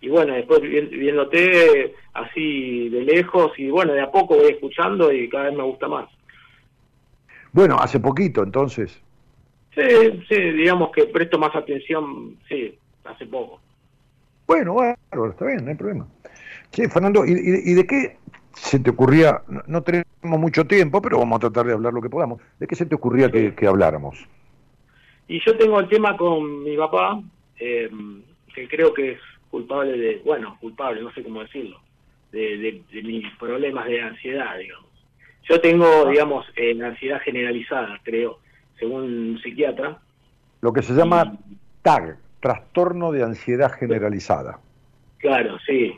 [SPEAKER 12] Y bueno, después viéndote así de lejos y bueno, de a poco voy escuchando y cada vez me gusta más.
[SPEAKER 2] Bueno, hace poquito entonces.
[SPEAKER 12] Sí, sí, digamos que presto más atención, sí, hace poco.
[SPEAKER 2] Bueno, bueno, está bien, no hay problema. Sí, Fernando, ¿y, y de qué se te ocurría, no, tenemos mucho tiempo, pero vamos a tratar de hablar lo que podamos, ¿de qué se te ocurría que, habláramos?
[SPEAKER 12] Y yo tengo el tema con mi papá, eh, que creo que es culpable de, bueno, culpable, no sé cómo decirlo, de, mis problemas de ansiedad, digamos. Yo tengo, ah. digamos, eh, ansiedad generalizada, creo, según un psiquiatra.
[SPEAKER 2] Lo que se llama TAG, trastorno de ansiedad generalizada.
[SPEAKER 12] Claro, sí.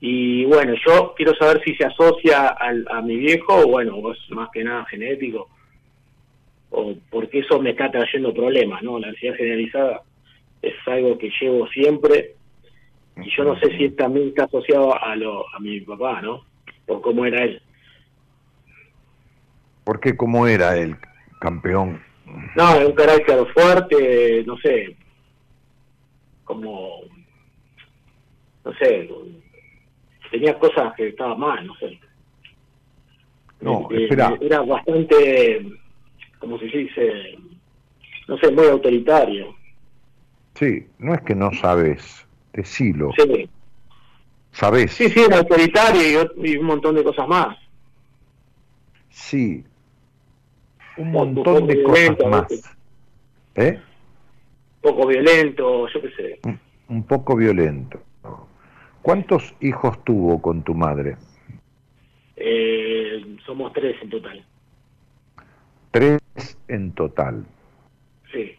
[SPEAKER 12] Y bueno, yo quiero saber si se asocia al, a mi viejo o bueno, es más que nada genético, o porque eso me está trayendo problemas, ¿no? La ansiedad generalizada es algo que llevo siempre y yo no sé si también está asociado a, lo, a mi papá, ¿no? Por cómo era él.
[SPEAKER 2] ¿Por qué cómo era él, campeón?
[SPEAKER 12] No, un carácter fuerte, no sé, como, no sé, tenía cosas que estaban mal, no sé.
[SPEAKER 2] No, eh, espera.
[SPEAKER 12] Era bastante, como se dice, no sé, muy autoritario.
[SPEAKER 2] Sí, no es que no sabes, decilo. Sí. ¿Sabes?
[SPEAKER 12] Sí, sí, era autoritario y, un montón de cosas más.
[SPEAKER 2] Sí, un montón de cosas más. ¿Eh?
[SPEAKER 12] Poco violento, yo qué sé.
[SPEAKER 2] un poco violento. ¿Cuántos hijos tuvo con tu madre?
[SPEAKER 12] Eh, somos tres en total.
[SPEAKER 2] Tres en total.
[SPEAKER 12] Sí.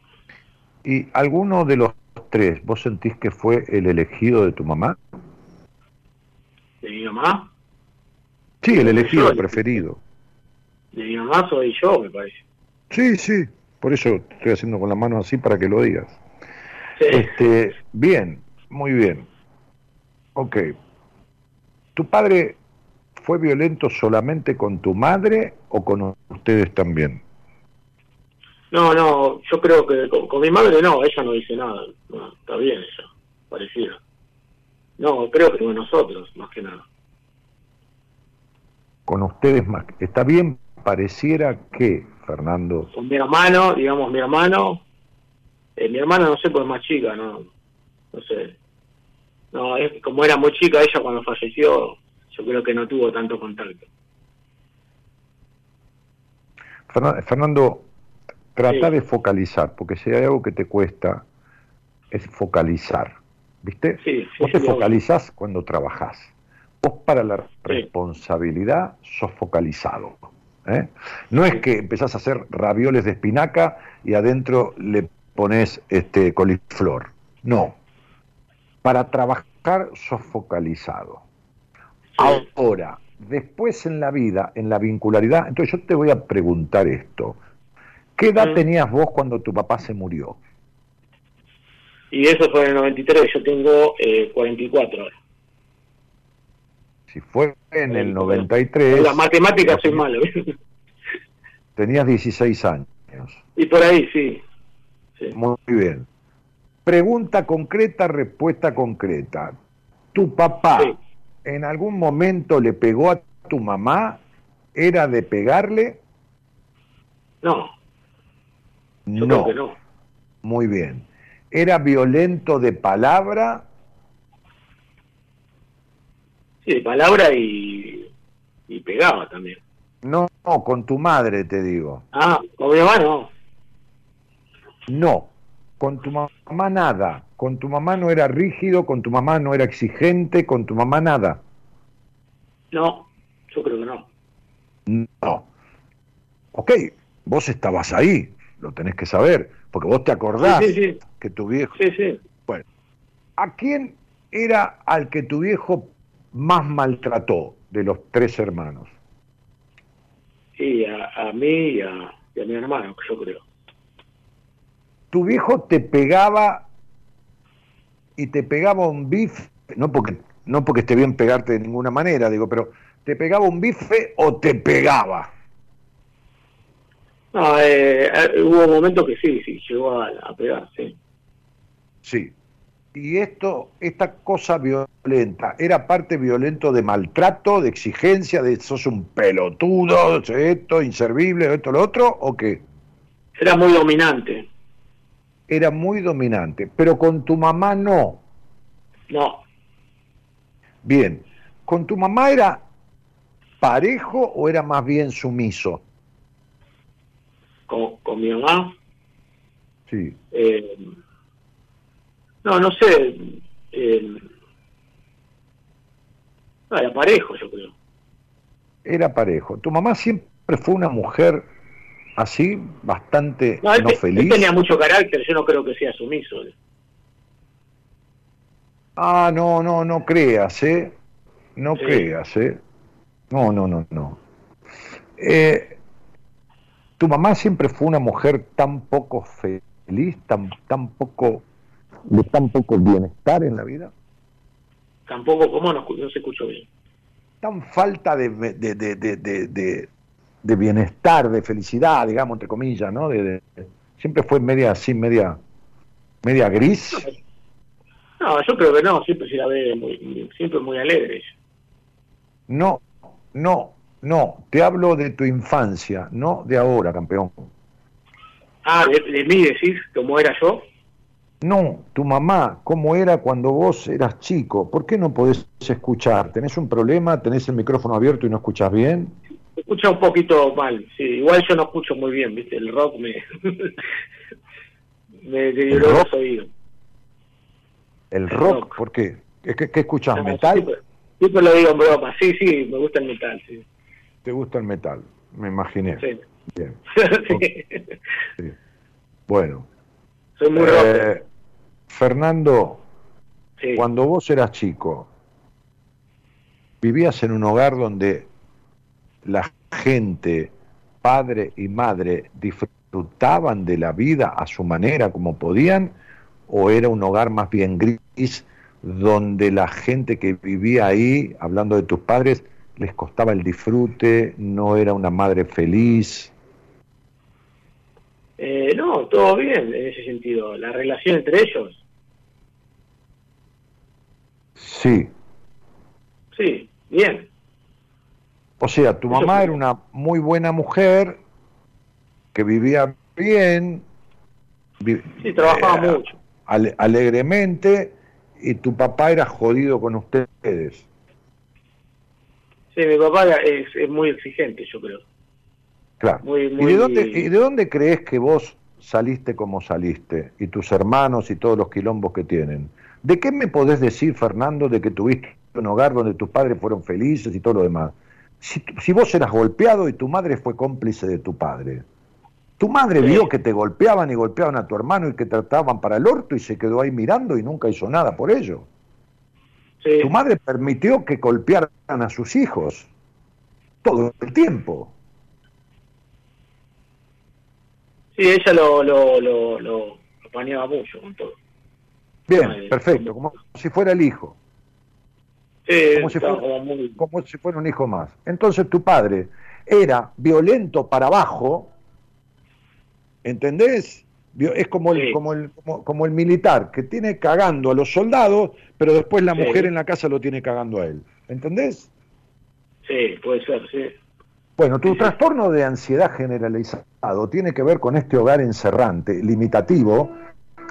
[SPEAKER 2] ¿Y alguno de los tres vos sentís que fue el elegido de tu mamá?
[SPEAKER 12] ¿De mi mamá?
[SPEAKER 2] Sí, el elegido, el preferido.
[SPEAKER 12] De mi mamá soy yo, me parece.
[SPEAKER 2] Sí, sí, por eso estoy haciendo con la mano así para que lo digas. Este, bien, muy bien. Ok. ¿Tu padre fue violento solamente con tu madre o con ustedes también?
[SPEAKER 12] No, no, yo creo que con, mi madre no, ella no dice nada. está bien ella, parecida. No, creo que con nosotros, más que nada.
[SPEAKER 2] Con ustedes más. Está bien, pareciera que, Fernando.
[SPEAKER 12] Con mi hermano, digamos, mi hermano. Eh, mi hermana no sé, pues es más chica, no, no sé. No, es, como era muy chica ella cuando falleció, yo creo que no tuvo tanto contacto.
[SPEAKER 2] Fernando, trata de focalizar, porque si hay algo que te cuesta, es focalizar. ¿Viste?
[SPEAKER 12] Sí,
[SPEAKER 2] Vos te focalizás cuando trabajás. Vos para la responsabilidad sos focalizado. ¿eh? No es que empezás a hacer ravioles de espinaca y adentro le pones este coliflor. No, para trabajar sos focalizado. Ahora, después en la vida, en la vincularidad, entonces yo te voy a preguntar esto. ¿Qué edad mm. tenías vos cuando tu papá se murió?
[SPEAKER 12] Y eso fue en el 93, yo tengo eh, 44 ahora.
[SPEAKER 2] Si fue en el 93...
[SPEAKER 12] La matemática soy malo.
[SPEAKER 2] Tenías 16 años.
[SPEAKER 12] Y por ahí, sí.
[SPEAKER 2] sí. Muy bien. Pregunta concreta, respuesta concreta. ¿Tu papá en algún momento le pegó a tu mamá? ¿Era de pegarle?
[SPEAKER 12] No. Yo
[SPEAKER 2] no.
[SPEAKER 12] creo que no.
[SPEAKER 2] Muy bien. ¿Era violento de palabra?
[SPEAKER 12] Sí, de palabra y, y pegaba también.
[SPEAKER 2] No, no, con tu madre te digo.
[SPEAKER 12] Ah, con mi mamá no.
[SPEAKER 2] No, con tu mamá nada. Con tu mamá no era rígido, con tu mamá no era exigente, con tu mamá nada.
[SPEAKER 12] No, yo creo que no.
[SPEAKER 2] No. Ok, vos estabas ahí, lo tenés que saber, porque vos te acordás
[SPEAKER 12] Sí, sí, sí.
[SPEAKER 2] que tu viejo...
[SPEAKER 12] Sí, sí.
[SPEAKER 2] Bueno, ¿a quién era al que tu viejo más maltrató de los tres hermanos?
[SPEAKER 12] Y a, a mí y a, y a mi hermano, yo creo.
[SPEAKER 2] Tu viejo te pegaba y te pegaba un bife, no porque, no porque esté bien pegarte de ninguna manera, digo, pero ¿te pegaba un bife o te pegaba?
[SPEAKER 12] No, eh, eh, hubo momentos que sí, sí, llegó a, a pegar, sí.
[SPEAKER 2] Sí. Y esto, esta cosa violenta, ¿era parte violento de maltrato, de exigencia, de sos un pelotudo, esto, inservible, esto, lo otro, o qué?
[SPEAKER 12] Era muy dominante.
[SPEAKER 2] Era muy dominante, pero con tu mamá no.
[SPEAKER 12] No,
[SPEAKER 2] Bien, ¿con tu mamá era parejo o era más bien sumiso?
[SPEAKER 12] Con, con mi mamá.
[SPEAKER 2] Sí.
[SPEAKER 12] eh, no, no sé. eh, no, era parejo, yo creo.
[SPEAKER 2] Era parejo. ¿Tu mamá siempre fue una mujer así, bastante
[SPEAKER 12] No, él,
[SPEAKER 2] no
[SPEAKER 12] te- él
[SPEAKER 2] feliz?
[SPEAKER 12] tenía mucho carácter, yo no creo que sea sumiso.
[SPEAKER 2] Ah, no, no, no creas, ¿eh? No
[SPEAKER 12] Sí.
[SPEAKER 2] creas, ¿eh? No, no, no, no. Eh, ¿Tu mamá siempre fue una mujer tan poco feliz, tan, tan poco, de tan poco bienestar en la vida?
[SPEAKER 12] Tampoco, ¿cómo no, no se escuchó bien?
[SPEAKER 2] Tan falta de, de, de, de, bienestar, de felicidad, digamos, entre comillas, ¿no? De, siempre fue media así, media, media gris.
[SPEAKER 12] No, yo creo que no, siempre se la ve muy, siempre muy alegre.
[SPEAKER 2] No, no, no. Te hablo de tu infancia, no de ahora, campeón.
[SPEAKER 12] Ah, de, de mí decís cómo era yo.
[SPEAKER 2] No, tu mamá, ¿cómo era cuando vos eras chico? ¿Por qué no podés escuchar? ¿Tenés un problema? ¿Tenés el micrófono abierto y no escuchás bien?
[SPEAKER 12] Escucha un poquito mal, sí. Igual yo no escucho muy bien, ¿viste? El rock me. me deterioró los oídos.
[SPEAKER 2] ¿El rock?
[SPEAKER 12] rock.
[SPEAKER 2] ¿Por qué? ¿Es que, ¿Qué escuchás?
[SPEAKER 12] No,
[SPEAKER 2] ¿Metal?
[SPEAKER 12] Siempre, siempre lo digo en broma. Sí, sí, me gusta el metal, sí.
[SPEAKER 2] ¿Te gusta el metal? Me imaginé.
[SPEAKER 12] Sí.
[SPEAKER 2] Bien.
[SPEAKER 12] Sí.
[SPEAKER 2] sí. Bueno.
[SPEAKER 12] Soy muy
[SPEAKER 2] Eh. Fernando,
[SPEAKER 12] Sí.
[SPEAKER 2] cuando vos eras chico, ¿vivías en un hogar donde la gente, padre y madre, disfrutaban de la vida a su manera como podían? ¿O era un hogar más bien gris donde la gente que vivía ahí, hablando de tus padres, les costaba el disfrute, no era una madre feliz?
[SPEAKER 12] Eh, no, todo bien en ese sentido. La relación entre ellos,
[SPEAKER 2] Sí.
[SPEAKER 12] sí, bien.
[SPEAKER 2] O sea, tu
[SPEAKER 12] Eso
[SPEAKER 2] mamá
[SPEAKER 12] fue.
[SPEAKER 2] era una muy buena mujer que vivía bien, vi-
[SPEAKER 12] Sí, trabajaba
[SPEAKER 2] eh,
[SPEAKER 12] mucho.
[SPEAKER 2] ale- alegremente, y tu papá era jodido con ustedes.
[SPEAKER 12] Sí, mi papá es, es muy exigente, yo creo.
[SPEAKER 2] Claro.
[SPEAKER 12] Muy,
[SPEAKER 2] ¿Y, de dónde, ¿Y de dónde crees que vos saliste como saliste? Y tus hermanos y todos los quilombos que tienen. ¿De qué me podés decir, Fernando, de que tuviste un hogar donde tus padres fueron felices y todo lo demás? Si, si vos eras golpeado y tu madre fue cómplice de tu padre. Tu madre
[SPEAKER 12] Sí.
[SPEAKER 2] vio que te golpeaban y golpeaban a tu hermano y que trataban para el orto y se quedó ahí mirando y nunca hizo nada por ello.
[SPEAKER 12] Sí,
[SPEAKER 2] Tu madre permitió que golpearan a sus hijos todo el tiempo.
[SPEAKER 12] sí, ella lo, lo, lo, lo apañaba mucho con todo.
[SPEAKER 2] Bien, perfecto, como si fuera el hijo.
[SPEAKER 12] Sí,
[SPEAKER 2] Como si fuera-
[SPEAKER 12] muy...
[SPEAKER 2] como si fuera un hijo más. Entonces tu padre era violento para abajo, ¿entendés? Es como el,
[SPEAKER 12] Sí.
[SPEAKER 2] como, el, como, como el militar, que tiene cagando a los soldados, pero después la
[SPEAKER 12] Sí.
[SPEAKER 2] mujer en la casa lo tiene cagando a él. ¿Entendés?
[SPEAKER 12] Sí, puede ser, sí.
[SPEAKER 2] Bueno, tu trastorno de ansiedad generalizado tiene que ver con este hogar encerrante, limitativo,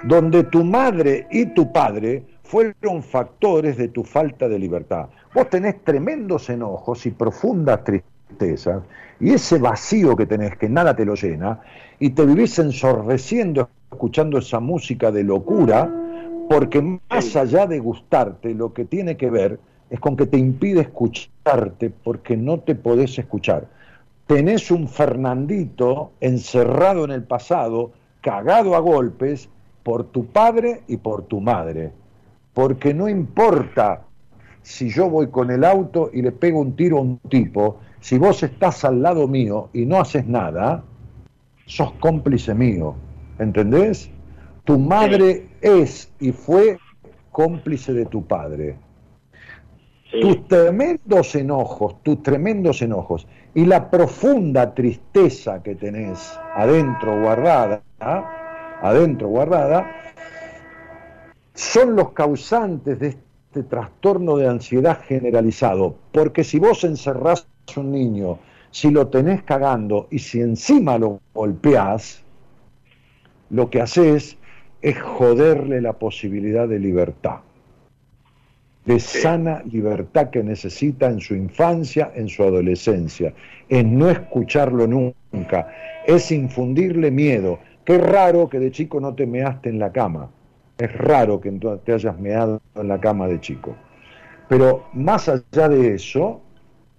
[SPEAKER 2] donde tu madre y tu padre fueron factores de tu falta de libertad. Vos tenés tremendos enojos y profundas tristezas, y ese vacío que tenés, que nada te lo llena, y te vivís ensordeciendo escuchando esa música de locura, porque más allá de gustarte, lo que tiene que ver es con que te impide escucharte porque no te podés escuchar. Tenés un Fernandito encerrado en el pasado, cagado a golpes por tu padre y por tu madre. Porque no importa si yo voy con el auto y le pego un tiro a un tipo, si vos estás al lado mío y no haces nada, sos cómplice mío. ¿Entendés? Tu madre es y fue cómplice de tu padre. Tus tremendos enojos, tus tremendos enojos y la profunda tristeza que tenés adentro guardada, adentro guardada, son los causantes de este trastorno de ansiedad generalizado. Porque si vos encerrás un niño, si lo tenés cagando y si encima lo golpeás, lo que haces es joderle la posibilidad de libertad, de sana libertad que necesita en su infancia, en su adolescencia. Es no escucharlo nunca, es infundirle miedo. Qué raro que de chico no te measte en la cama. Es raro que te hayas meado en la cama de chico. Pero más allá de eso...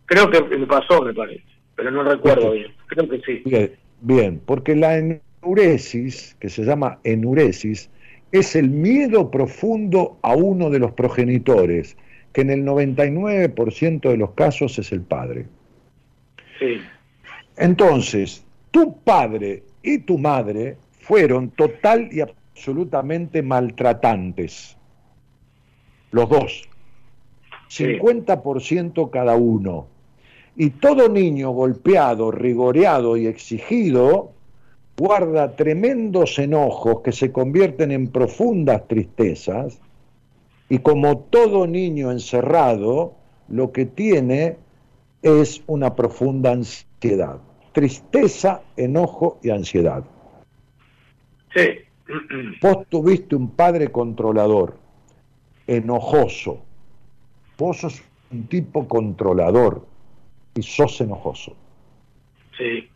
[SPEAKER 12] Creo que me pasó, me parece, pero no recuerdo bien. Creo que sí.
[SPEAKER 2] Bien, bien porque la enuresis, que se llama enuresis, es el miedo profundo a uno de los progenitores, que en el 99% de los casos es el padre.
[SPEAKER 12] Sí.
[SPEAKER 2] Entonces, tu padre y tu madre fueron total y absolutamente maltratantes. Los dos. 50% cada uno. Y todo niño golpeado, rigoreado y exigido guarda tremendos enojos que se convierten en profundas tristezas y como todo niño encerrado, lo que tiene es una profunda ansiedad. Tristeza, enojo y ansiedad.
[SPEAKER 12] Sí.
[SPEAKER 2] Vos tuviste un padre controlador, enojoso. Vos sos un tipo controlador y sos enojoso.
[SPEAKER 12] Sí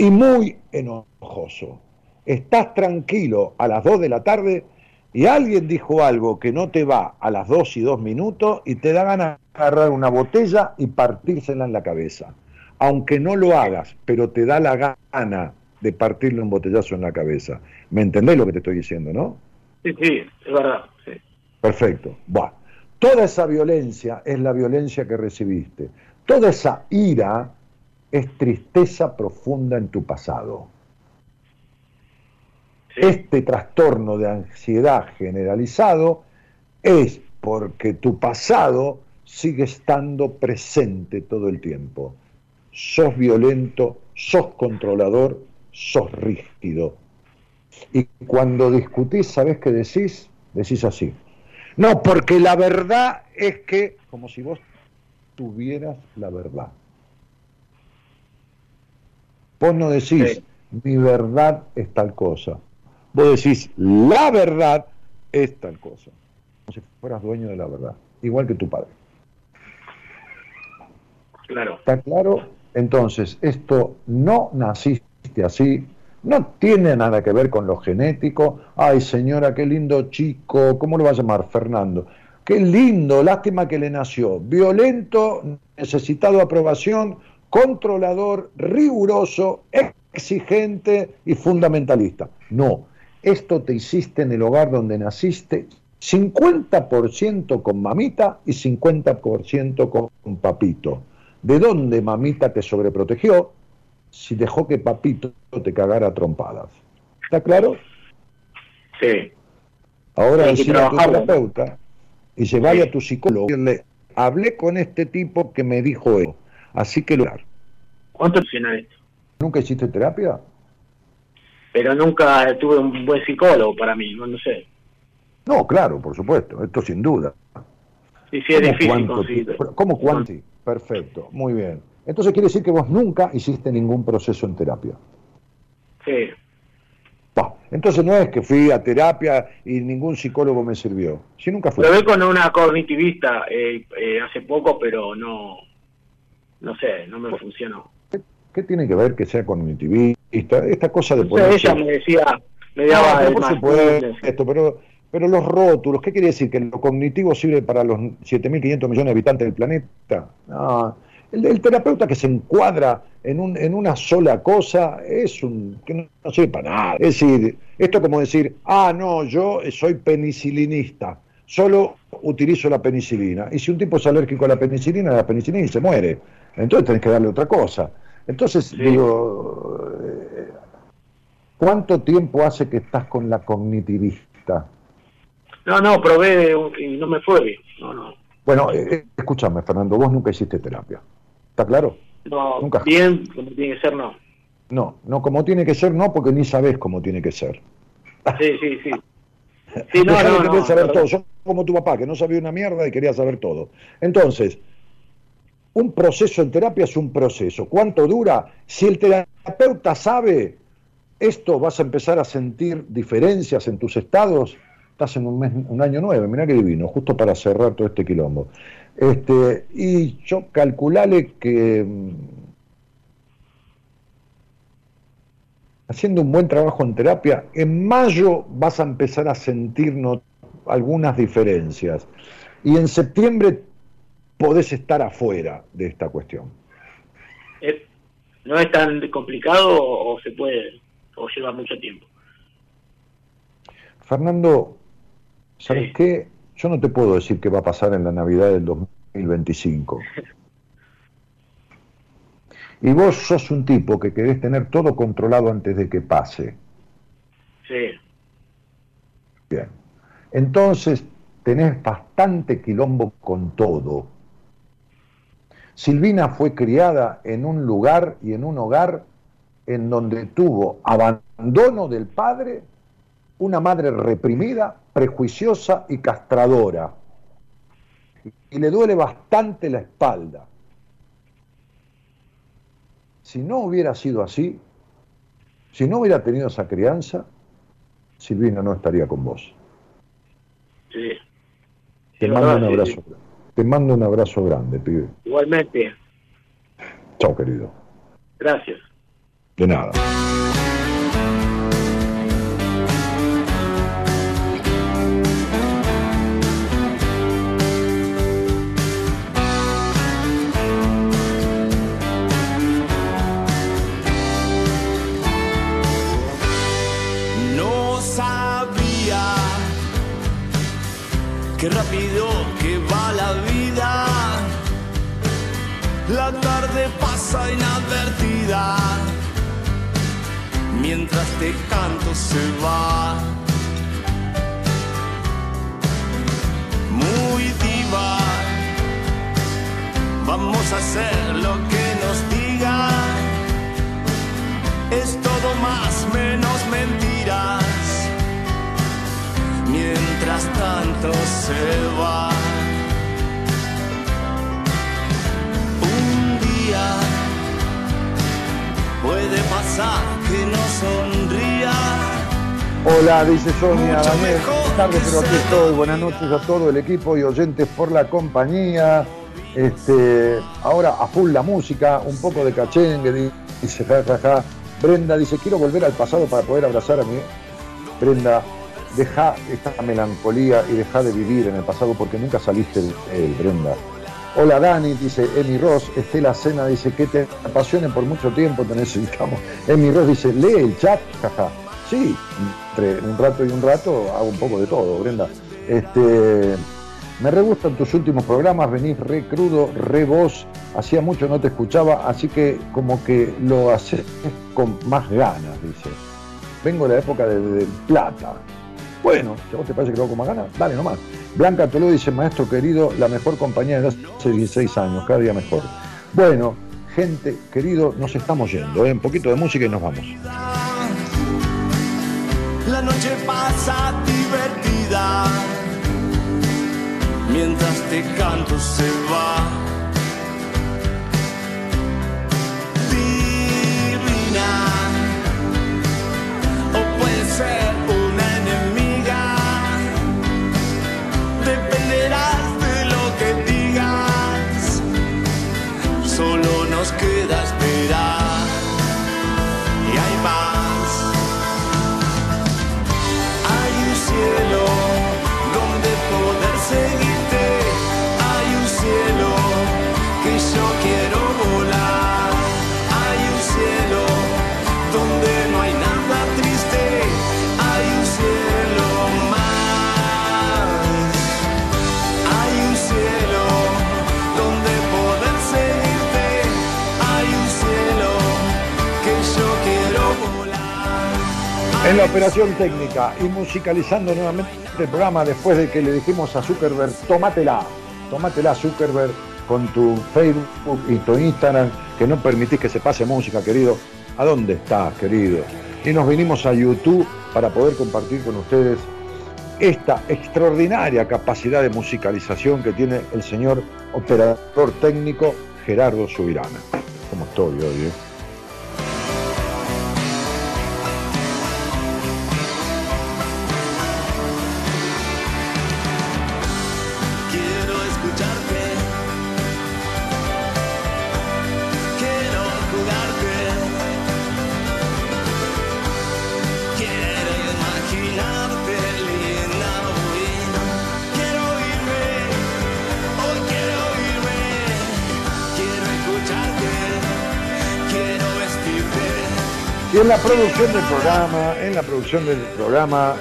[SPEAKER 2] y muy enojoso. Estás tranquilo a las 2 de la tarde y alguien dijo algo que no te va a las 2 y 2 minutos y te da ganas de agarrar una botella y partírsela en la cabeza. Aunque no lo hagas, pero te da la gana de partirle un botellazo en la cabeza. ¿Me entendés lo que te estoy diciendo, no?
[SPEAKER 12] Sí, sí, es verdad. Sí.
[SPEAKER 2] Perfecto. Bueno, toda esa violencia es la violencia que recibiste. Toda esa ira es tristeza profunda en tu pasado. Este trastorno de ansiedad generalizado es porque tu pasado sigue estando presente todo el tiempo. Sos violento, sos controlador, sos rígido. Y cuando discutís, ¿sabés qué decís? Decís así. No, porque la verdad es que, como si vos tuvieras la verdad. Vos no decís, mi verdad es tal cosa. Vos decís, la verdad es tal cosa. Como si fueras dueño de la verdad. Igual que tu padre.
[SPEAKER 12] Claro.
[SPEAKER 2] ¿Está claro? Entonces, esto no naciste así, no tiene nada que ver con lo genético. Ay, señora, qué lindo chico, ¿cómo lo va a llamar? Fernando. Qué lindo, lástima que le nació. Violento, necesitado aprobación, controlador, riguroso, exigente y fundamentalista. No, esto te hiciste en el hogar donde naciste 50% con mamita y 50% con papito. ¿De dónde mamita te sobreprotegió si dejó que papito te cagara trompadas? ¿Está claro?
[SPEAKER 12] Sí.
[SPEAKER 2] Ahora decirle a tu terapeuta y se vaya a tu psicólogo y decirle, hablé con este tipo que me dijo eso Así que lo...
[SPEAKER 12] ¿Cuánto esto?
[SPEAKER 2] ¿Nunca hiciste terapia?
[SPEAKER 12] Pero nunca tuve un buen psicólogo para mí, no, sé.
[SPEAKER 2] No, claro, por supuesto, esto sin duda.
[SPEAKER 12] Sí, sí, es difícil
[SPEAKER 2] ¿Cómo cuánto? Perfecto, muy bien. Entonces quiere decir que vos nunca hiciste ningún proceso en terapia.
[SPEAKER 12] Sí.
[SPEAKER 2] entonces no es que fui a terapia y ningún psicólogo me sirvió. Si nunca fui.
[SPEAKER 12] Lo ve con una cognitivista eh, eh, hace poco, pero no, no sé, no me funcionó.
[SPEAKER 2] ¿Qué, tiene que ver que sea cognitivista? Esta cosa de
[SPEAKER 12] poner. Ella me decía, me daba.
[SPEAKER 2] No, por supuesto, pero pero los rótulos, ¿qué quiere decir? ¿Que lo cognitivo sirve para los 7.500 millones de habitantes del planeta? No. El, terapeuta que se encuadra en, un, en una sola cosa es un que no, sirve para nada. Es decir, esto es como decir, ah, no, yo soy penicilinista, solo utilizo la penicilina. Y si un tipo es alérgico a la penicilina, la penicilina y se muere. Entonces tenés que darle otra cosa. Entonces, digo, eh, ¿cuánto tiempo hace que estás con la cognitivista?
[SPEAKER 12] No, no, probé y no me fue bien. No, no.
[SPEAKER 2] Bueno, eh, eh, escúchame, Fernando, vos nunca hiciste terapia. ¿Está claro?
[SPEAKER 12] No, nunca. bien, como tiene que ser, no.
[SPEAKER 2] No, no, como tiene que ser, no, porque ni sabés cómo tiene que ser.
[SPEAKER 12] Sí, sí, sí. Sí,
[SPEAKER 2] no, no, no, saber todo. Son como tu papá, que no sabía una mierda y quería saber todo. Entonces, un proceso en terapia es un proceso. ¿Cuánto dura? Si el terapeuta sabe esto, vas a empezar a sentir diferencias en tus estados estás en un, mes, un año nueve, mirá que divino, justo para cerrar todo este quilombo. Este, y yo calculale que mm, haciendo un buen trabajo en terapia, en mayo vas a empezar a sentirnos algunas diferencias. Y en septiembre podés estar afuera de esta cuestión.
[SPEAKER 12] Eh, ¿No es tan complicado o se puede, o lleva mucho tiempo?
[SPEAKER 2] Fernando, ¿sabes qué? Yo no te puedo decir qué va a pasar en la Navidad del 2025. Y vos sos un tipo que querés tener todo controlado antes de que pase.
[SPEAKER 12] Sí.
[SPEAKER 2] Bien. Entonces tenés bastante quilombo con todo. Silvina fue criada en un lugar y en un hogar en donde tuvo abandono del padre, una madre reprimida prejuiciosa y castradora. Y le duele bastante la espalda. Si no hubiera sido así, si no hubiera tenido esa crianza, Silvina no estaría con vos.
[SPEAKER 12] Sí.
[SPEAKER 2] Te mando un abrazo. Te mando un abrazo grande, pibe.
[SPEAKER 12] Igualmente.
[SPEAKER 2] Chao, querido.
[SPEAKER 12] Gracias.
[SPEAKER 2] De nada.
[SPEAKER 6] Qué rápido que va la vida. La tarde pasa inadvertida. Mientras te canto se va. Muy diva. Vamos a hacer lo que nos diga. Es todo más menos mentira mientras tanto se va. Un día puede pasar que no sonría.
[SPEAKER 2] Hola, dice Sonia Daniel. Buenas tardes, pero aquí estoy. Buenas noches a todo el equipo y oyentes por la compañía. Este, ahora a full la música, un poco de cachengue, dice jajaja. Brenda dice, quiero volver al pasado para poder abrazar a mi Brenda, deja esta melancolía y deja de vivir en el pasado porque nunca saliste de él, Brenda. Hola Dani, dice Emi Ross. Estela Cena dice que te apasione por mucho tiempo, te necesitamos. Emi Ross dice, lee el chat, jaja. Sí, entre un rato y un rato hago un poco de todo, Brenda. Este, me re gustan tus últimos programas, venís re crudo, re voz. Hacía mucho no te escuchaba, así que como que lo haces con más ganas, dice. Vengo de la época de Plata, bueno, si a vos te parece que lo hago con más ganas, dale nomás. Blanca Toló dice, maestro querido, la mejor compañía desde hace 16 años, cada día mejor. Bueno, gente querido, nos estamos yendo, ¿eh? un poquito de música y nos vamos.
[SPEAKER 6] La noche pasa divertida, mientras te canto se va.
[SPEAKER 2] En la operación técnica y musicalizando nuevamente el programa después de que le dijimos a Zuckerberg, tómatela, tómatela Zuckerberg con tu Facebook y tu Instagram, que no permitís que se pase música, querido. ¿A dónde estás, querido? Y nos vinimos a YouTube para poder compartir con ustedes esta extraordinaria capacidad de musicalización que tiene el señor operador técnico Gerardo Subirana. Como estoy hoy, ¿eh? La producción del programa, en la producción del programa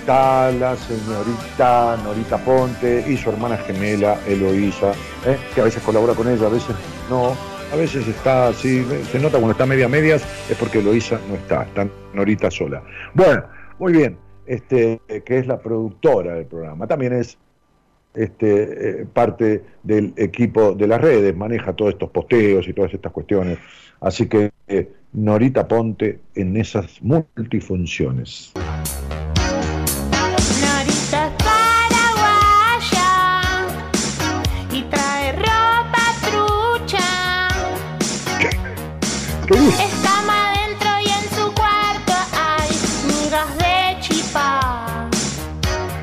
[SPEAKER 2] está la señorita Norita Ponte y su hermana gemela Eloísa, ¿eh? que a veces colabora con ella, a veces no, a veces está así, se nota cuando está media medias, es porque Eloísa no está, está Norita sola. Bueno, muy bien, este, que es la productora del programa, también es este, eh, parte del equipo de las redes, maneja todos estos posteos y todas estas cuestiones. Así que eh, Norita Ponte en esas multifunciones.
[SPEAKER 13] Norita es paraguaya y trae ropa trucha.
[SPEAKER 2] ¿Qué dice?
[SPEAKER 13] Está más adentro y en su cuarto hay migas de chipá.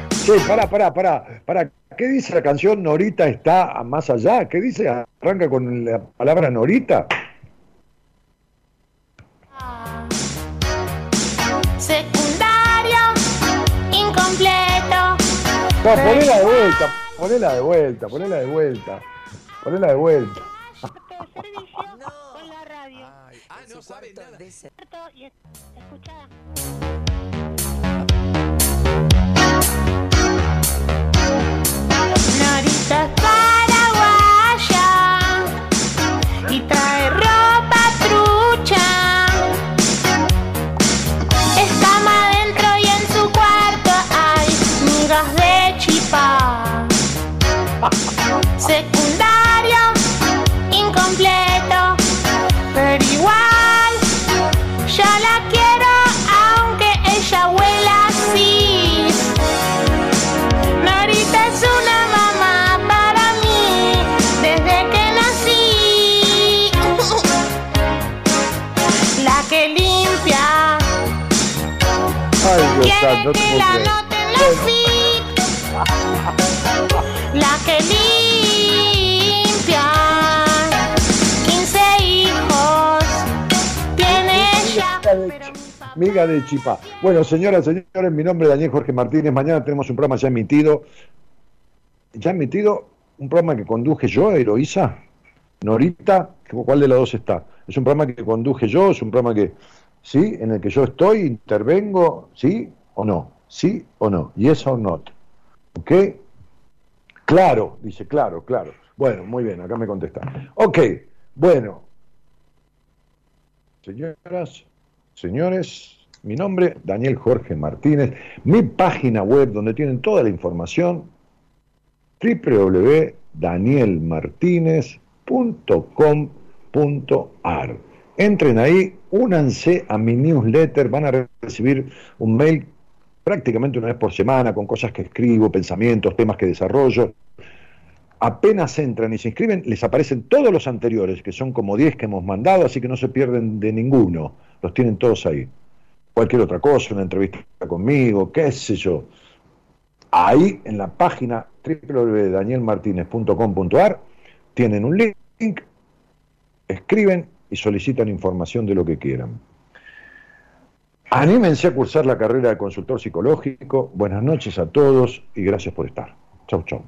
[SPEAKER 2] Sí, pará, pará, pará, pará. ¿Qué dice la canción Norita está más allá? ¿Qué dice? Arranca con la palabra Norita.
[SPEAKER 13] Secundario incompleto.
[SPEAKER 2] No, ponela de vuelta, ponela de vuelta, ponela de vuelta, ponela de vuelta.
[SPEAKER 13] Con la radio.
[SPEAKER 14] Ah, no sabe nada.
[SPEAKER 13] Y es- escuchá. Norita es paraguaya
[SPEAKER 2] No te puedo
[SPEAKER 13] la
[SPEAKER 2] creer.
[SPEAKER 13] que limpia, 15 hijos, tiene ella.
[SPEAKER 2] Miga de chi- Miga de chipá. Bueno, señoras, señores, mi nombre es Daniel Jorge Martínez. Mañana tenemos un programa ya emitido. Ya emitido un programa que conduje yo, Heroísa. Norita, ¿cuál de las dos está? Es un programa que conduje yo, es un programa que, ¿sí? En el que yo estoy, intervengo, ¿sí o no? ¿Sí o no? Yes or not. ¿Ok? Claro, dice, claro, claro. Bueno, muy bien, acá me contesta. Ok, bueno. Señoras, señores, mi nombre, Daniel Jorge Martínez, mi página web donde tienen toda la información, www.danielmartinez.com.ar. Entren ahí, únanse a mi newsletter, van a recibir un mail prácticamente una vez por semana con cosas que escribo, pensamientos, temas que desarrollo. Apenas entran y se inscriben, les aparecen todos los anteriores, que son como 10 que hemos mandado, así que no se pierden de ninguno. Los tienen todos ahí. Cualquier otra cosa, una entrevista conmigo, qué sé yo. Ahí en la página www.danielmartinez.com.ar tienen un link, escriben y solicitan información de lo que quieran. Anímense a cursar la carrera de consultor psicológico. Buenas noches a todos y gracias por estar. Chau, chau.